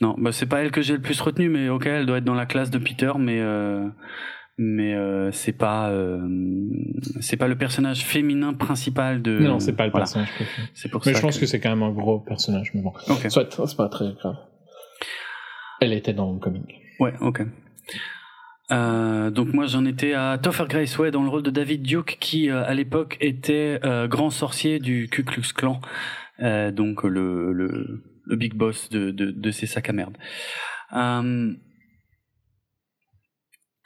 Non bah c'est pas elle que j'ai le plus retenu mais ok elle doit être dans la classe de Peter mais euh, mais euh, c'est pas euh, c'est pas le personnage féminin principal de. Non, c'est pas le voilà. personnage préféré. C'est pour Mais ça je pense que, c'est quand même un gros personnage, mais bon. Ok. Soit, c'est pas très grave. Elle était dans Homecoming. Ouais, ok. Euh, donc moi j'en étais à Topher Grace, ouais, dans le rôle de David Duke, qui euh, à l'époque était euh, grand sorcier du Ku Klux Klan, donc le, le, le big boss de, de, de ces sacs à merde.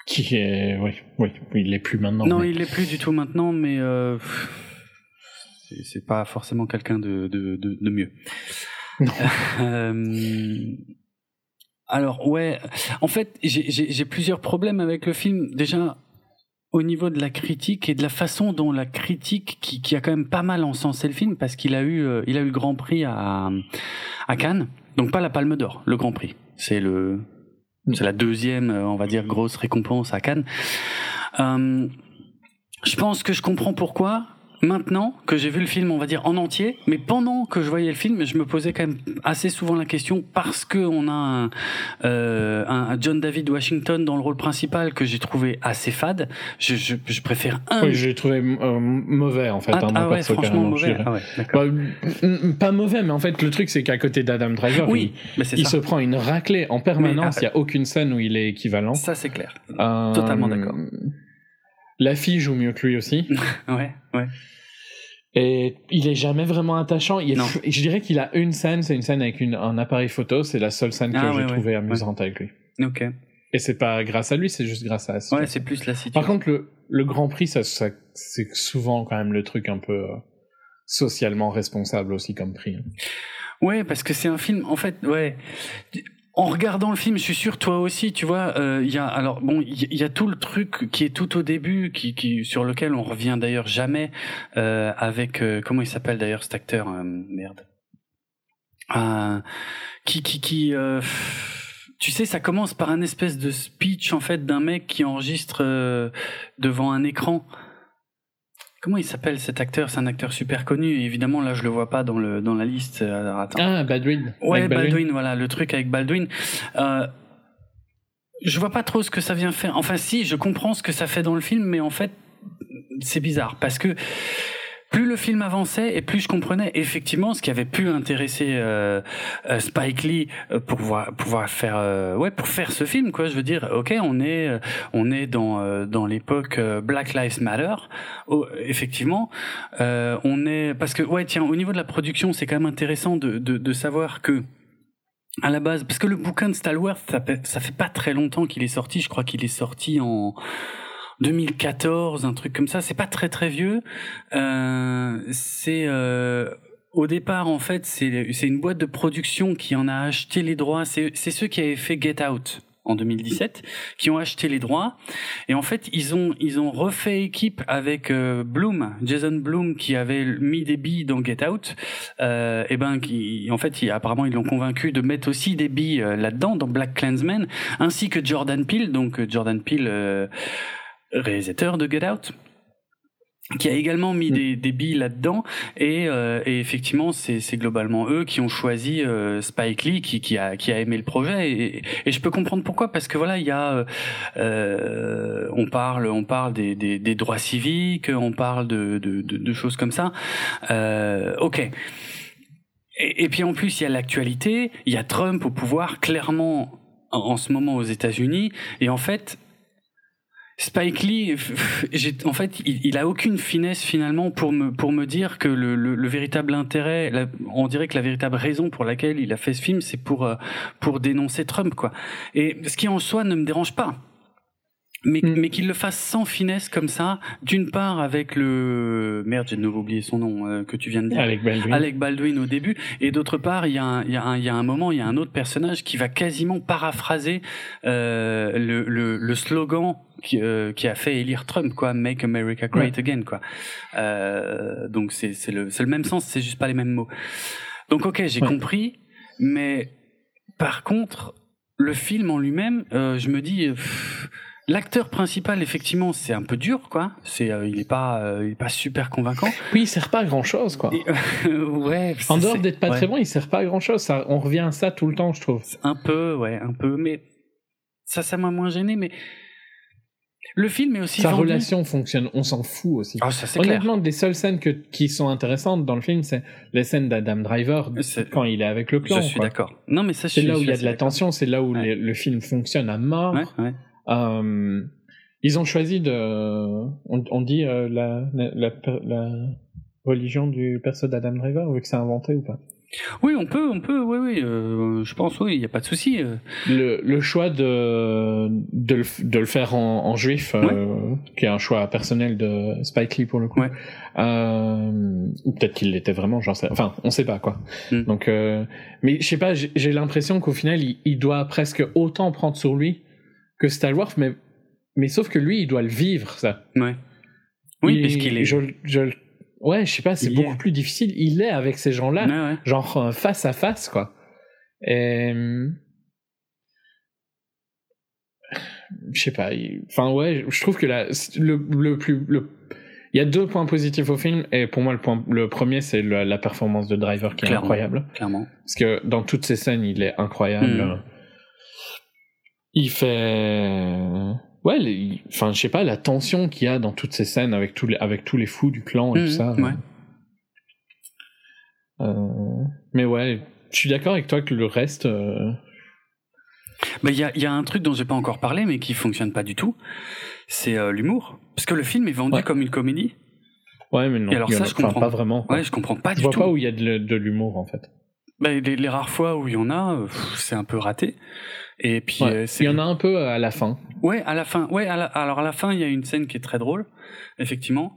Qui est, oui, oui, il l'est plus maintenant. non, mais- il l'est plus du tout maintenant, mais c'est- pas forcément quelqu'un de, de mieux. Alors ouais, en fait, j'ai plusieurs problèmes avec le film. Déjà, au niveau de la critique et de la façon dont la critique, qui, qui a quand même pas mal encensé le film, parce qu'il a eu, euh, il a eu le Grand Prix à, à Cannes, donc pas la Palme d'Or, le Grand Prix. C'est le, c'est la deuxième, euh, on va dire, grosse récompense à Cannes. Euh, je pense que je comprends pourquoi. Maintenant que j'ai vu le film, on va dire en entier, mais pendant que je voyais le film, je me posais quand même assez souvent la question parce que on a un, euh, un John David Washington dans le rôle principal que j'ai trouvé assez fade. Je, je, je préfère un. Oui, je l'ai trouvé euh, mauvais en fait. ah, hein, ah ouais, franchement mauvais. Ah ouais. Bah, mm, mm, pas mauvais, mais en fait, le truc, c'est qu'à côté d'Adam Driver, oui, il, se prend une raclée en permanence. Mais, Il n'y a aucune scène où il est équivalent. Ça c'est clair. Euh, Totalement d'accord. La fille joue mieux que lui aussi. Ouais, ouais. Et il est jamais vraiment attachant. Il Non. je dirais qu'il a une scène, c'est une scène avec une, un appareil photo. C'est la seule scène que Ah, j'ai ouais, trouvée ouais. amusante avec lui. Ok. Et c'est pas grâce à lui, c'est juste grâce à la Ouais, c'est plus la Par situation. contre, le, le Grand Prix, ça, ça, c'est souvent quand même le truc un peu euh, socialement responsable aussi comme prix. hein. Ouais, parce que c'est un film. En fait, ouais. En regardant le film, je suis sûr toi aussi, tu vois, euh, il y a alors bon, il y, a tout le truc qui est tout au début, qui, qui sur lequel on revient d'ailleurs jamais euh, avec euh, comment il s'appelle d'ailleurs cet acteur euh, merde, euh, qui qui qui euh, tu sais, ça commence par un espèce de speech en fait d'un mec qui enregistre euh, devant un écran. Comment il s'appelle cet acteur? C'est un acteur super connu. Et évidemment, là, je le vois pas dans le dans la liste. Alors, attends. Ah, Baldwin. Ouais, Avec Baldwin. voilà, le truc avec Baldwin. Euh, je vois pas trop ce que ça vient faire. Enfin, si, je comprends ce que ça fait dans le film, mais en fait, c'est bizarre parce que plus le film avançait et plus je comprenais effectivement ce qui avait pu intéresser euh, euh, Spike Lee euh, pour pouvoir pouvoir faire euh, ouais pour faire ce film quoi je veux dire ok on est euh, on est dans dans l'époque Black Lives Matter Oh, effectivement on est parce que ouais tiens au niveau de la production c'est quand même intéressant de de, de savoir que à la base, parce que le bouquin de Stalworth, ça ça fait pas très longtemps qu'il est sorti. Je crois qu'il est sorti en 2014, un truc comme ça. C'est pas très très vieux. Euh, c'est euh, au départ en fait, c'est une boîte de production qui en a acheté les droits. C'est ceux qui avaient fait Get Out en 2017 qui ont acheté les droits et en fait ils ont ils ont refait équipe avec euh, Bloom Jason Bloom qui avait mis des billes dans Get Out euh, et ben qui en fait il- apparemment ils l'ont convaincu de mettre aussi des billes euh, là-dedans dans Black Klansman ainsi que Jordan Peele donc euh, Jordan Peele euh, réalisateur de Get Out qui a également mis Mm. des, des billes là-dedans. Et, euh, et effectivement c'est globalement eux qui ont choisi euh, Spike Lee qui, qui a qui a aimé le projet. Et, et je peux comprendre pourquoi parce que voilà il y a euh, euh, on parle on parle des, des, des droits civiques on parle de, de, de, de choses comme ça. Euh, ok. Et, et puis en plus il y a l'actualité. Il y a Trump au pouvoir clairement en, en ce moment aux États-Unis. Et en fait Spike Lee, en fait, il, il a aucune finesse finalement pour me pour me dire que le, le, le véritable intérêt, la- on dirait que la véritable raison pour laquelle il a fait ce film, c'est pour euh, pour dénoncer Trump, quoi. Et ce qui en soi ne me dérange pas. Mais, Mm. mais qu'il le fasse sans finesse comme ça, d'une part avec le merde, j'ai de nouveau oublié son nom euh, que tu viens de dire, Avec Baldwin. Alec Baldwin au début, et d'autre part, il y, a un, il, y a un, il y a un moment, il y a un autre personnage qui va quasiment paraphraser euh, le, le, le slogan qui, euh, qui a fait élire Trump, quoi, Make America Great Again, quoi. Euh, donc c'est c'est le, c'est le même sens, c'est juste pas les mêmes mots. Donc ok, j'ai Ouais. compris, mais par contre, le film en lui-même, euh, je me dis. pff, L'acteur principal, effectivement, c'est un peu dur, quoi. C'est, euh, il est pas, euh, il est pas super convaincant. Oui, il sert pas à grand chose, quoi. Et, euh, ouais. En dehors d'être pas ouais. très bon, il sert pas à grand chose. Ça, on revient à ça tout le temps, je trouve. Un peu, ouais, un peu, mais ça, ça m'a moins gêné, mais le film est aussi Sa vendu- relation fonctionne, on s'en fout aussi. Ah, ça c'est clair. Honnêtement, les seules scènes que, qui sont intéressantes dans le film, c'est les scènes d'Adam Driver quand il est avec le clan. Je suis d'accord. Non, mais ça, C'est là où il y a de la tension, c'est là où Ouais. les- le film fonctionne à mort. Ouais, ouais. Euh, ils ont choisi de. On, on dit euh, la, la, la, la religion du perso d'Adam Driver, vu que c'est inventé ou pas? Oui, on peut, on peut, oui, oui. euh, je pense, oui, il y a pas de souci. le, le choix de, de, le, de le faire en, en juif, qui est un choix personnel de Spike Lee pour le coup. Ouais. Ou peut-être qu'il l'était vraiment, j'en sais. Enfin, on sait pas quoi. Mm. Donc, mais je sais pas, j'ai j'ai l'impression qu'au final, il, il doit presque autant prendre sur lui que Star Wars, mais, mais sauf que lui, il doit le vivre, ça. Ouais. Oui, Il- puisqu'il est. Je, je, ouais, je sais pas, c'est est. beaucoup plus difficile. Il est avec ces gens-là Ouais, ouais. genre euh, face à face quoi et je sais pas il- enfin ouais je trouve que la, le, le plus le il y a deux points positifs au film et pour moi le point le premier c'est la performance de Driver qui est incroyable Clairement. parce que dans toutes ces scènes il est incroyable Mhm. Il fait ouais les- enfin je sais pas la tension qu'il y a dans toutes ces scènes avec tous les avec tous les fous du clan et Mhm, tout ça ouais. Euh, mais ouais, je suis d'accord avec toi que le reste. euh, Bah, il y a, il y a un truc dont j'ai pas encore parlé, mais qui fonctionne pas du tout. C'est euh, l'humour. Parce que le film est vendu Ouais. comme une comédie. Ouais, mais non. Et alors ça, a- je comprends. Pas vraiment. quoi. Ouais, je comprends pas je du vois tout. pas où il y a de, de l'humour en fait. Bah, les, les rares fois où il y en a, c'est un peu raté. Et puis, Ouais. euh, Il y en a un peu à la fin. Ouais, à la fin. Ouais, à la- alors à la fin, il y a une scène qui est très drôle, effectivement.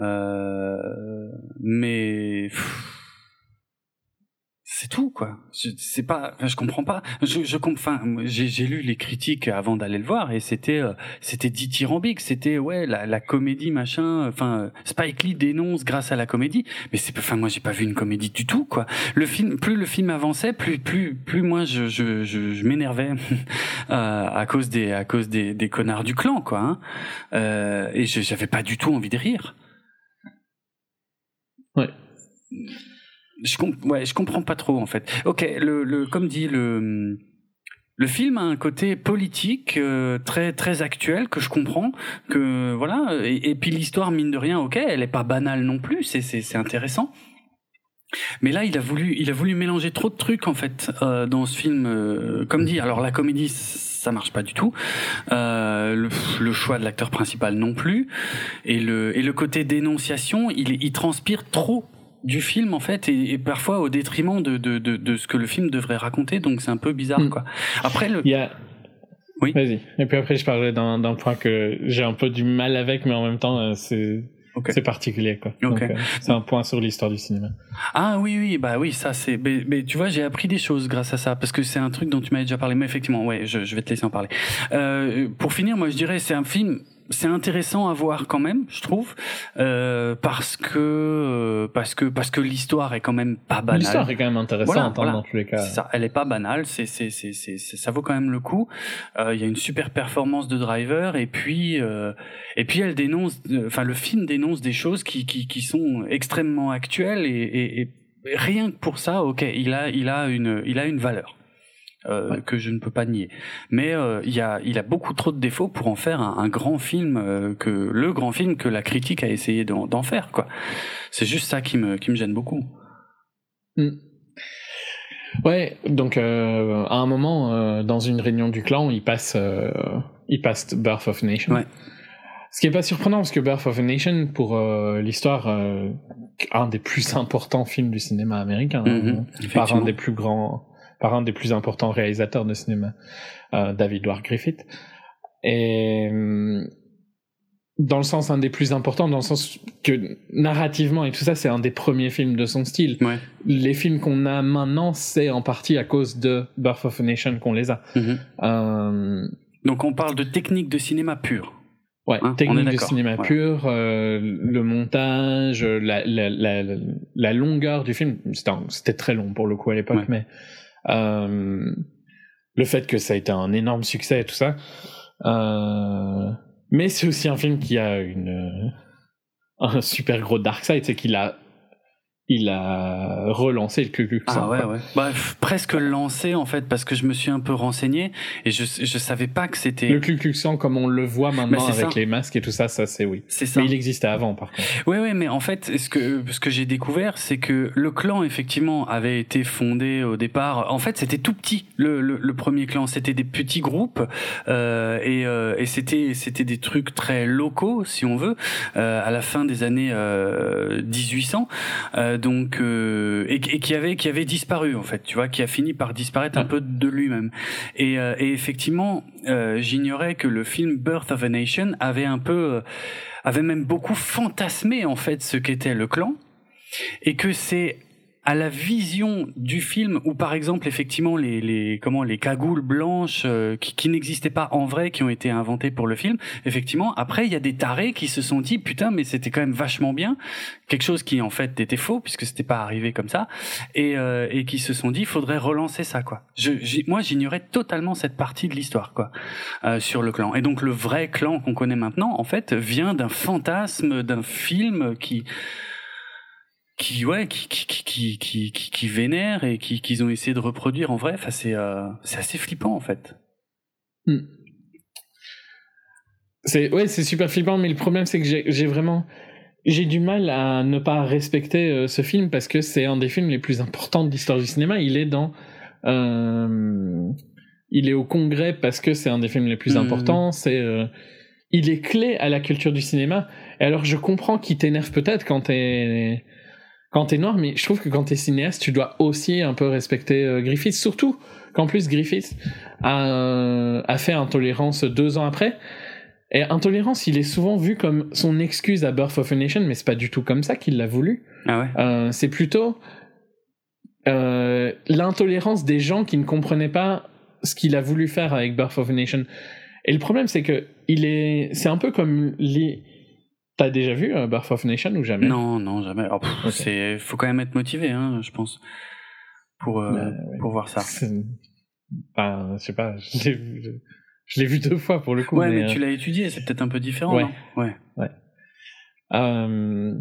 Euh, mais pff, c'est tout quoi. C'est pas, je comprends pas. Je, je enfin, j'ai, lu les critiques avant d'aller le voir et c'était, euh, c'était dithyrambique. C'était ouais la, la comédie machin. Enfin, Spike Lee dénonce grâce à la comédie, mais c'est, enfin moi j'ai pas vu une comédie du tout quoi. Le film, plus le film avançait, plus plus plus moi je je, je, je m'énervais euh, à cause des à cause des, des connards du clan quoi. Hein. Euh, et j'avais pas du tout envie de rire. Ouais. Je comprends pas trop en fait. Ok, le, le comme dit le le film a un côté politique euh, très très actuel que je comprends que voilà et, puis l'histoire mine de rien ok elle est pas banale non plus c'est c'est c'est intéressant mais là il a voulu il a voulu mélanger trop de trucs en fait euh, dans ce film euh, comme dit alors la comédie ça marche pas du tout euh, le, le choix de l'acteur principal non plus et le et le côté dénonciation il il transpire trop du film en fait et, et parfois au détriment de, de, de, de ce que le film devrait raconter donc c'est un peu bizarre Mm. quoi après le. Oui. Vas-y. Et puis après, je parlerai d'un d'un point que j'ai un peu du mal avec, mais en même temps, euh, c'est c'est particulier, quoi. Donc, Ok. euh, c'est un point sur l'histoire du cinéma. Ah oui oui bah oui ça c'est mais, mais tu vois j'ai appris des choses grâce à ça parce que c'est un truc dont tu m'avais déjà parlé mais effectivement ouais je, je vais te laisser en parler euh, pour finir moi je dirais c'est un film c'est intéressant à voir quand même je trouve euh, parce que euh, parce que parce que l'histoire est quand même pas banale L'histoire est quand même intéressante Voilà, hein, voilà. dans tous les cas. Ça, elle est pas banale, c'est c'est c'est c'est c'est- ça vaut quand même le coup. Euh, Il y a une super performance de Driver et puis euh, et puis elle dénonce, euh, enfin le film dénonce des choses qui qui qui sont extrêmement actuelles et, et, et rien que pour ça, ok, il a il a une il a une valeur. Euh, Ouais. que je ne peux pas nier, mais euh, il y a il a beaucoup trop de défauts pour en faire un, un grand film euh, que le grand film que la critique a essayé d'en faire quoi. C'est juste ça qui me qui me gêne beaucoup. Mm. Ouais, donc à un moment, dans une réunion du clan, il passe, il passe Birth of a Nation. Ouais. Ce qui est pas surprenant parce que Birth of a Nation, pour euh, l'histoire, euh, un des plus importants films du cinéma américain, Mhm, hein, par un des plus grands, par un des plus importants réalisateurs de cinéma, euh, David Ward Griffith. Et hum, dans le sens un des plus importants, dans le sens que narrativement et tout ça, c'est un des premiers films de son style Ouais. les films qu'on a maintenant, c'est en partie à cause de Birth of a Nation qu'on les a. Mhm. Euh, Donc on parle de technique de cinéma pure. ouais, Hein, technique de cinéma voilà. pur, euh, le montage, la, la, la, la longueur du film, c'était très long pour le coup à l'époque, Ouais. mais euh, le fait que ça a été un énorme succès et tout ça. Euh, mais c'est aussi un film qui a une un super gros dark side, c'est qu'il a il a relancé le Klan, Ah ouais, ouais. Bah, presque lancé en fait parce que je me suis un peu renseigné et je je savais pas que c'était. Le Ku Klux Klan, comme on le voit maintenant avec ça. les masques et tout ça, ça c'est oui. C'est ça. Mais il existait avant, par contre. Ouais, ouais, mais en fait, ce que ce que j'ai découvert, c'est que le clan effectivement avait été fondé au départ. En fait, c'était tout petit. Le, le, le premier clan, c'était des petits groupes euh, et, euh, et c'était c'était des trucs très locaux, si on veut, euh, à la fin des années euh, 1800. Euh, donc euh, et, et qui avait qui avait disparu en fait. Tu vois, qui a fini par disparaître un Ouais. peu de lui-même. Et, euh, et effectivement, euh, j'ignorais que le film Birth of a Nation avait un peu euh, avait même beaucoup fantasmé en fait ce qu'était le clan et que c'est à la vision du film où par exemple effectivement les, les comment les cagoules blanches euh, qui, qui n'existaient pas en vrai qui ont été inventées pour le film effectivement après il y a des tarés qui se sont dit putain mais c'était quand même vachement bien. Quelque chose qui en fait était faux puisque c'était pas arrivé comme ça. Et, euh, et qui se sont dit faudrait relancer ça quoi. Je, moi j'ignorais totalement cette partie de l'histoire quoi euh, sur le clan. Et donc le vrai clan qu'on connaît maintenant en fait vient d'un fantasme d'un film qui qui ouais qui qui qui qui qui, qui, qui vénère et qui qu'ils ont essayé de reproduire en vrai enfin c'est euh, c'est assez flippant en fait C'est ouais, c'est super flippant, mais le problème c'est que j'ai vraiment j'ai du mal à ne pas respecter euh, ce film parce que c'est un des films les plus importants de l'histoire du cinéma. Il est dans euh, il est au Congrès parce que c'est un des films les plus Mhm. importants. C'est il est clé à la culture du cinéma. Et alors je comprends qu'il t'énerve peut-être quand t'es quand t'es noir, mais je trouve que quand t'es cinéaste, tu dois aussi un peu respecter euh, Griffith, surtout qu'en plus Griffith a, euh, a fait Intolérance deux ans après. Et Intolérance, il est souvent vu comme son excuse à Birth of a Nation, mais c'est pas du tout comme ça qu'il l'a voulu. ah ouais Euh, c'est plutôt euh, l'intolérance des gens qui ne comprenaient pas ce qu'il a voulu faire avec Birth of a Nation. Et le problème, c'est que il est, c'est un peu comme les. T'as déjà vu euh, Birth of Nation ou jamais? Non, non, jamais. Oh, pff, c'est, faut quand même être motivé, hein, je pense, pour euh, ouais. pour voir ça. Enfin, je sais pas. Je l'ai vu, je, je l'ai vu deux fois pour le coup. Ouais, mais, euh, tu l'as étudié, c'est peut-être un peu différent, Ouais. non? Ouais. Euh,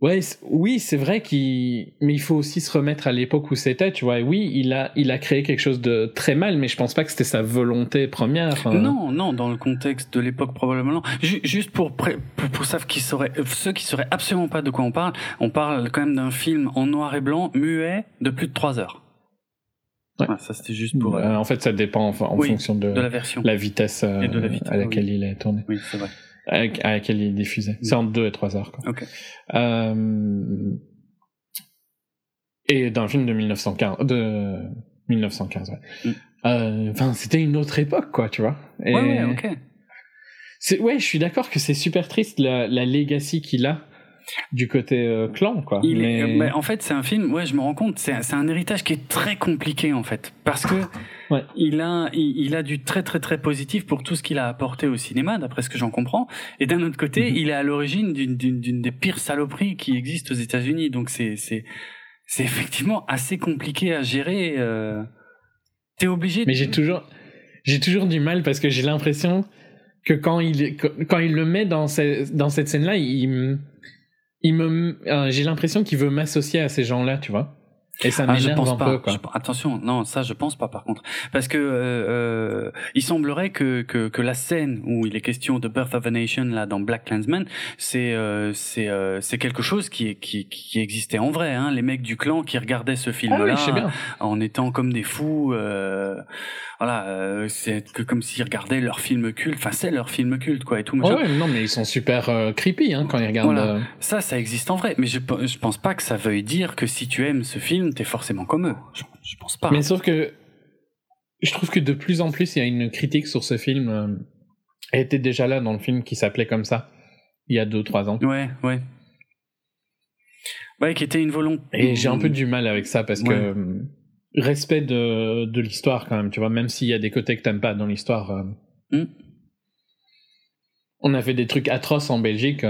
Ouais, oui, c'est vrai qu'il, mais il faut aussi se remettre à l'époque où c'était, tu vois. Oui, il a, il a créé quelque chose de très mal, mais je pense pas que c'était sa volonté première. euh. Non, non, dans le contexte de l'époque probablement. Ju- juste pour, pré- pour, pour savent qui sauraient, euh, ceux qui sauraient absolument pas de quoi on parle, on parle quand même d'un film en noir et blanc, muet, de plus de 3 heures. Ouais. Voilà, ça c'était juste pour euh, Euh, en fait, ça dépend en, en Oui, fonction de, de la version. la vitesse, euh, Et de la vitesse, à laquelle oui. il est tourné, Oui, c'est vrai. À, à laquelle il est diffusé. C'est entre 2 et 3 heures. Quoi. Euh, et d'un film de 1915, de 1915, ouais. Mm. Euh, c'était une autre époque, quoi, tu vois. Et Ouais, ouais, ok. c'est, ouais, je suis d'accord que c'est super triste la, la legacy qu'il a du côté euh, clan, quoi. Il est- Mais- bah, en fait, c'est un film, ouais, je me rends compte, c'est c'est un héritage qui est très compliqué, en fait. Parce que Ouais. il, a, il, il a du très, très, très positif pour tout ce qu'il a apporté au cinéma, d'après ce que j'en comprends. Et d'un autre côté, Mhm. il est à l'origine d'une- des pires saloperies qui existent aux États-Unis. Donc, c'est c'est c'est effectivement assez compliqué à gérer. Euh... T'es obligé. Mais j'ai toujours, j'ai toujours du mal parce que j'ai l'impression que quand il, quand il le met dans, ce- dans cette scène-là, il, me- il me, euh, j'ai l'impression qu'il veut m'associer à ces gens-là, tu vois. Et ça Ah, je pense un pas. peu, quoi. Je- attention, non, ça je pense pas par contre, parce que euh, euh, il semblerait que, que que la scène où il est question de Birth of a Nation là dans Black Klansman, c'est euh, c'est euh, c'est quelque chose qui qui qui existait en vrai. Hein, les mecs du clan qui regardaient ce Ah film-là oui, je sais bien. en étant comme des fous. Euh, voilà, euh, c'est que comme s'ils regardaient leur film culte. Enfin, c'est leur film culte quoi et tout. Machin. ouais, non, mais ils sont super creepy hein, quand ils regardent. Voilà. Ça, ça existe en vrai, mais je je pense pas que ça veuille dire que si tu aimes ce film, t'es forcément comme eux. Je, je pense pas. Mais sauf que je trouve que de plus en plus, il y a une critique sur ce film. euh, Elle était déjà là dans le film qui s'appelait comme ça, il y a deux ou trois ans. Ouais, ouais. Ouais, qui était une volonté. Et j'ai un peu du mal avec ça parce que Ouais. euh, respect de, de l'histoire quand même, tu vois, même s'il y a des côtés que t'aimes pas dans l'histoire. euh, Mm. On a fait des trucs atroces en Belgique,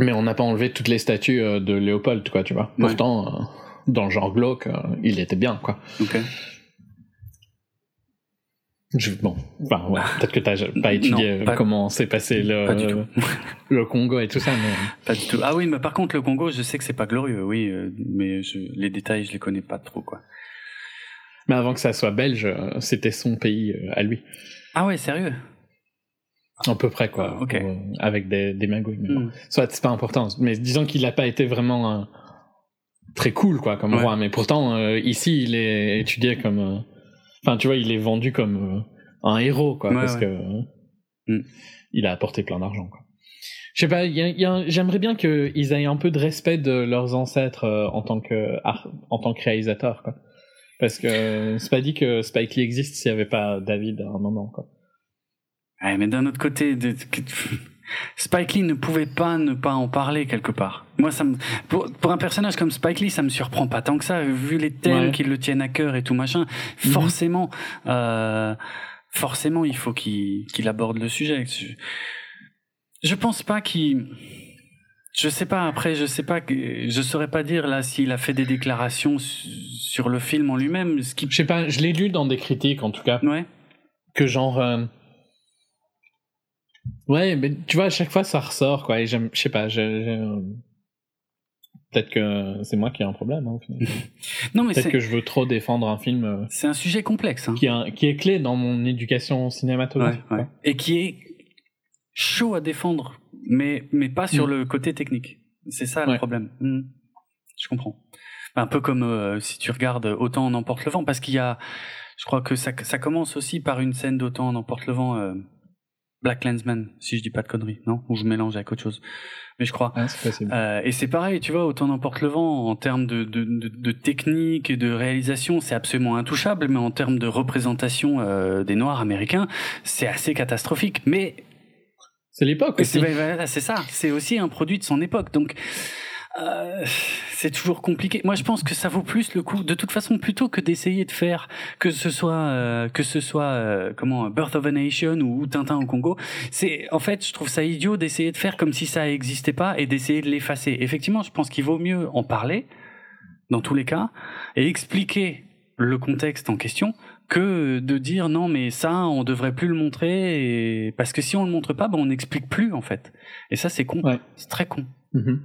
mais on n'a pas enlevé toutes les statues euh, de Léopold, quoi, tu vois. Pourtant, euh, dans le genre glauque, euh, il était bien, quoi. Ok. Je- bon, enfin, ouais, peut-être que t'as pas étudié Non, pas- comment s'est passé le, Congo et tout ça, mais Pas du tout. Ah oui, mais par contre, le Congo, je sais que c'est pas glorieux, oui, mais je, les détails, je les connais pas trop, quoi. mais avant que ça soit belge, c'était son pays à lui, Ah ouais, sérieux? À peu près quoi, Ok. pour, euh, avec des, des magouilles. mais bon. Hmm. Soit c'est pas important, mais disons qu'il a pas été vraiment euh, très cool quoi comme Ouais. roi, mais pourtant euh, ici il est étudié comme, euh, enfin tu vois, il est vendu comme un héros quoi, Ouais, parce ouais. que Hmm. il a apporté plein d'argent quoi. Je sais pas, j'aimerais bien qu'ils aient un peu de respect de leurs ancêtres en tant que en tant que réalisateur quoi. Parce que c'est pas dit que Spike Lee existe s'il y avait pas David à un moment quoi. Ouais, mais d'un autre côté, de- Spike Lee ne pouvait pas ne pas en parler quelque part. Moi, ça me, pour, pour un personnage comme Spike Lee, ça me surprend pas tant que ça, vu les thèmes Ouais. qui le tiennent à cœur et tout machin. Mhm. Forcément, euh, forcément, il faut qu'il aborde le sujet. Je, je pense pas qu'il. Je sais pas. Après, je sais pas. Je saurais pas dire là s'il a fait des déclarations su- sur le film en lui-même. Ce qui. Je sais pas, je l'ai lu dans des critiques en tout cas. Ouais. que genre euh, ouais mais tu vois à chaque fois ça ressort quoi et j'aime je sais pas peut-être que c'est moi qui ai un problème hein, au final. Non, mais peut-être que je veux trop défendre un film euh, c'est un sujet complexe. Hein. qui, est un- qui est clé dans mon éducation cinématographique Ouais, ouais. Et qui est chaud à défendre, mais, mais pas sur Mm. le côté technique. C'est ça le problème. Mm. Je comprends. Un peu comme euh, si tu regardes Autant en emporte le vent, parce qu'il y a, je crois que ça, ça commence aussi par une scène d'Autant en emporte le vent, euh, Black Landsman, si je dis pas de conneries, non? Ou je mélange avec autre chose. Mais je crois. Ah, Euh, et c'est pareil, tu vois, autant n'emporte le vent en termes de, de, de, de technique et de réalisation, c'est absolument intouchable, mais en termes de représentation euh, des Noirs américains, c'est assez catastrophique. Mais c'est l'époque aussi c'est ça, c'est aussi un produit de son époque. Donc, euh, c'est toujours compliqué. Moi, je pense que ça vaut plus le coup. De toute façon, plutôt que d'essayer de faire que ce soit euh, que ce soit euh, comment Birth of a Nation ou, ou Tintin au Congo, c'est en fait, je trouve ça idiot d'essayer de faire comme si ça n'existait pas et d'essayer de l'effacer. Effectivement, je pense qu'il vaut mieux en parler dans tous les cas et expliquer le contexte en question que de dire non mais ça on devrait plus le montrer et... parce que si on le montre pas ben on n'explique plus en fait et ça c'est con Ouais. c'est très con Mhm. Mm.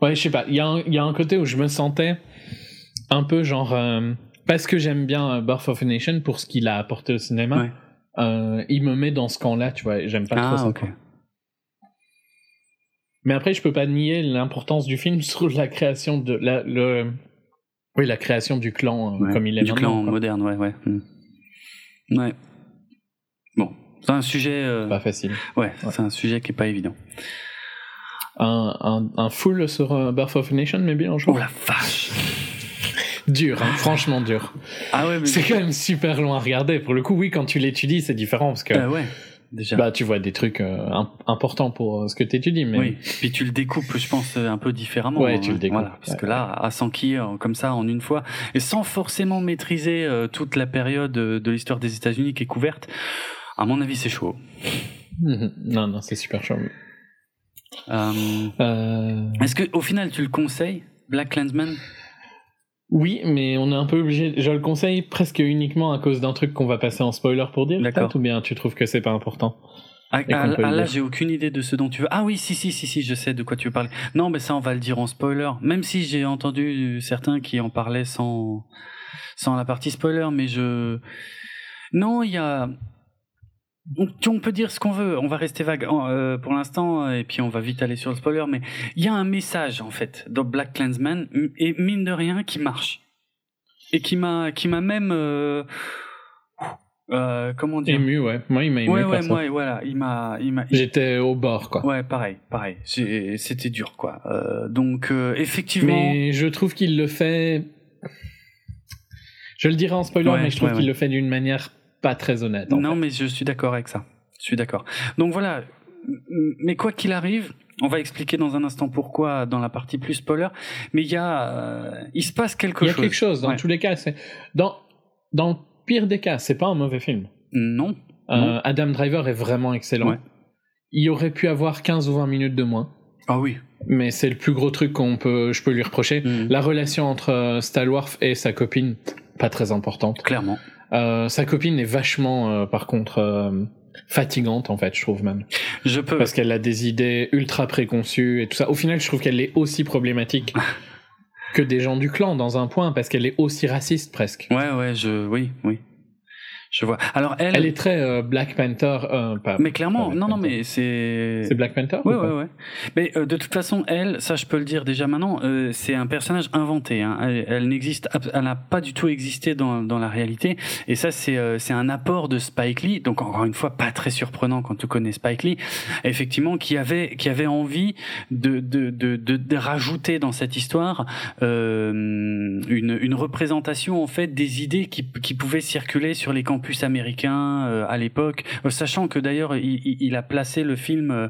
Ouais, je sais pas. Il y, a un- il y a un côté où je me sentais un peu genre. euh, parce que j'aime bien euh, Birth of a Nation pour ce qu'il a apporté au cinéma, Ouais. euh, il me met dans ce camp-là, tu vois. J'aime pas trop ah ça. ok quoi. Mais après, je peux pas nier l'importance du film sur la création de. La, le, oui, la création du clan Ouais. comme il est du maintenant. clan quoi. moderne ouais ouais Mm. ouais bon c'est un sujet euh, Pas facile. ouais, c'est un sujet qui est pas évident Un, un, un full sur euh, Birth of a Nation, maybe un jour? Oh la vache Dur, hein, franchement dur. ah ouais mais C'est quand même super long à regarder. Pour le coup, oui, quand tu l'étudies, c'est différent parce que Euh, ouais déjà bah, tu vois des trucs euh, im- importants pour euh, ce que tu étudies. Mais Oui, puis tu le découpes, je pense, euh, un peu différemment. Ouais, hein, tu le découpes, Voilà, parce ouais. que là, à s'enquiller comme ça en une fois, et sans forcément maîtriser toute la période de l'histoire des États-Unis qui est couverte, à mon avis, c'est chaud. Mhm. non, non, c'est super chaud. Euh, Est-ce que, au final, tu le conseilles, Black Clansman Oui, mais on est un peu obligé. Je le conseille presque uniquement à cause d'un truc qu'on va passer en spoiler pour dire. D'accord. Ou bien tu trouves que c'est pas important Ah, ah, ah, là, j'ai aucune idée de ce dont tu veux. Ah oui, si, si, si, si, je sais de quoi tu veux parler. Non, mais ça, on va le dire en spoiler. Même si j'ai entendu certains qui en parlaient sans, sans la partie spoiler, mais je. Non, il y a. On, on peut dire ce qu'on veut. On va rester vague euh, pour l'instant, et puis on va vite aller sur le spoiler. Mais il y a un message en fait dans Black Clansman et mine de rien qui marche et qui m'a, qui m'a même. euh, euh, comment dire? Ému, ouais. Moi, il m'a ému. Ouais, ouais, perso. moi, voilà, il m'a, il m'a, J'étais au bord, quoi. Ouais, pareil, pareil. C'était dur, quoi. Donc, effectivement. Mais je trouve qu'il le fait. Je le dirai en spoiler, Ouais, mais je trouve ouais, qu'il ouais. le fait d'une manière pas très honnête. en non, fait. mais je suis d'accord avec ça. Je suis d'accord. Donc voilà. Mais quoi qu'il arrive, on va expliquer dans un instant pourquoi dans la partie plus spoiler. Mais il y a, euh, il se passe quelque Il y a chose. quelque chose, dans Ouais. tous les cas. c'est Dans... dans le pire des cas, c'est pas un mauvais film. Non. Euh, Non. Adam Driver est vraiment excellent. Ouais. Il aurait pu avoir 15 ou 20 minutes de moins, Ah oui. mais c'est le plus gros truc qu'on peut, je peux lui reprocher. Mm. La relation entre euh, Stalworth et sa copine, pas très importante. Clairement. Euh, sa copine est vachement, euh, par contre, euh, fatigante en fait, je trouve même, Je peux. parce qu'elle a des idées ultra préconçues et tout ça. Au final, je trouve qu'elle est aussi problématique que des gens du clan dans un point, parce qu'elle est aussi raciste presque. Ouais, ouais. Je, oui, oui. Je vois. Alors elle. Elle est très euh, Black Panther, euh, pas. Mais clairement, pas non, Black non, Panther. mais c'est. C'est Black Panther Ouais, ou pas ouais, ouais. Mais euh, de toute façon, elle, ça je peux le dire déjà maintenant, euh, c'est un personnage inventé. Hein. Elle, elle n'existe, elle n'a pas du tout existé dans, dans la réalité. Et ça, c'est euh, c'est un apport de Spike Lee. Donc encore une fois, pas très surprenant quand tu connais Spike Lee. Effectivement, qui avait qui avait envie de de de, de, de rajouter dans cette histoire euh, une une représentation en fait des idées qui qui pouvaient circuler sur les campus américains euh, à l'époque, Euh, sachant que d'ailleurs il, il- a placé le film euh,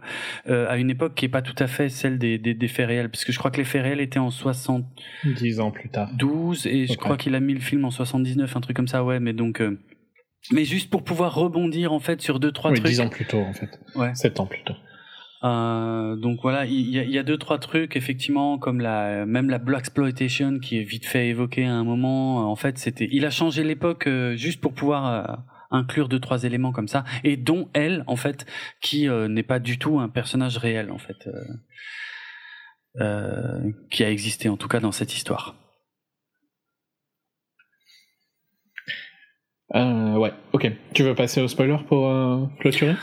euh, à une époque qui est pas tout à fait celle des, des, des faits réels, parce que je crois que les faits réels étaient en 72 Dix ans plus tard. et je crois qu'il a mis le film en 79, un truc comme ça, ouais, mais donc. mais juste pour pouvoir rebondir en fait sur deux trois oui, trucs. dix ans plus tôt en fait. Ouais. Sept ans plus tôt. Euh, donc voilà, il y, a, deux trois trucs effectivement comme la même la black exploitation qui est vite fait évoquée à un moment. En fait, c'était il a changé l'époque euh, juste pour pouvoir euh, inclure deux trois éléments comme ça et dont elle en fait qui euh, n'est pas du tout un personnage réel en fait euh, euh, qui a existé en tout cas dans cette histoire. Euh, ouais, ok. Tu veux passer au spoiler pour euh, clôturer?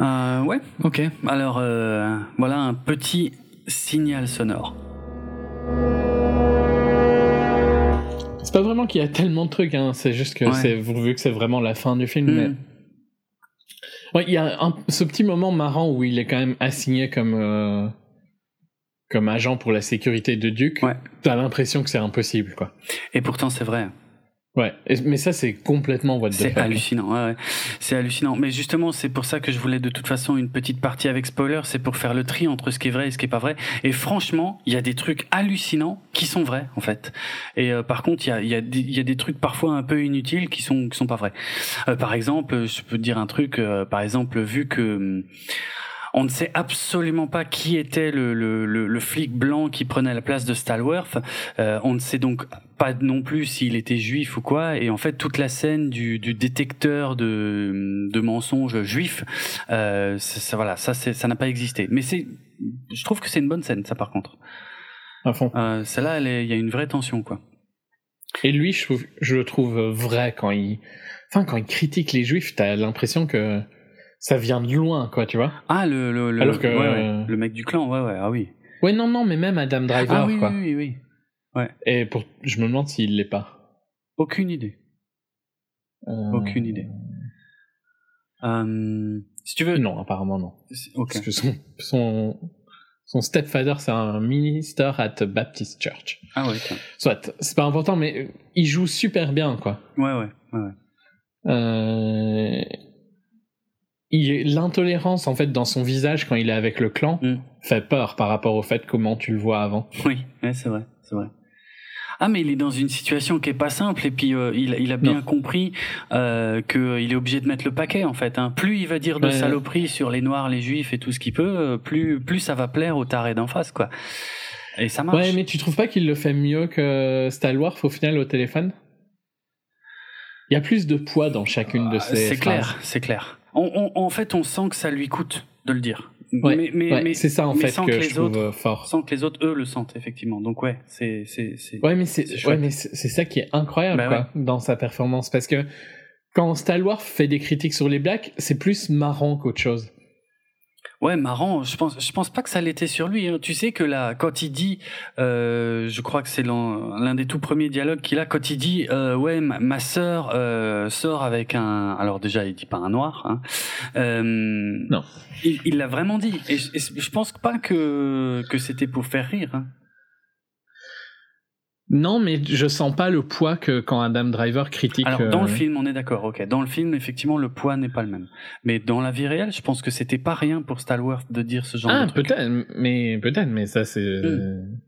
Euh, ouais, ok. Alors euh, voilà un petit signal sonore. C'est pas vraiment qu'il y a tellement de trucs, hein. c'est juste que Ouais. c'est vu que c'est vraiment la fin du film. Mm. Mais... Ouais, il y a un- ce petit moment marrant où il est quand même assigné comme euh, comme agent pour la sécurité de Duke. Ouais. T'as l'impression que c'est impossible, quoi. Et pourtant c'est vrai. Ouais, mais ça c'est complètement what the C'est fuck. hallucinant, ouais, ouais. c'est hallucinant. Mais justement, c'est pour ça que je voulais de toute façon une petite partie avec spoiler, c'est pour faire le tri entre ce qui est vrai et ce qui est pas vrai. Et franchement, il y a des trucs hallucinants qui sont vrais en fait. Et euh, par contre, il y a, il y, a y a des trucs parfois un peu inutiles qui sont qui sont pas vrais. Euh, par exemple, je peux te dire un truc. euh, par exemple, vu que hum, on ne sait absolument pas qui était le, le, le, le flic blanc qui prenait la place de Stalworth. Euh, on ne sait donc pas non plus s'il était juif ou quoi. Et en fait, toute la scène du, du détecteur de, de mensonges juifs, euh, ça, voilà, ça, ça n'a pas existé. Mais c'est, je trouve que c'est une bonne scène, ça par contre. À fond. Euh, Celle-là, elle est- il y a une vraie tension, quoi. Et lui, je, trouve- je le trouve vrai quand il, enfin quand il critique les juifs, t'as l'impression que ça vient de loin, quoi, tu vois. Ah, le, le, le, Alors que- ouais, ouais, le mec du clan, ouais, ouais, ah oui. Ouais, non, non, mais même Adam Driver, ah oui, quoi. oui, oui, oui. Et pour, je me demande s'il l'est pas. Aucune idée. Euh, Aucune idée. Euh, si tu veux. Non, apparemment non. Parce que son, son, son stepfather, c'est un minister at Baptist Church. Ah ouais, tiens. Soit, c'est pas important, mais il joue super bien, quoi. Ouais, ouais, ouais, ouais. Euh, L'intolérance, en fait, dans son visage quand il est avec le clan, Mm. fait peur par rapport au fait comment tu le vois avant. Oui, ouais, c'est vrai, c'est vrai. Ah mais il est dans une situation qui est pas simple et puis euh, il, il a bien Non. compris euh, qu'il est obligé de mettre le paquet en fait. Hein. Plus il va dire de Ouais. saloperies sur les noirs, les juifs et tout ce qu'il peut, euh, plus plus ça va plaire aux tarés d'en face quoi. Et ça marche. Ouais, mais tu trouves pas qu'il le fait mieux que Stalworth au final au téléphone? Il y a plus de poids dans chacune de Ah, ces c'est clair, c'est clair. On, on- en fait, on sent que ça lui coûte de le dire. Ouais, mais mais, ouais, mais c'est ça en mais fait sans que, que je les trouve autres- euh, fort. sans que les autres eux le sentent effectivement. Donc ouais, c'est c'est c'est. Ouais, mais c'est C'est ouais, mais c'est ça qui est incroyable Bah quoi, dans sa performance parce que quand Stalworth fait des critiques sur les blacks, c'est plus marrant qu'autre chose. Ouais, marrant. Je pense, je pense pas que ça l'était sur lui. hein. Tu sais que là, quand il dit, euh, je crois que c'est l'un des tout premiers dialogues qu'il a, quand il dit, euh, ouais, ma, ma sœur euh, sort avec un. Alors déjà, il dit pas un noir. Hein. Euh, Non. Il l'a vraiment dit. Et je, je pense pas que que c'était pour faire rire. hein. Non, mais je sens pas le poids que quand Adam Driver critique. Alors dans le euh, film, on est d'accord. Ok. Dans le film, effectivement, le poids n'est pas le même. Mais dans la vie réelle, je pense que c'était pas rien pour Stalworth de dire ce genre Ah, de truc. peut-être, mais peut-être, mais ça c'est. Hmm.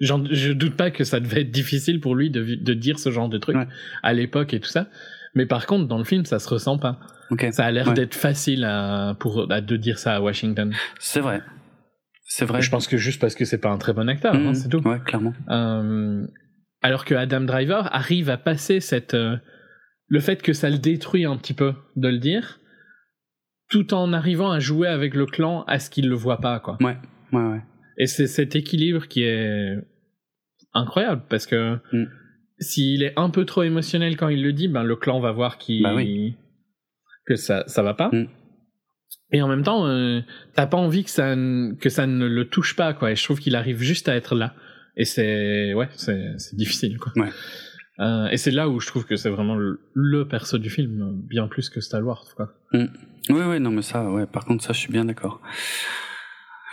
J'en- je doute pas que ça devait être difficile pour lui de, dire ce genre de truc Ouais. à l'époque et tout ça. Mais par contre, dans le film, ça se ressent pas. Ok. Ça a l'air Ouais. d'être facile à, pour, à- de dire ça à Washington. C'est vrai. C'est vrai. Je pense que juste parce que c'est pas un très bon acteur, hein, Mmh. c'est tout. Ouais, clairement. Euh, alors que Adam Driver arrive à passer cette, euh, le fait que ça le détruit un petit peu de le dire, tout en arrivant à jouer avec le clan à ce qu'il le voit pas, quoi. Ouais, ouais, ouais. Et c'est cet équilibre qui est incroyable parce que Mm. s'il est un peu trop émotionnel quand il le dit, ben le clan va voir qu'il Bah oui. que ça ça va pas. Mm. Et en même temps, euh, t'as pas envie que ça que ça ne le touche pas quoi. Et je trouve qu'il arrive juste à être là. Et c'est ouais, c'est difficile quoi. Ouais. Euh, et c'est là où je trouve que c'est vraiment le, le perso du film, bien plus que Stalwart quoi. Oui, oui, non, mais ça, ouais, par contre, ça, je suis bien d'accord.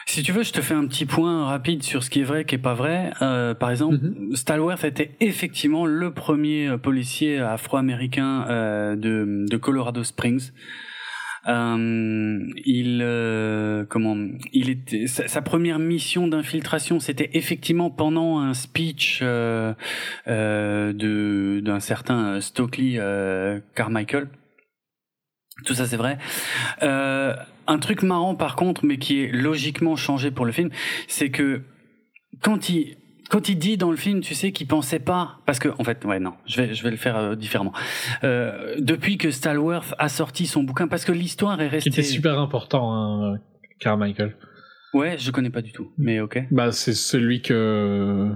Si tu veux, je te fais un petit point rapide sur ce qui est vrai, qui est pas vrai. Euh, par exemple, Mhm. Stalworth était effectivement le premier euh, policier afro-américain euh, de, de Colorado Springs. Euh, il, euh, comment, il était sa, première mission d'infiltration, c'était effectivement pendant un speech euh, de d'un certain Stokely Carmichael. Tout ça, c'est vrai. Euh, un truc marrant, par contre, mais qui est logiquement changé pour le film, c'est que quand il quand il dit dans le film, tu sais, qu'il pensait pas, parce que en fait, ouais, non, je vais je vais le faire euh, différemment. Euh, depuis que Stalworth a sorti son bouquin, parce que l'histoire est Qui restée. était super important, hein, Carmichael. Ouais, je connais pas du tout, mais ok. Bah, c'est celui que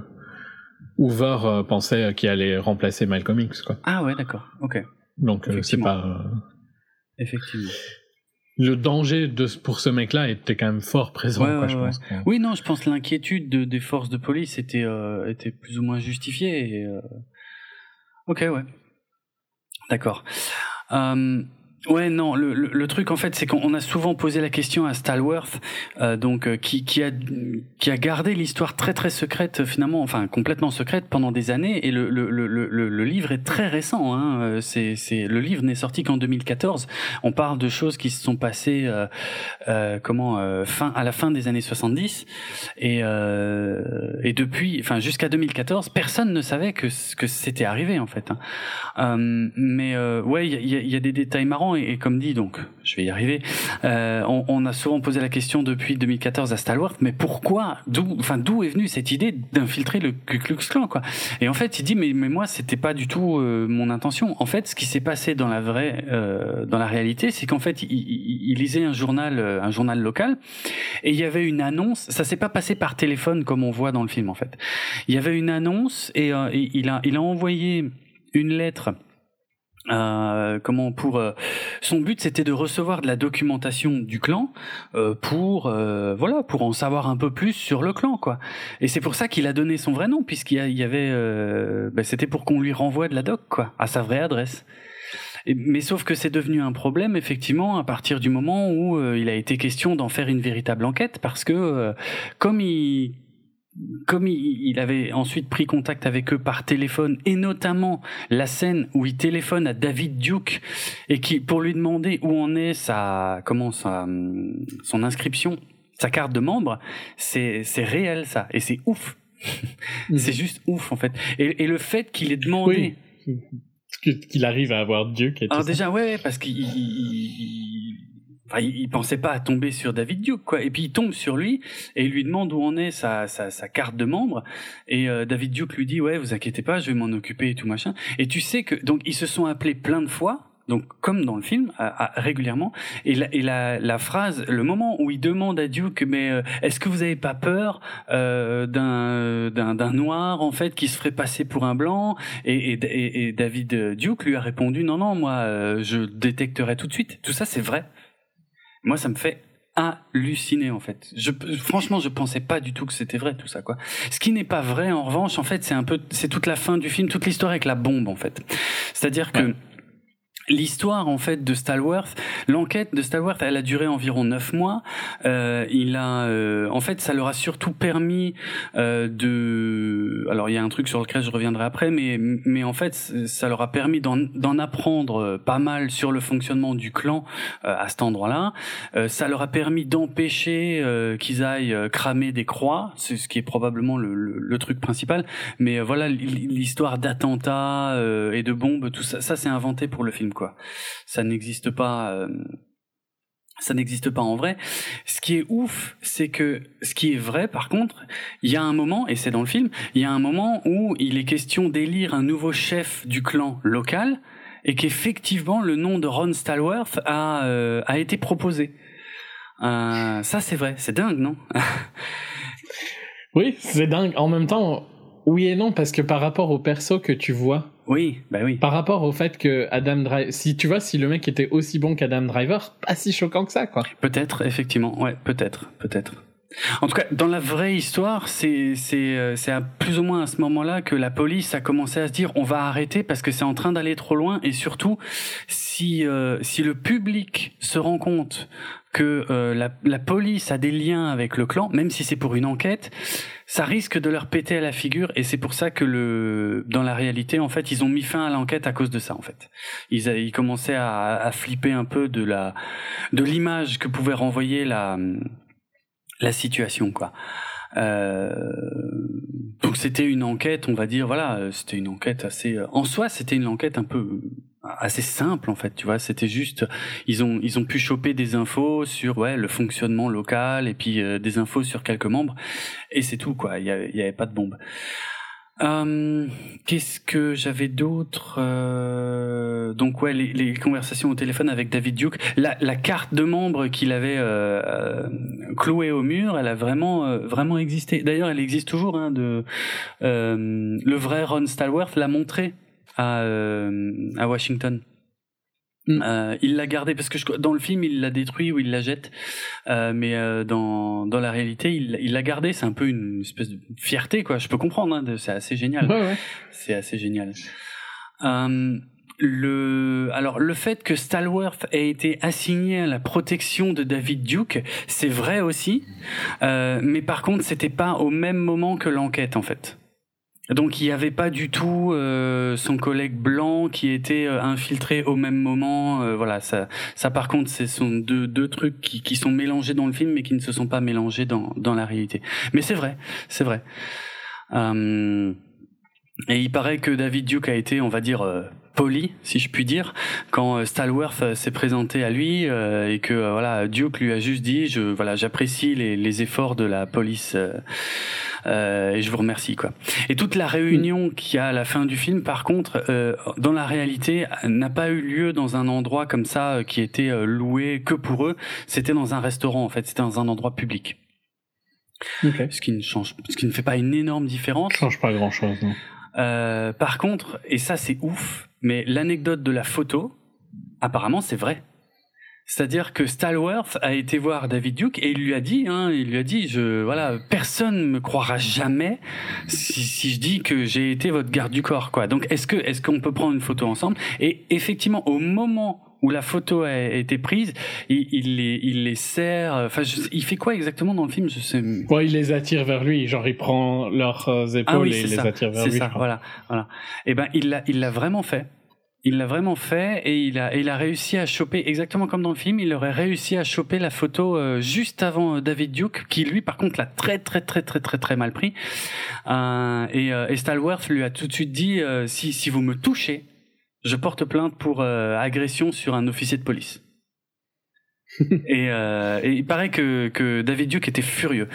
Hoover euh, pensait qu'il allait remplacer Malcolm X, quoi. Ah ouais, d'accord, ok, Donc, c'est pas. effectivement. Le danger de, pour ce mec-là était quand même fort présent, Ouais, quoi, ouais, je ouais. pense. quoi. Oui, non, je pense que l'inquiétude de, des forces de police était, euh, était plus ou moins justifiée. Et, euh, Ok, ouais. D'accord. Euh, Ouais, non, le, le, le truc en fait, c'est qu'on a souvent posé la question à Stalworth, euh, donc euh, qui, qui a qui a gardé l'histoire très très secrète finalement, enfin complètement secrète pendant des années. Et le le, le, le, livre est très récent. Hein, euh, c'est c'est le livre n'est sorti qu'en 2014. On parle de choses qui se sont passées euh, euh, comment euh, fin à la fin des années 70 et euh, et depuis, enfin jusqu'à 2014, personne ne savait que que c'était arrivé en fait. Hein. Euh, mais euh, ouais, il y a, y a des détails marrants et, comme dit, donc je vais y arriver. Euh, on, on, a souvent posé la question depuis 2014 à Stalworth, mais pourquoi, d'où, enfin d'où est venue cette idée d'infiltrer le Ku Klux Klan quoi? Et en fait, il dit mais mais moi c'était pas du tout euh, mon intention. En fait, ce qui s'est passé dans la vraie, euh, dans la réalité, c'est qu'en fait il, il, il, lisait un journal, euh, un journal local, et il y avait une annonce. Ça s'est pas passé par téléphone comme on voit dans le film en fait. Il y avait une annonce et, euh, il a il a envoyé une lettre euh, comment pour euh, son but c'était de recevoir de la documentation du clan euh, pour euh, voilà pour en savoir un peu plus sur le clan quoi. Et c'est pour ça qu'il a donné son vrai nom puisqu'il y, avait ben, c'était pour qu'on lui renvoie de la doc quoi à sa vraie adresse. Mais sauf que c'est devenu un problème effectivement à partir du moment où il a été question d'en faire une véritable enquête parce que comme il comme il, avait ensuite pris contact avec eux par téléphone et notamment la scène où il téléphone à David Duke et qui pour lui demander où en est sa comment sa son inscription sa carte de membre c'est c'est réel ça. Et c'est ouf. C'est juste ouf en fait. Et, et le fait qu'il ait demandé oui. qu'il arrive à avoir Duke et alors déjà ouais parce qu'il Il, pensait pas à tomber sur David Duke, quoi. Et puis il tombe sur lui et il lui demande où en est sa, sa, sa carte de membre. Et euh, David Duke lui dit ouais, vous inquiétez pas, je vais m'en occuper et tout machin. Et tu sais que donc ils se sont appelés plein de fois. Donc, comme dans le film, régulièrement, et, la, et la, la, phrase, le moment où il demande à Duke, mais euh, est-ce que vous avez pas peur euh, d'un noir en fait qui se ferait passer pour un blanc? Et, et, et, David Duke lui a répondu non non moi euh, je détecterai tout de suite. Tout ça c'est vrai. Moi, ça me fait halluciner en fait. Je, franchement, je pensais pas du tout que c'était vrai tout ça quoi. Ce qui n'est pas vrai en revanche, en fait, c'est un peu, c'est toute la fin du film, toute l'histoire avec la bombe en fait. C'est-à-dire que l'histoire en fait de Stalworth, l'enquête de Stalworth, elle a duré environ neuf mois. Euh, il a, euh, en fait, ça leur a surtout permis euh, de. Alors il y a un truc sur lequel je reviendrai après, mais mais en fait, ça leur a permis d'en apprendre pas mal sur le fonctionnement du clan euh, à cet endroit-là. Euh, ça leur a permis d'empêcher euh, qu'ils aillent cramer des croix, c'est ce qui est probablement le, le, le truc principal. Mais voilà, l'histoire d'attentats et de bombes, tout ça, ça c'est inventé pour le film Ça n'existe pas. Euh, ça n'existe pas en vrai. Ce qui est ouf, c'est que ce qui est vrai, par contre, il y a un moment, et c'est dans le film, il y a un moment où il est question d'élire un nouveau chef du clan local, et qu'effectivement le nom de Ron Stalworth a, euh, a été proposé. Euh, ça, c'est vrai, c'est dingue, non? Oui, c'est dingue. En même temps, oui et non, parce que par rapport au perso que tu vois, oui, bah oui. Par rapport au fait que Adam Driver, si tu vois, si le mec était aussi bon qu'Adam Driver, pas si choquant que ça, quoi. Peut-être, effectivement, ouais, peut-être, peut-être. En tout cas, dans la vraie histoire, c'est c'est plus ou moins à ce moment-là que la police a commencé à se dire on va arrêter parce que c'est en train d'aller trop loin. Et surtout si euh, si le public se rend compte que euh, la, la police a des liens avec le clan, même si c'est pour une enquête, ça risque de leur péter à la figure. Et c'est pour ça que le dans la réalité en fait ils ont mis fin à l'enquête à cause de ça en fait. Ils, ils commençaient à, à flipper un peu de la de l'image que pouvait renvoyer la la situation quoi. Euh, donc c'était une enquête on va dire voilà c'était une enquête assez en soi c'était une enquête un peu assez simple en fait tu vois. C'était juste ils ont ils ont pu choper des infos sur ouais le fonctionnement local et puis euh, des infos sur quelques membres et c'est tout quoi. Il y avait, y avait pas de bombe euh, Qu'est-ce que j'avais d'autre euh, Donc ouais, les, les, conversations au téléphone avec David Duke, la, la carte de membre qu'il avait euh, clouée au mur, elle a vraiment euh, vraiment existé. D'ailleurs, elle existe toujours. Hein, de euh, le vrai Ron Stallworth l'a montré à, à Washington. Euh, il l'a gardé parce que je, dans le film il l'a détruit ou il la jette, euh, mais euh, dans dans la réalité il il l'a gardé. C'est un peu une espèce de fierté quoi. Je peux comprendre. Hein, c'est assez génial. Ouais, ouais. C'est assez génial. Euh, le alors le fait que Stalworth ait été assigné à la protection de David Duke, c'est vrai aussi, euh, mais par contre c'était pas au même moment que l'enquête en fait. Donc il n'y avait pas du tout euh, son collègue blanc qui était euh, infiltré au même moment. euh, voilà, ça, ça par contre, ce sont deux, deux trucs qui, qui sont mélangés dans le film, mais qui ne se sont pas mélangés dans, dans la réalité. Mais c'est vrai, c'est vrai. Euh, et il paraît que David Duke a été, on va dire, poli, si je puis dire, quand euh, Stalworth euh, s'est présenté à lui euh, et que euh, voilà, Duke lui a juste dit, je voilà, j'apprécie les, les efforts de la police euh, euh, et je vous remercie quoi. Et toute la réunion qu'il y a à la fin du film, par contre, euh, dans la réalité, n'a pas eu lieu dans un endroit comme ça qui était loué que pour eux. C'était dans un restaurant en fait, c'était dans un endroit public, Ok. ce qui ne change, ce qui ne fait pas une énorme différence. Ça change pas grand chose, non. Euh, par contre, et ça c'est ouf, mais l'anecdote de la photo, apparemment c'est vrai. C'est-à-dire que Stalworth a été voir David Duke et il lui a dit, hein, il lui a dit, je, voilà, personne me croira jamais si, si je dis que j'ai été votre garde du corps, quoi. Donc, est-ce que, est-ce qu'on peut prendre une photo ensemble? Et effectivement, au moment où la photo a été prise, il, il les, il les serre. Enfin, je- il fait quoi exactement dans le film? Je sais. Ouais, il les attire vers lui, genre il prend leurs épaules Ah oui, et c'est il les ça. attire vers C'est lui. ça, je crois. voilà, voilà. Et ben, il l'a, il l'a vraiment fait. Il l'a vraiment fait et il a, il a réussi à choper exactement comme dans le film. Il aurait réussi à choper la photo euh, juste avant euh, David Duke, qui lui, par contre, l'a très, très, très, très, très, très mal pris. Euh, et, et Stalworth lui a tout de suite dit si, si vous me touchez, je porte plainte pour agression sur un officier de police. et, euh, et il paraît que, que David Duke était furieux.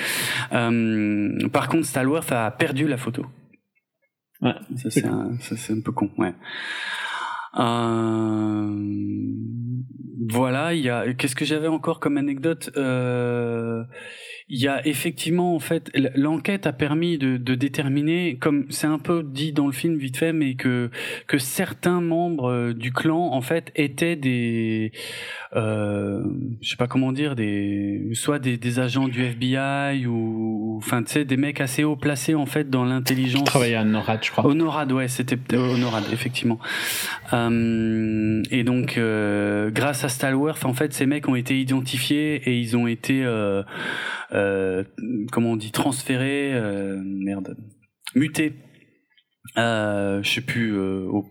Euh, par contre, Stalworth a perdu la photo. Ouais, ça c'est un, ça, c'est un peu con. Ouais. Euh, voilà, il y a. Qu'est-ce que j'avais encore comme anecdote? Euh, Il y a effectivement en fait l'enquête a permis de, de déterminer, comme c'est un peu dit dans le film vite fait, mais que que certains membres euh, du clan en fait étaient des, euh, je sais pas comment dire, des soit des, des agents du FBI ou, enfin tu sais des mecs assez haut placés en fait dans l'intelligence. travaillais à NORAD, je crois. Honorad, ouais, c'était Honorad, effectivement. Euh, et donc, euh, grâce à Stalworth, en fait, ces mecs ont été identifiés et ils ont été, euh, comment on dit, transférés, euh, merde, mutés. Euh, je sais plus. euh, au-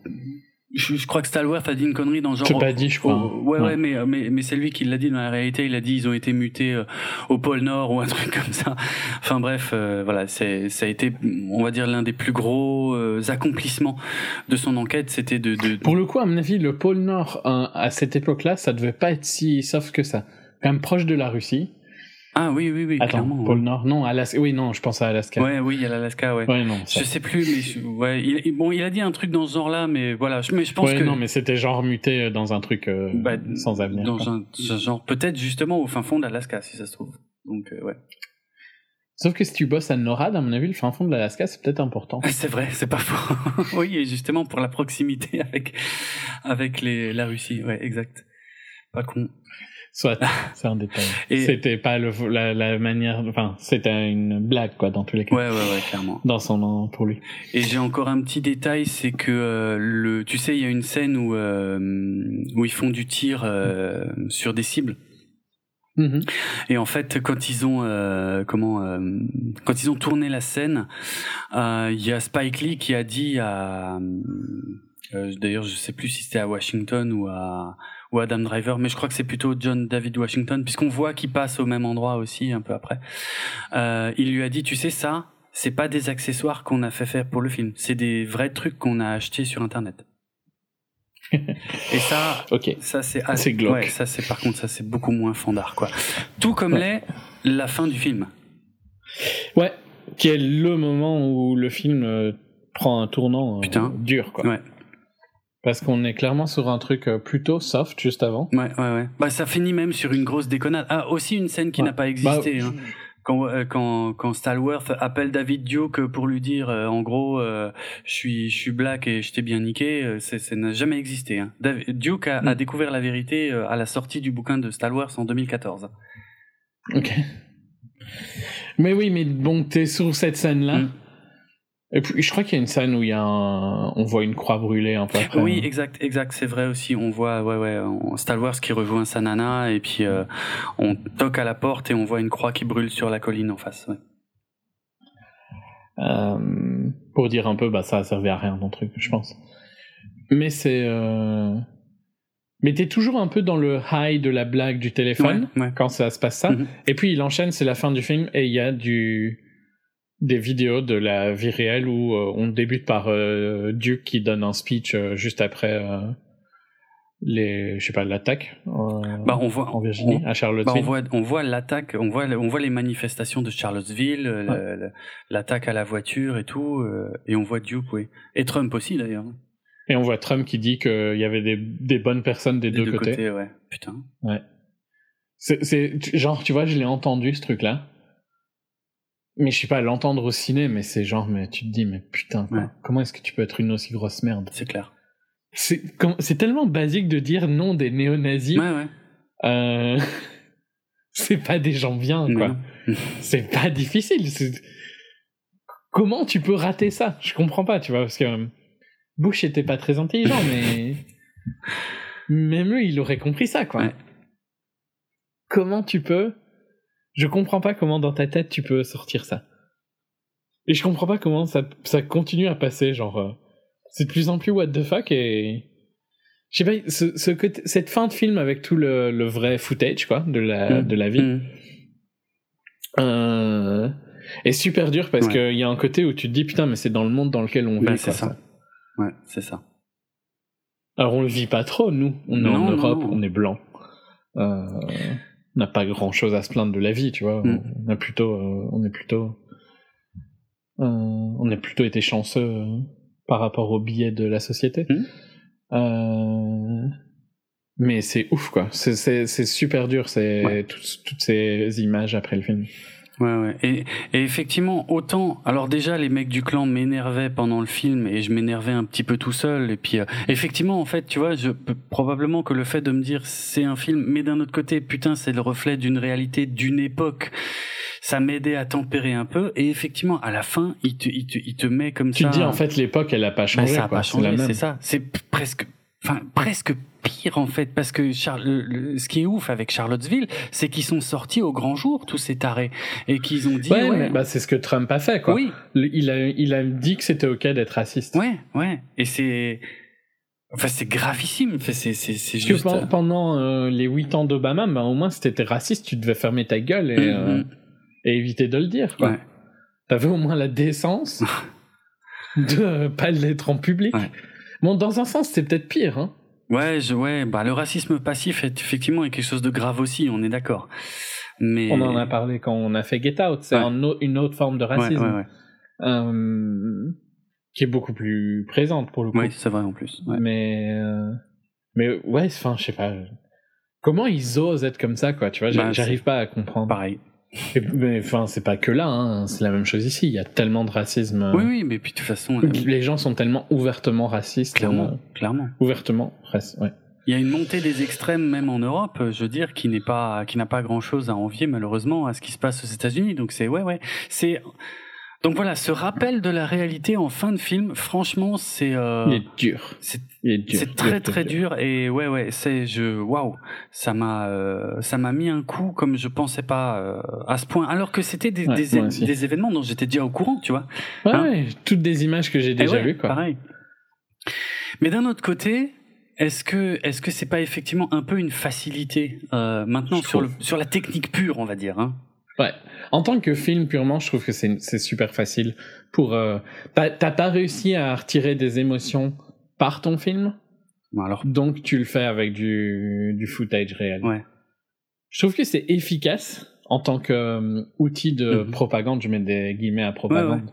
je, je crois que Stalworth a dit une connerie dans le genre. C'est pas dit, je crois. Oh, ouais, ouais, mais, mais, mais c'est lui qui l'a dit dans la réalité. Il a dit ils ont été mutés euh, au pôle Nord ou un truc comme ça. Enfin bref, euh, voilà, c'est ça a été, on va dire, l'un des plus gros euh, accomplissements de son enquête, c'était de, de, Pour le coup, à mon avis, le pôle Nord, hein, à cette époque-là, ça devait pas être si sauf que ça. Quand même proche de la Russie. Ah oui, oui, oui, Attends, clairement. pôle Nord, non, Alaska. Oui, non, je pense à Alaska. Ouais, oui, il y a l'Alaska, ouais. Ouais, non. ça- Je sais plus, mais je- ouais, il, bon, il a dit un truc dans ce genre-là, mais voilà, mais je pense ouais, que non, mais c'était genre muté dans un truc euh, bah, sans avenir. dans un genre peut-être justement au fin fond d'Alaska, si ça se trouve. Donc euh, ouais. Sauf que si tu bosses à NORAD, à mon avis, le fin fond de l'Alaska, c'est peut-être important. C'est vrai, c'est pas faux. oui, et justement pour la proximité avec avec les la Russie, ouais, exact. Pas con. Soit, c'est un détail. Et- C'était pas le, la, la manière, enfin, c'était une blague, quoi, dans tous les cas. Ouais, ouais, ouais, clairement. Dans son nom, pour lui. Et j'ai encore un petit détail, c'est que euh, le, tu sais, il y a une scène où euh, où ils font du tir euh, sur des cibles. Mhm. Et en fait, quand ils ont euh, comment euh, quand ils ont tourné la scène, euh, il y a Spike Lee qui a dit à d'ailleurs je sais plus si c'était à Washington ou à ou Adam Driver, mais je crois que c'est plutôt John David Washington puisqu'on voit qu'il passe au même endroit aussi un peu après. Euh, il lui a dit tu sais ça, c'est pas des accessoires qu'on a fait faire pour le film, c'est des vrais trucs qu'on a achetés sur internet. Et ça, ça c'est C'est glauque. Ouais, ça c'est par contre ça c'est beaucoup moins fandard quoi. Tout comme Ouais. l'est la fin du film. Ouais. Qui est le moment où le film euh, prend un tournant euh, Putain. dur, quoi. Ouais. Parce qu'on est clairement sur un truc euh, plutôt soft juste avant. Ouais ouais ouais. Bah ça finit même sur une grosse déconnade. Ah aussi une scène qui Ouais. n'a pas existé. Bah, hein. Quand, euh, quand quand Stalworth appelle David Duke pour lui dire euh, en gros euh, je suis je suis black et je t'ai bien niqué, ça n'a jamais existé. Hein. Duke a, a Mm. découvert la vérité à la sortie du bouquin de Stalworth en 2014. Ok. Mais oui, mais bon, t'es sur cette scène-là. Mm. Et puis, je crois qu'il y a une scène où il y a un... on voit une croix brûlée un peu après. Oui, exact, exact, c'est vrai aussi. On voit, ouais, ouais, on- Star Wars qui rejoint sa nana et puis euh, on toque à la porte et on voit une croix qui brûle sur la colline en face. ouais. Euh, pour dire un peu, bah ça a servi à rien ton truc, je pense. Mais c'est, euh... mais t'es toujours un peu dans le high de la blague du téléphone Ouais, ouais. quand ça se passe ça. Mhm. Et puis il enchaîne, c'est la fin du film et il y a du des vidéos de la vie réelle où euh, on débute par euh, Duke qui donne un speech euh, juste après euh, les, je sais pas, l'attaque Bah, on voit, en Virginie, on- à Charlottesville. Bah, on voit, on voit l'attaque, on voit, on voit les manifestations de Charlottesville, le- le- l'attaque à la voiture et tout, et on voit Duke, oui, et Trump aussi d'ailleurs, Et on voit Trump qui dit qu'il y avait des, des bonnes personnes des, deux, côtés. ouais, putain. C'est, c'est, genre, tu vois, je l'ai entendu ce truc-là. Mais je sais pas, l'entendre au ciné, mais c'est genre, mais tu te dis, mais putain, Ouais. comment est-ce que tu peux être une aussi grosse merde? C'est clair. c'est, tellement basique de dire non des néo-nazis. Ouais, ouais. Euh, c'est pas des gens bien, quoi. C'est pas difficile. Comment tu peux rater ça? Je comprends pas, tu vois, parce que euh, Bush était pas très intelligent, mais même eux, il aurait compris ça, quoi. Ouais. Comment tu peux Je comprends pas comment dans ta tête tu peux sortir ça. Et je comprends pas comment ça, ça continue à passer, genre. euh, c'est de plus en plus what the fuck et. Je sais pas, ce, ce côté- cette fin de film avec tout le, le vrai footage, quoi, de la, Mm. de la vie, Mm. euh, est super dur parce Ouais. qu'il y a un côté où tu te dis putain, mais c'est dans le monde dans lequel on vit. C'est ça. Ouais, c'est ça. Alors on le vit pas trop, nous. On est Non, en Europe, non. on est blanc. Euh, n'a pas grand chose à se plaindre de la vie, tu vois. Mm. On a plutôt, euh, on est plutôt, euh, on a plutôt été chanceux euh, par rapport au billet de la société. Mm. Euh, mais c'est ouf, quoi. C'est- super dur, c'est Ouais. toutes, toutes ces images après le film. Ouais, ouais. Et, et effectivement, autant. Alors, déjà, les mecs du clan m'énervaient pendant le film et je m'énervais un petit peu tout seul. Et puis, euh, effectivement, en fait, tu vois, je peux probablement que le fait de me dire c'est un film, mais d'un autre côté, putain, c'est le reflet d'une réalité, d'une époque. Ça m'aidait à tempérer un peu. Et effectivement, à la fin, il te, il te, il te met comme Tu ça. te dis en fait l'époque, elle a pas Ben, changé. ça a quoi. pas changé, c'est ça. C'est presque, enfin presque pire en fait, parce que le- le- ce qui est ouf avec Charlottesville, c'est qu'ils sont sortis au grand jour tous ces tarés et qu'ils ont dit Ouais, ouais, bah, c'est ce que Trump a fait, quoi. oui, Il a, il a dit que c'était ok d'être raciste. ouais, ouais, et c'est, enfin c'est gravissime, Enfin, c'est c'est c'est Parce que juste. pen- pendant euh, les 8 ans d'Obama, bah, au moins si t'étais raciste, tu devais fermer ta gueule et, Mm, euh, mm. et éviter de le dire. Quoi. Ouais. T'avais au moins la décence de pas l'être en public. Ouais. Bon, dans un sens, c'est peut-être pire. Hein. Ouais, je, ouais, bah le racisme passif est effectivement quelque chose de grave aussi, on est d'accord. Mais On en a parlé quand on a fait Get Out. C'est Ouais. un au- une autre forme de racisme ouais, ouais. euh, qui est beaucoup plus présente pour le coup. Oui, c'est vrai en plus. Mais, euh, mais ouais, enfin, je sais pas. Comment ils osent être comme ça, quoi, tu vois, Bah, j'arrive pas à comprendre. Pareil. Et- mais enfin, c'est pas que là, hein, c'est la même chose ici. Il y a tellement de racisme. Oui, oui, mais puis de toute façon, euh, Les gens sont tellement ouvertement racistes. clairement, euh, clairement. ouvertement racistes, ouais. Il y a une montée des extrêmes même en Europe, euh, je veux dire, qui n'est pas, qui n'a pas grand chose à envier malheureusement à ce qui se passe aux États-Unis. Donc c'est, ouais, ouais, c'est. Donc voilà, ce rappel de la réalité en fin de film, franchement, c'est, euh, Il est dur. c'est, Il est dur. c'est très très dur et ouais, ouais, c'est, je, waouh, ça m'a, euh, ça m'a mis un coup comme je pensais pas euh, à ce point, alors que c'était des, Ouais, des, des événements dont j'étais déjà au courant, tu vois. Ouais, Hein ouais, toutes des images que j'ai déjà ouais, vues, quoi. Pareil. Mais d'un autre côté, est-ce que est-ce que c'est pas effectivement un peu une facilité euh, maintenant Je sur le sur la technique pure, on va dire. Hein? Ouais. En tant que film purement, je trouve que c'est super facile pour. euh, T'as pas réussi à retirer des émotions par ton film, alors, donc tu le fais avec du, du footage réel. ouais, Je trouve que c'est efficace en tant qu'outil de Mhm. propagande. Je mets des guillemets à propagande.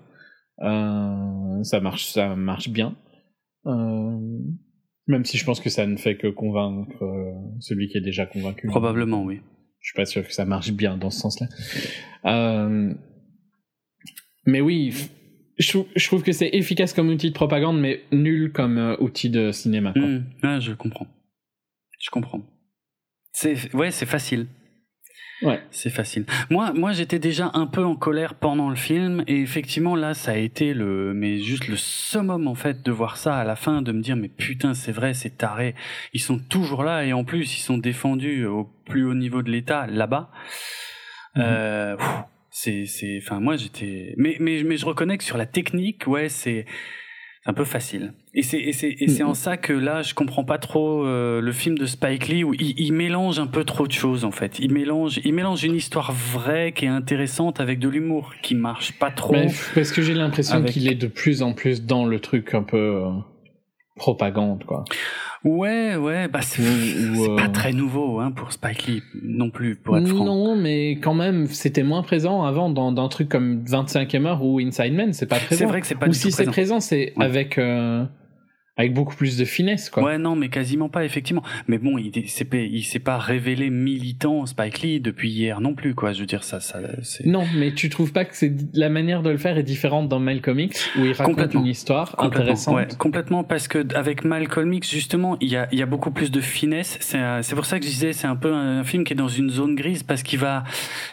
Euh, ça marche, ça marche bien. Euh, même si je pense que ça ne fait que convaincre euh, celui qui est déjà convaincu. probablement oui. Je suis pas sûr que ça marche bien dans ce sens-là. Euh, mais oui, je trouve, que c'est efficace comme outil de propagande, mais nul comme euh, outil de cinéma. Hmm, ouais, je comprends. Je comprends. C'est ouais, c'est facile. Ouais. C'est facile. Moi, moi, j'étais déjà un peu en colère pendant le film, et effectivement, là, ça a été le, mais juste le summum en fait de voir ça à la fin, de me dire, mais putain, c'est vrai, c'est taré. Ils sont toujours là, et en plus, ils sont défendus au plus haut niveau de l'État là-bas. Mhm. Euh, c'est, c'est, enfin, moi, j'étais, mais, mais, mais je reconnais que sur la technique, ouais, c'est, c'est un peu facile. Et c'est, et c'est, et c'est en ça que là, je comprends pas trop euh, le film de Spike Lee où il, il mélange un peu trop de choses en fait. Il mélange, il mélange une histoire vraie qui est intéressante avec de l'humour qui marche pas trop. Mais parce que j'ai l'impression Avec- qu'il est de plus en plus dans le truc un peu euh, propagande, quoi. Ouais, ouais, bah c'est, pas euh, très nouveau hein, pour Spike Lee non plus, pour être franc. Non, mais quand même, c'était moins présent avant dans, dans un truc comme 25e heure ou Inside Man, c'est pas présent. C'est vrai que c'est pas ou du si tout c'est présent. présent, c'est Ouais. avec, euh, avec beaucoup plus de finesse, quoi. Ouais, non, mais quasiment pas, effectivement. Mais bon, il est- s'est pas, il s'est pas révélé militant, Spike Lee, depuis hier non plus, quoi. Je veux dire, ça, ça, c'est... Non, mais tu trouves pas que c'est la manière de le faire est différente dans Malcolm X où il raconte une histoire Complètement, intéressante. ouais, complètement, parce que avec Malcolm X, justement, il y a, il y a beaucoup plus de finesse. C'est pour ça que je disais, c'est un peu un film qui est dans une zone grise, parce qu'il va,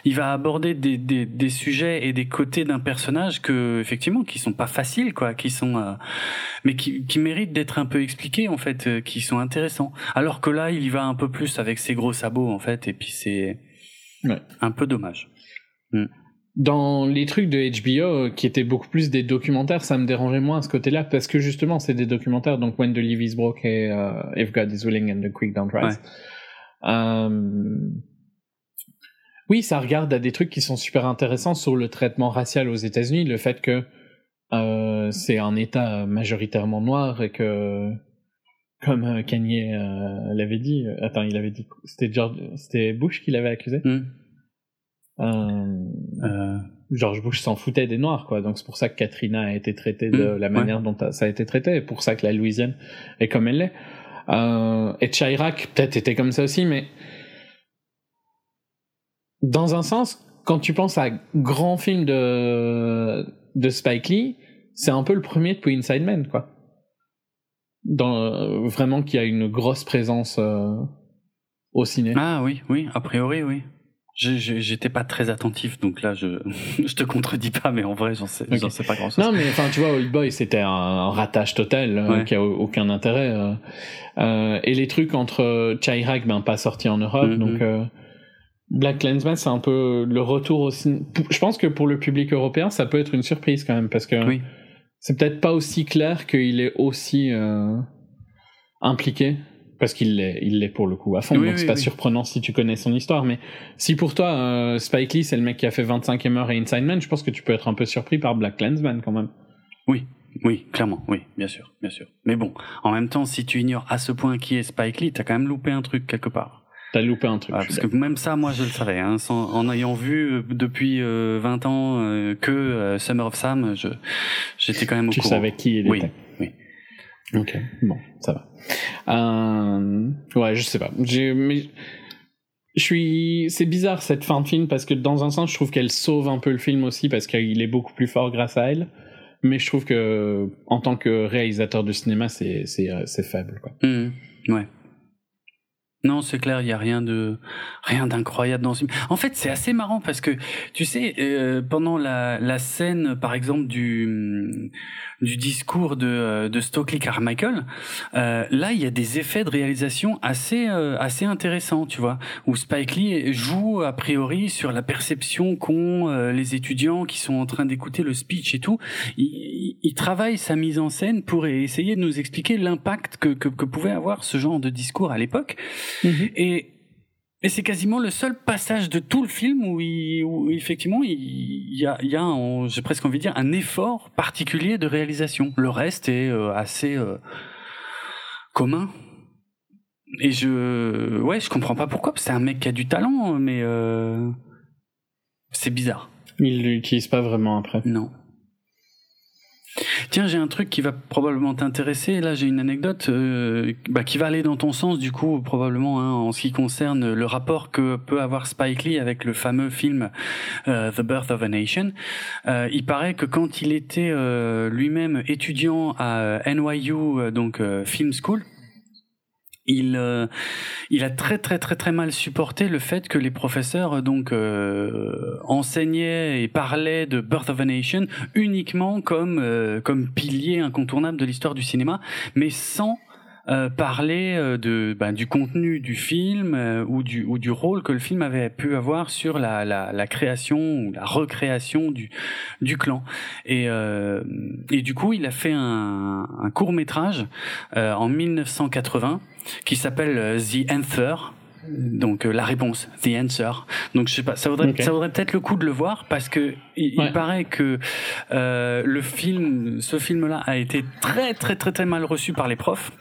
il va aborder des, des, des sujets et des côtés d'un personnage que, effectivement, qui sont pas faciles, quoi, qui sont, euh, mais qui, qui méritent d'être un peu expliqués, en fait, euh, qui sont intéressants. Alors que là, il y va un peu plus avec ses gros sabots, en fait, et puis c'est Ouais. un peu dommage. Dans les trucs de HBO euh, qui étaient beaucoup plus des documentaires, ça me dérangeait moins à ce côté-là parce que justement c'est des documentaires, donc When the Leaf is Broke et euh, If God is Willing and the Quick Don't Rise. Euh, Oui, ça regarde à des trucs qui sont super intéressants sur le traitement racial aux États-Unis, le fait que euh, c'est un État majoritairement noir et que, comme euh, Kanye euh, l'avait dit, euh, attends, il avait dit, c'était George, c'était Bush qui l'avait accusé? Hmm. Euh, Euh, George Bush s'en foutait des Noirs, quoi. Donc c'est pour ça que Katrina a été traitée de Mm, la ouais. manière dont ça a été traité, et pour ça que la Louisiane est comme elle l'est. Euh, et Chirac peut-être était comme ça aussi, mais dans un sens, quand tu penses à grand film de de Spike Lee, c'est un peu le premier depuis Inside Man, quoi. Dans euh, vraiment qui a une grosse présence euh, au ciné. Ah oui, oui, a priori, oui. J'étais pas très attentif, donc là, je, je te contredis pas, mais en vrai, j'en sais, sais pas grand chose. Non, mais enfin, tu vois, Old Boy, c'était un, un ratage total euh, Ouais. qui a au- aucun intérêt. euh. Euh, et les trucs entre Chirac, ben pas sortis en Europe, Mhm. donc euh, Black Clansman, c'est un peu le retour aussi. Je pense que pour le public européen, ça peut être une surprise quand même, parce que Oui. c'est peut-être pas aussi clair qu'il est aussi euh, impliqué. Parce qu'il l'est, il l'est pour le coup à fond, Oui, donc oui, c'est pas surprenant si tu connais son histoire. Mais si pour toi, euh, Spike Lee, c'est le mec qui a fait 25e heure et Inside Man, je pense que tu peux être un peu surpris par Black Clansman quand même. Oui, oui, clairement, oui, bien sûr, bien sûr. Mais bon, en même temps, si tu ignores à ce point qui est Spike Lee, t'as quand même loupé un truc quelque part. T'as loupé un truc. Ah, parce que même ça, moi, je le savais. Hein, sans- en ayant vu euh, depuis euh, 20 ans euh, que euh, Summer of Sam, je- j'étais quand même au Tu courant. savais qui il Oui, était. oui. Ok, bon, ça va. Ouais, je sais pas. J'ai, mais je suis, c'est bizarre cette fin de film parce que dans un sens, je trouve qu'elle sauve un peu le film aussi parce qu'il est beaucoup plus fort grâce à elle. Mais je trouve que en tant que réalisateur de cinéma, c'est c'est c'est faible quoi. Mhm, ouais. Non, c'est clair, il y a rien de rien d'incroyable dans ce film. En fait, c'est assez marrant parce que tu sais, euh, pendant la, la scène, par exemple du du discours de euh, de Stokely Carmichael, euh, là, il y a des effets de réalisation assez euh, assez intéressants, tu vois, où Spike Lee joue a priori sur la perception qu'ont euh, les étudiants qui sont en train d'écouter le speech et tout. Il- il travaille sa mise en scène pour essayer de nous expliquer l'impact que, que que pouvait avoir ce genre de discours à l'époque. Et, et c'est quasiment le seul passage de tout le film où, il, où effectivement il, y a, il y a un- j'ai presque envie de dire, un effort particulier de réalisation. Le reste est euh, assez euh, commun. Et je, ouais, je comprends pas pourquoi. parce que C'est un mec qui a du talent, mais euh, c'est bizarre. Il l'utilise pas vraiment après. Non. Tiens, j'ai un truc qui va probablement t'intéresser. Là, j'ai une anecdote euh, bah, qui va aller dans ton sens, du coup, probablement, hein, en ce qui concerne le rapport que peut avoir Spike Lee avec le fameux film euh, The Birth of a Nation. Euh, il paraît que quand il était euh, lui-même étudiant à NYU, euh, donc euh, Film School, il euh, il a très très très très mal supporté le fait que les professeurs euh, donc euh, enseignaient et parlaient de Birth of a Nation uniquement comme euh, comme pilier incontournable de l'histoire du cinéma, mais sans euh, parler euh, de ben, du contenu du film euh, ou du ou du rôle que le film avait pu avoir sur la la, la création ou la recréation du du clan. Et euh, et du coup il a fait un, un court métrage en 1980 qui s'appelle euh, The Answer donc euh, la réponse, the answer. Donc je sais pas, ça vaudrait, ça vaudrait peut-être le coup de le voir parce que il, il paraît que euh, le film, ce film-là a été très très très très mal reçu par les profs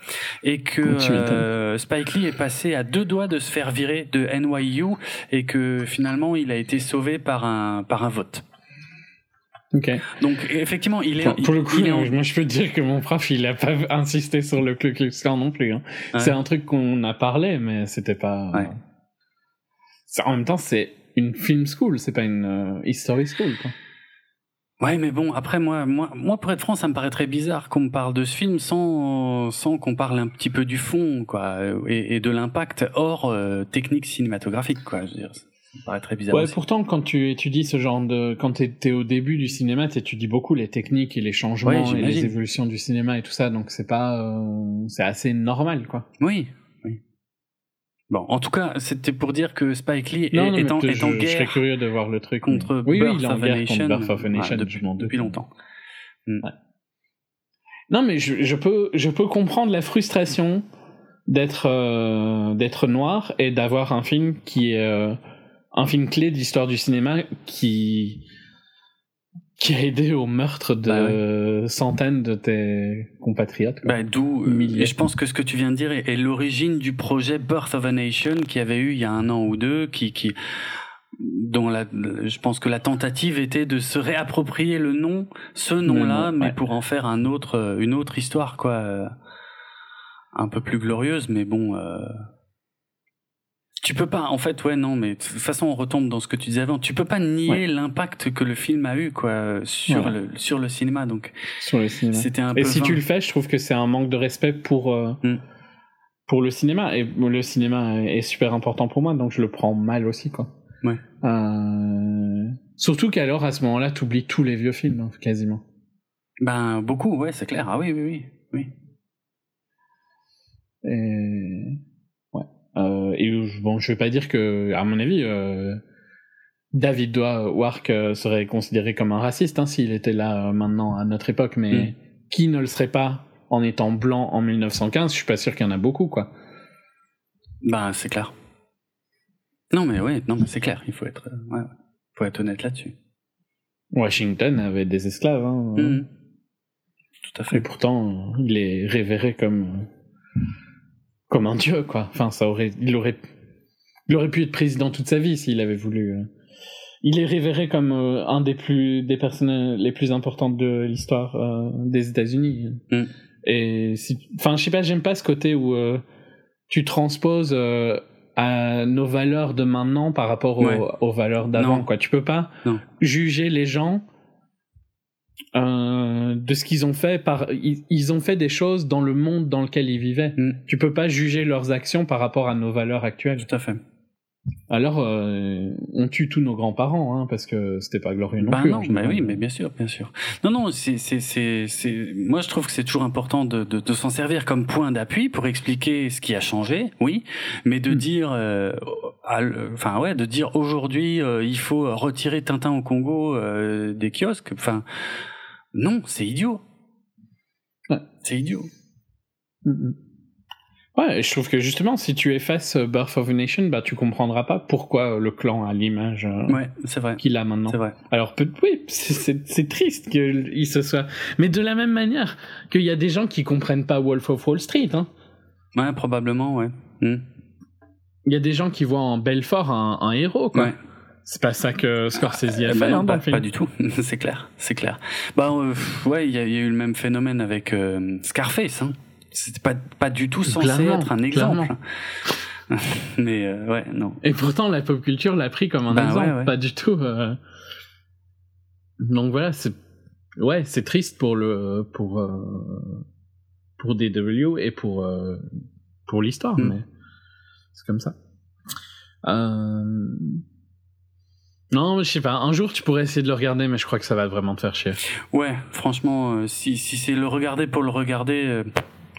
et que euh, Spike Lee est passé à deux doigts de se faire virer de NYU et que finalement il a été sauvé par un par un vote. Donc effectivement, il est Enfin, pour le coup, il est en- moi je peux te dire que mon prof il a pas insisté sur le Ku Klux Klan non plus. hein. Ouais. C'est un truc qu'on a parlé, mais c'était pas. Ouais. En même temps, c'est une film school, c'est pas une euh, history school. Quoi. Ouais, mais bon, après moi, moi, moi, pour être franc, ça me paraît très bizarre qu'on me parle de ce film sans, sans qu'on parle un petit peu du fond, quoi, et, et de l'impact hors euh, technique cinématographique, quoi. Je veux dire, me paraît très bizarre. Ouais, aussi. pourtant, quand tu étudies ce genre de. Quand t'es t'es au début du cinéma, t'étudies beaucoup les techniques et les changements et les évolutions du cinéma et tout ça, donc c'est pas. euh, c'est assez normal, quoi. Oui, oui. Bon, en tout cas, c'était pour dire que Spike Lee est, Non, est en, te- est en je, je serais guerre curieux de voir le truc. contre mais- oui, oui, il est en of a guerre Nation, contre Birth of a Nation depuis, je longtemps. Non, mais je, je peux, je peux comprendre la frustration d'être euh, d'être noir et d'avoir un film qui est euh, un film clé de l'histoire du cinéma qui qui a aidé au meurtre de Bah centaines de tes compatriotes. Bah, d'où, euh, et je pense que ce que tu viens de dire est, est l'origine du projet Birth of a Nation qui avait eu il y a un an ou deux, qui, qui, dont la, je pense que la tentative était de se réapproprier le nom, ce nom-là, nom, mais ouais. pour en faire un autre, euh, une autre histoire, quoi, euh, un peu plus glorieuse, mais bon. Euh, tu peux pas, en fait, ouais, non, mais de toute façon, on retombe dans ce que tu disais avant. Tu peux pas nier Ouais. l'impact que le film a eu, quoi, sur le sur le cinéma. Donc, sur le cinéma. c'était un peu. Et si vain. tu le fais, je trouve que c'est un manque de respect pour euh, Mm. pour le cinéma. Et le cinéma est super important pour moi, donc je le prends mal aussi, quoi. Ouais. Euh, Surtout qu'alors à ce moment-là, t'oublies tous les vieux films, hein, quasiment. Ben beaucoup, ouais, c'est clair. Ah oui, oui, oui, oui. Et. Euh, et je- bon, je vais pas dire que, à mon avis, euh, David Wark euh, serait considéré comme un raciste hein, s'il était là maintenant à notre époque, mais Mm. qui ne le serait pas en étant blanc en 1915 Je suis pas sûr qu'il y en a beaucoup, quoi. Ben c'est clair. Non mais ouais, non mais c'est clair. Il faut être, ouais, faut être honnête là-dessus. Washington avait des esclaves, hein, Mhm. Tout à et fait. pourtant euh, il est révéré comme comme un dieu, quoi. Enfin, ça aurait, il aurait, il aurait pu être président toute sa vie s'il avait voulu. euh. Il est révéré comme euh, un des plus des personnes les plus importantes de l'histoire euh, des États-Unis. Mm. Et si, enfin, je sais pas, j'aime pas ce côté où euh, tu transposes euh, à nos valeurs de maintenant par rapport aux, Ouais. aux valeurs d'avant. Quoi, tu peux pas Non. juger les gens euh, de ce qu'ils ont fait par ils, ils ont fait des choses dans le monde dans lequel ils vivaient. Mm. Tu peux pas juger leurs actions par rapport à nos valeurs actuelles. Tout à fait. Alors euh, on tue tous nos grands-parents hein, parce que c'était pas glorieux non Ben plus. non, en mais général. oui, mais bien sûr, bien sûr. Non, non, c'est, c'est, c'est, c'est, moi je trouve que c'est toujours important de, de, de s'en servir comme point d'appui pour expliquer ce qui a changé, oui, mais de Mm. dire, euh, à l- enfin ouais, de dire aujourd'hui euh, il faut retirer Tintin au Congo des kiosques, enfin non, c'est idiot. Ouais. C'est idiot. Mm, mm. Ouais, je trouve que justement, si tu effaces euh, Birth of a Nation, bah tu comprendras pas pourquoi euh, le clan a l'image euh, Ouais, c'est vrai. qu'il a maintenant. C'est vrai. Alors oui, c'est- triste qu'il se soit. Mais de la même manière qu'il y a des gens qui comprennent pas Wolf of Wall Street. Hein. Ouais, probablement, ouais. Hmm. Il y a des gens qui voient en Belfort un, un héros, quoi. Ouais. C'est pas ça que Scorsese a fait ben non, hein, dans pas, le film. pas du tout. c'est clair, c'est clair. Bah euh, ouais, il y, a il y a eu le même phénomène avec euh, Scarface. Hein. C'était pas pas du tout censé Clairement, être un exemple. Mais euh, ouais, non. Et pourtant, la pop culture l'a pris comme un Bah, exemple, ouais, ouais. pas du tout. euh. Donc voilà, c'est ouais, c'est triste pour le pour euh, pour DW et pour pour l'histoire, Mm. mais c'est comme ça. Non, je sais pas. Un jour, tu pourrais essayer de le regarder, mais je crois que ça va vraiment te faire chier. Ouais, franchement, si, si c'est le regarder pour le regarder,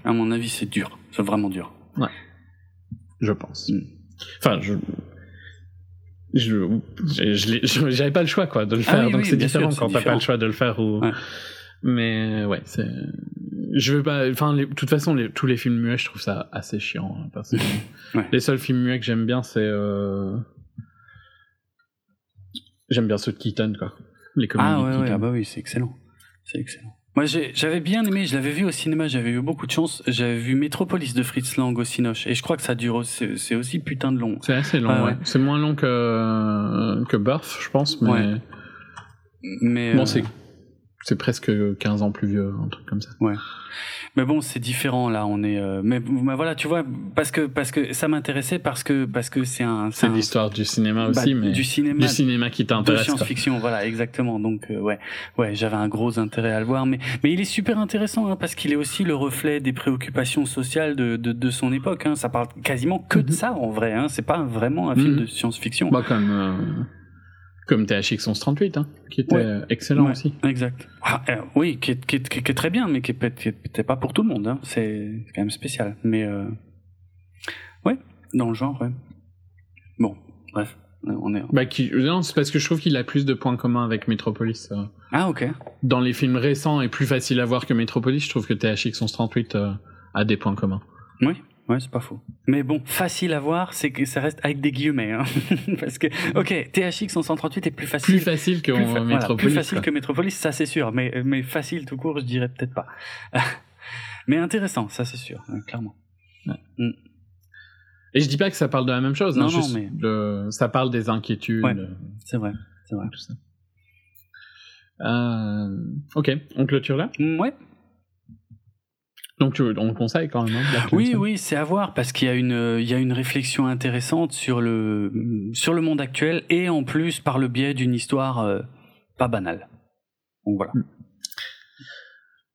à mon avis, c'est dur. C'est vraiment dur. Je pense. Mm. Enfin, je. Je, j'avais pas le choix quoi de le Ah faire oui, donc oui, c'est différent sûr, quand t'as pas le choix de le faire ou Ouais. mais ouais c'est je veux pas enfin de toute façon les- tous les films muets je trouve ça assez chiant hein, Ouais. les seuls films muets que j'aime bien c'est euh... j'aime bien ceux de Keaton quoi les comédies Ah ouais, ouais, ah bah oui, c'est excellent. C'est excellent. Moi, j'avais bien aimé, je l'avais vu au cinéma, j'avais eu beaucoup de chance. J'avais vu Metropolis de Fritz Lang au Cinoche. Et je crois que ça dure, aussi- c'est aussi putain de long. c'est assez long Ah ouais. c'est moins long que que Burf je pense mais Ouais. Mais, bon euh, c'est c'est presque 15 ans plus vieux un truc comme ça mais bon, c'est différent là. On est. euh, mais, mais voilà, tu vois, parce que parce que ça m'intéressait parce que parce que c'est un. c'est l'histoire du cinéma bah, aussi mais du cinéma. du cinéma qui de t'intéresse quoi. science-fiction, voilà, exactement. Donc, euh, ouais, ouais, j'avais un gros intérêt à le voir, mais mais il est super intéressant hein, parce qu'il est aussi le reflet des préoccupations sociales de de, de son époque. Hein. Ça parle quasiment que de Mhm. ça en vrai. Hein. C'est pas vraiment un film Mhm. de science-fiction. Bah, comme, euh, comme THX 1138, hein, qui était Ouais. excellent Ouais. aussi. Exact. Ah, euh, oui, qui est, qui, est, qui est très bien, mais qui peut-être pas pour tout le monde. Hein. C'est quand même spécial. Mais euh... ouais, dans le genre, ouais. Bon, bref, euh, on est. Bah, qui, non, c'est parce que je trouve qu'il a plus de points communs avec Metropolis. euh. Ah ok. Dans les films récents et plus facile à voir que Metropolis, je trouve que THX 1138 euh, a des points communs. Oui, ouais, c'est pas faux. Mais bon, facile à voir, c'est que ça reste avec des guillemets. Hein. Parce que, ok, THX 138 est plus facile. Plus facile que plus voilà, plus facile quoi. que Metropolis, ça c'est sûr. Mais, mais facile tout court, je dirais peut-être pas. mais intéressant, ça c'est sûr, euh, clairement. Et je dis pas que ça parle de la même chose, hein, Non, non, juste mais- le- ça parle des inquiétudes. Ouais. euh, C'est vrai, c'est vrai. tout ça. Euh, ok, on clôture là? Mm, Ouais. Donc tu- on le conseille quand même. hein, Oui, oui, c'est à voir parce qu'il y a une, euh, il y a une réflexion intéressante sur le, sur le monde actuel et en plus par le biais d'une histoire euh, pas banale. Donc voilà.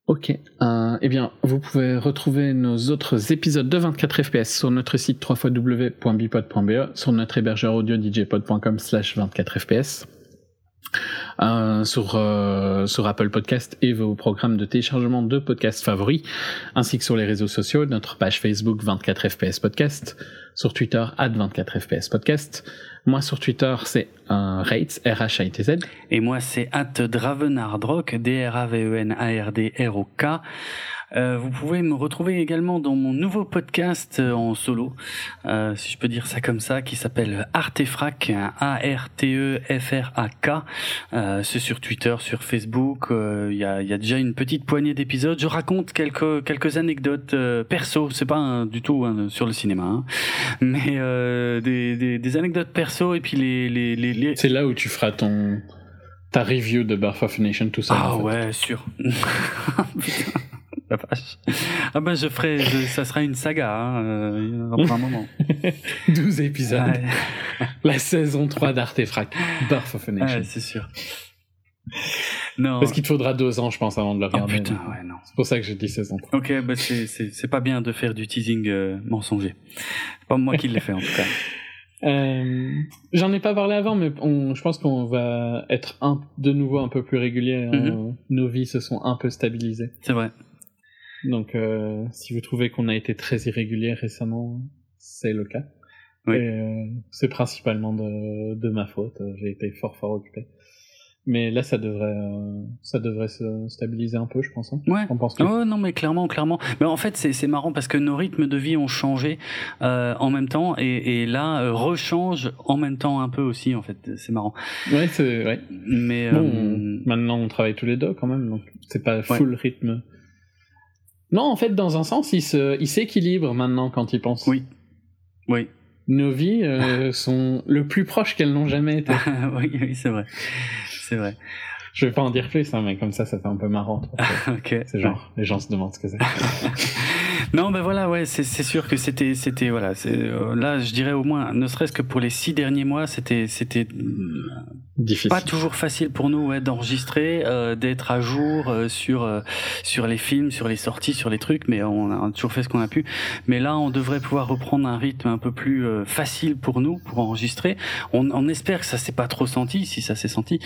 Ok. Euh, eh bien, vous pouvez retrouver nos autres épisodes de 24 FPS sur notre site www.bipod.be, sur notre hébergeur audio djpod.com slash 24 FPS, euh, sur, euh, sur Apple Podcast et vos programmes de téléchargement de podcasts favoris, ainsi que sur les réseaux sociaux, notre page Facebook 24 FPS Podcast, sur Twitter at 24 FPS Podcast. Moi, sur Twitter, c'est euh, Rates, R-H-A-I-T-Z. Et moi, c'est at Dravenardrock, D-R-A-V-E-N-A-R-D-R-O-K. Euh, vous pouvez me retrouver également dans mon nouveau podcast euh, en solo, euh, si je peux dire ça comme ça, qui s'appelle Artefrac, A-R-T-E-F-R-A-K. Euh, c'est sur Twitter, sur Facebook. Il y, a, il y a déjà une petite poignée d'épisodes. Je raconte quelques quelques anecdotes perso. C'est pas un- du tout sur le cinéma, hein, mais des, des, des anecdotes perso et puis les les les, les... C'est là où tu feras ton ta review de Birth of a Nation tout ça. Ah ouais, sûr. La vache. Ah ben je ferai, je- ça sera une saga, hein, pour un moment. 12 épisodes. Ouais, La saison 3 d'Artefract. Birth of a Nation. ouais, c'est sûr. Non. Parce qu'il te faudra deux ans, je pense, avant de le Oh regarder. putain, ouais, non. C'est pour ça que j'ai dit saison 3. Ok, bah c'est pas bien de faire du teasing euh, mensonger. C'est pas moi qui l'ai fait en tout cas. Euh, J'en ai pas parlé avant, mais on, je pense qu'on va être un, de nouveau un peu plus régulier. hein. Mhm. Nos vies se sont un peu stabilisées. C'est vrai. Donc, euh, si vous trouvez qu'on a été très irrégulier récemment, c'est le cas. Oui. Euh, c'est principalement de, de ma faute. J'ai été fort fort occupé. Mais là, ça devrait, euh, ça devrait se stabiliser un peu, je pense. Hein. Ouais. On pense que Oh non mais clairement clairement mais en fait c'est marrant parce que nos rythmes de vie ont changé euh, en même temps et, et là euh, rechange en même temps un peu aussi en fait c'est marrant ouais, c'est ouais. mais Bon, maintenant on travaille tous les deux quand même, donc c'est pas full rythme. Non, en fait, dans un sens, il s'équilibre maintenant quand il pense. Oui. oui Nos vies euh, sont le plus proches qu'elles n'ont jamais été. oui oui c'est vrai c'est vrai Je vais pas en dire plus, hein, mais comme ça, ça fait un peu marrant. ok C'est genre, les gens se demandent ce que c'est. Non, ben voilà, ouais, c'est sûr que c'était, c'était, voilà, euh, là, je dirais au moins, ne serait-ce que pour les six derniers mois, c'était, c'était Difficile. pas toujours facile pour nous, ouais, d'enregistrer, euh, d'être à jour euh, sur euh, sur les films, sur les sorties, sur les trucs, mais on a toujours fait ce qu'on a pu. Mais là, on devrait pouvoir reprendre un rythme un peu plus euh, facile pour nous, pour enregistrer. On, on espère que ça s'est pas trop senti, si ça s'est senti.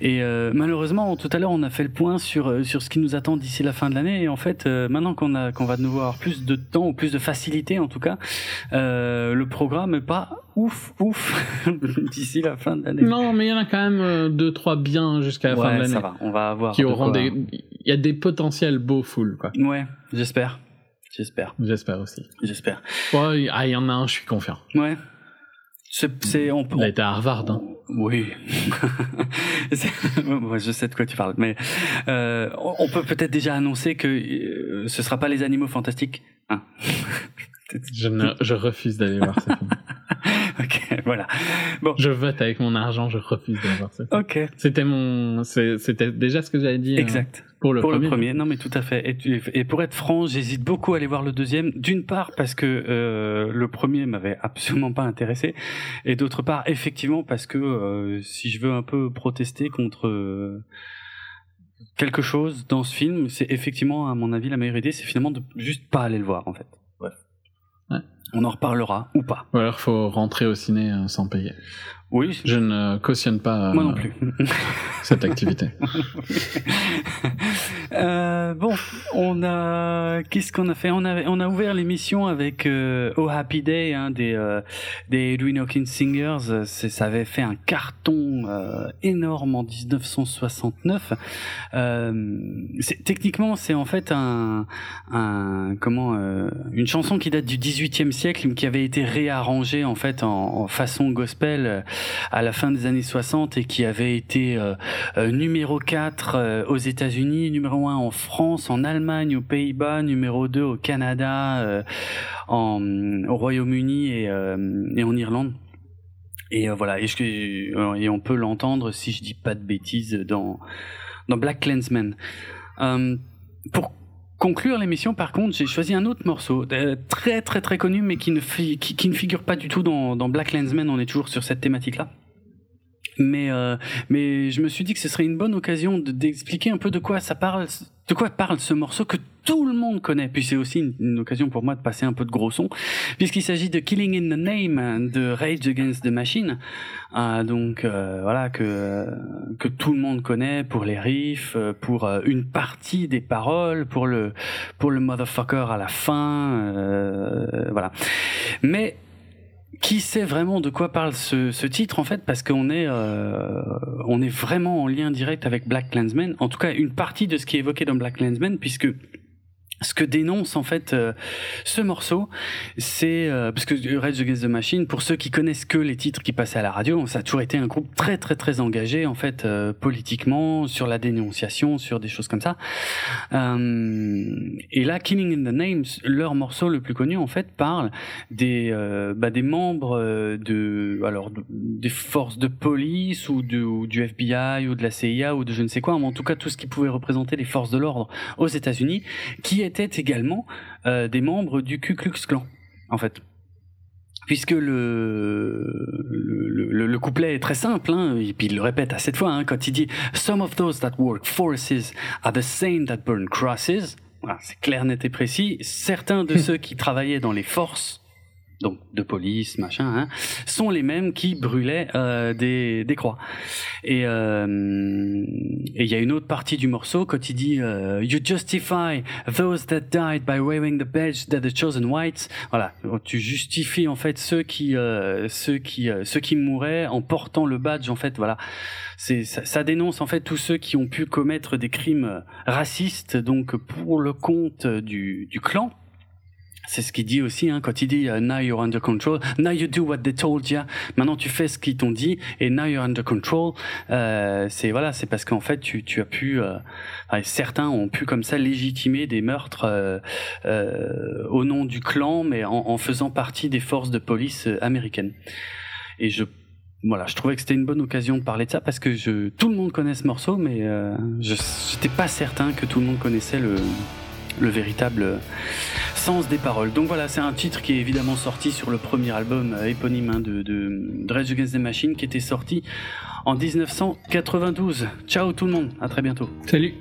Et euh, malheureusement, tout à l'heure, on a fait le point sur sur ce qui nous attend d'ici la fin de l'année. Et en fait, euh, maintenant qu'on a qu'on va de nouveau avoir plus de temps ou plus de facilité, en tout cas, euh, le programme est pas ouf ouf d'ici la fin de l'année. Non, mais il y en a quand même euh, deux, trois bien jusqu'à la fin de Ouais, ça l'année. va. On va avoir Qui auront quoi- des. Il y a des potentiels beaux foules, quoi. Ouais, j'espère. J'espère. J'espère aussi. J'espère. Ouais, ah, il y en a un, je suis confiant. Ouais. C'est, on, Il a été à Harvard, hein. Oui. Je sais de quoi tu parles, mais euh, on on peut peut-être déjà annoncer que euh, ce sera pas les animaux fantastiques. Hein. Je, ne- je refuse d'aller voir ce film. ok, voilà. Je vote avec mon argent, je refuse d'aller voir ce film. Ok. C'était mon. C'était déjà ce que j'avais dit. euh, Exact. pour le pour premier. le premier, non mais tout à fait. Et, et pour être franc, j'hésite beaucoup à aller voir le deuxième. D'une part parce que euh, le premier m'avait absolument pas intéressé, et d'autre part effectivement parce que euh, si je veux un peu protester contre euh, quelque chose dans ce film, c'est effectivement à mon avis la meilleure idée, c'est finalement de juste pas aller le voir en fait. On en reparlera ou pas. Ou alors faut rentrer au ciné euh, sans payer. Oui. Je ne cautionne pas euh, Moi non plus. cette activité. Euh, bon, on a qu'est-ce qu'on a fait? On a on a ouvert l'émission avec euh, Oh Happy Day hein, des euh, des Edwin Hawkins Singers. Ça avait fait un carton euh, énorme en 1969. Euh, techniquement, c'est en fait un un comment euh, une chanson qui date du 18e siècle mais qui avait été réarrangée en fait en, en façon gospel à la fin des années 60 et qui avait été euh, euh, numéro 4 euh, aux États-Unis, numéro 1 en France, en Allemagne, aux Pays-Bas, numéro 2 au Canada, en, au Royaume-Uni et, en Irlande. Et euh, voilà, et, je- et on peut l'entendre si je dis pas de bêtises dans dans Black Clansman. Euh, pour conclure l'émission, par contre, j'ai choisi un autre morceau euh, très très très connu, mais qui ne figure pas du tout dans dans Black Clansman. On est toujours sur cette thématique-là. Mais euh, mais je me suis dit que ce serait une bonne occasion de- d'expliquer un peu de quoi ça parle, de quoi parle ce morceau que tout le monde connaît. Puis c'est aussi une, une occasion pour moi de passer un peu de gros son, puisqu'il s'agit de Killing in the Name de Rage Against the Machine. Euh, donc euh, voilà que que tout le monde connaît pour les riffs, euh, pour euh, une partie des paroles, pour le pour le motherfucker à la fin, euh, voilà. Mais qui sait vraiment de quoi parle ce, titre en fait parce qu'on est euh, on est vraiment en lien direct avec Black Klansman en tout cas une partie de ce qui est évoqué dans Black Klansman puisque ce que dénonce en fait euh, ce morceau, c'est euh, parce que Rage Against the Machine, pour ceux qui connaissent que les titres qui passaient à la radio, ça a toujours été un groupe très très très engagé en fait euh, politiquement sur la dénonciation, sur des choses comme ça. Et là, Killing in the Names, leur morceau le plus connu en fait parle des bah, membres de alors de- des forces de police ou, du FBI ou de la CIA ou de je ne sais quoi, mais en tout cas tout ce qui pouvait représenter les forces de l'ordre aux États-Unis, qui étaient également euh, des membres du Ku Klux Klan, en fait. Puisque le, le, le, le couplet est très simple, hein, et puis il le répète à cette fois, hein, quand il dit Some of those that work forces are the same that burn crosses. Voilà, c'est clair, net et précis. Certains de ceux qui travaillaient dans les forces, donc de police, machin, hein, sont les mêmes qui brûlaient euh, des, des croix. Et euh, et il y a une autre partie du morceau quand il dit euh, You justify those that died by waving the badge that the chosen whites. Voilà, tu justifies en fait ceux qui euh, ceux qui euh, ceux qui mouraient en portant le badge. En fait, voilà, c'est ça, ça dénonce en fait tous ceux qui ont pu commettre des crimes euh, racistes donc pour le compte du du clan. C'est ce qu'il dit aussi hein, quand il dit euh, Now you're under control. Now you do what they told you. Maintenant tu fais ce qu'ils t'ont dit et now you're under control. Euh, c'est voilà, c'est parce qu'en fait tu, tu as pu, euh, certains ont pu comme ça légitimer des meurtres euh, euh, au nom du clan, mais en, en faisant partie des forces de police euh, américaines. Et je voilà, je trouvais que c'était une bonne occasion de parler de ça parce que je, tout le monde connaît ce morceau, mais je n'étais pas certain que tout le monde connaissait le, le véritable sens des paroles. Donc voilà, c'est un titre qui est évidemment sorti sur le premier album euh, éponyme hein, de, de Against the Machine qui était sorti en 1992. Ciao tout le monde, à très bientôt. Salut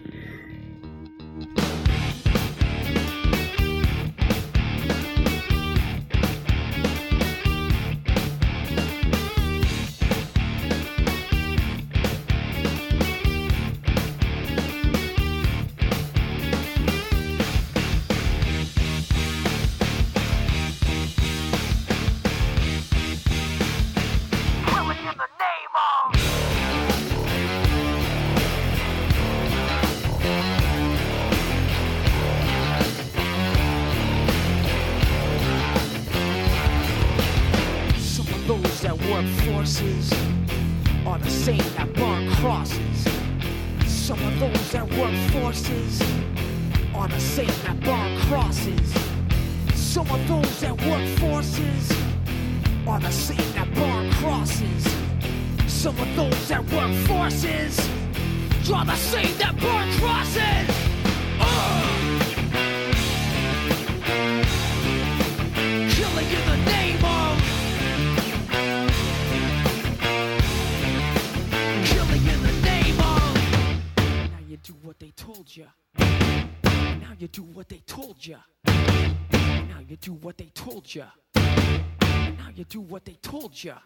плеча.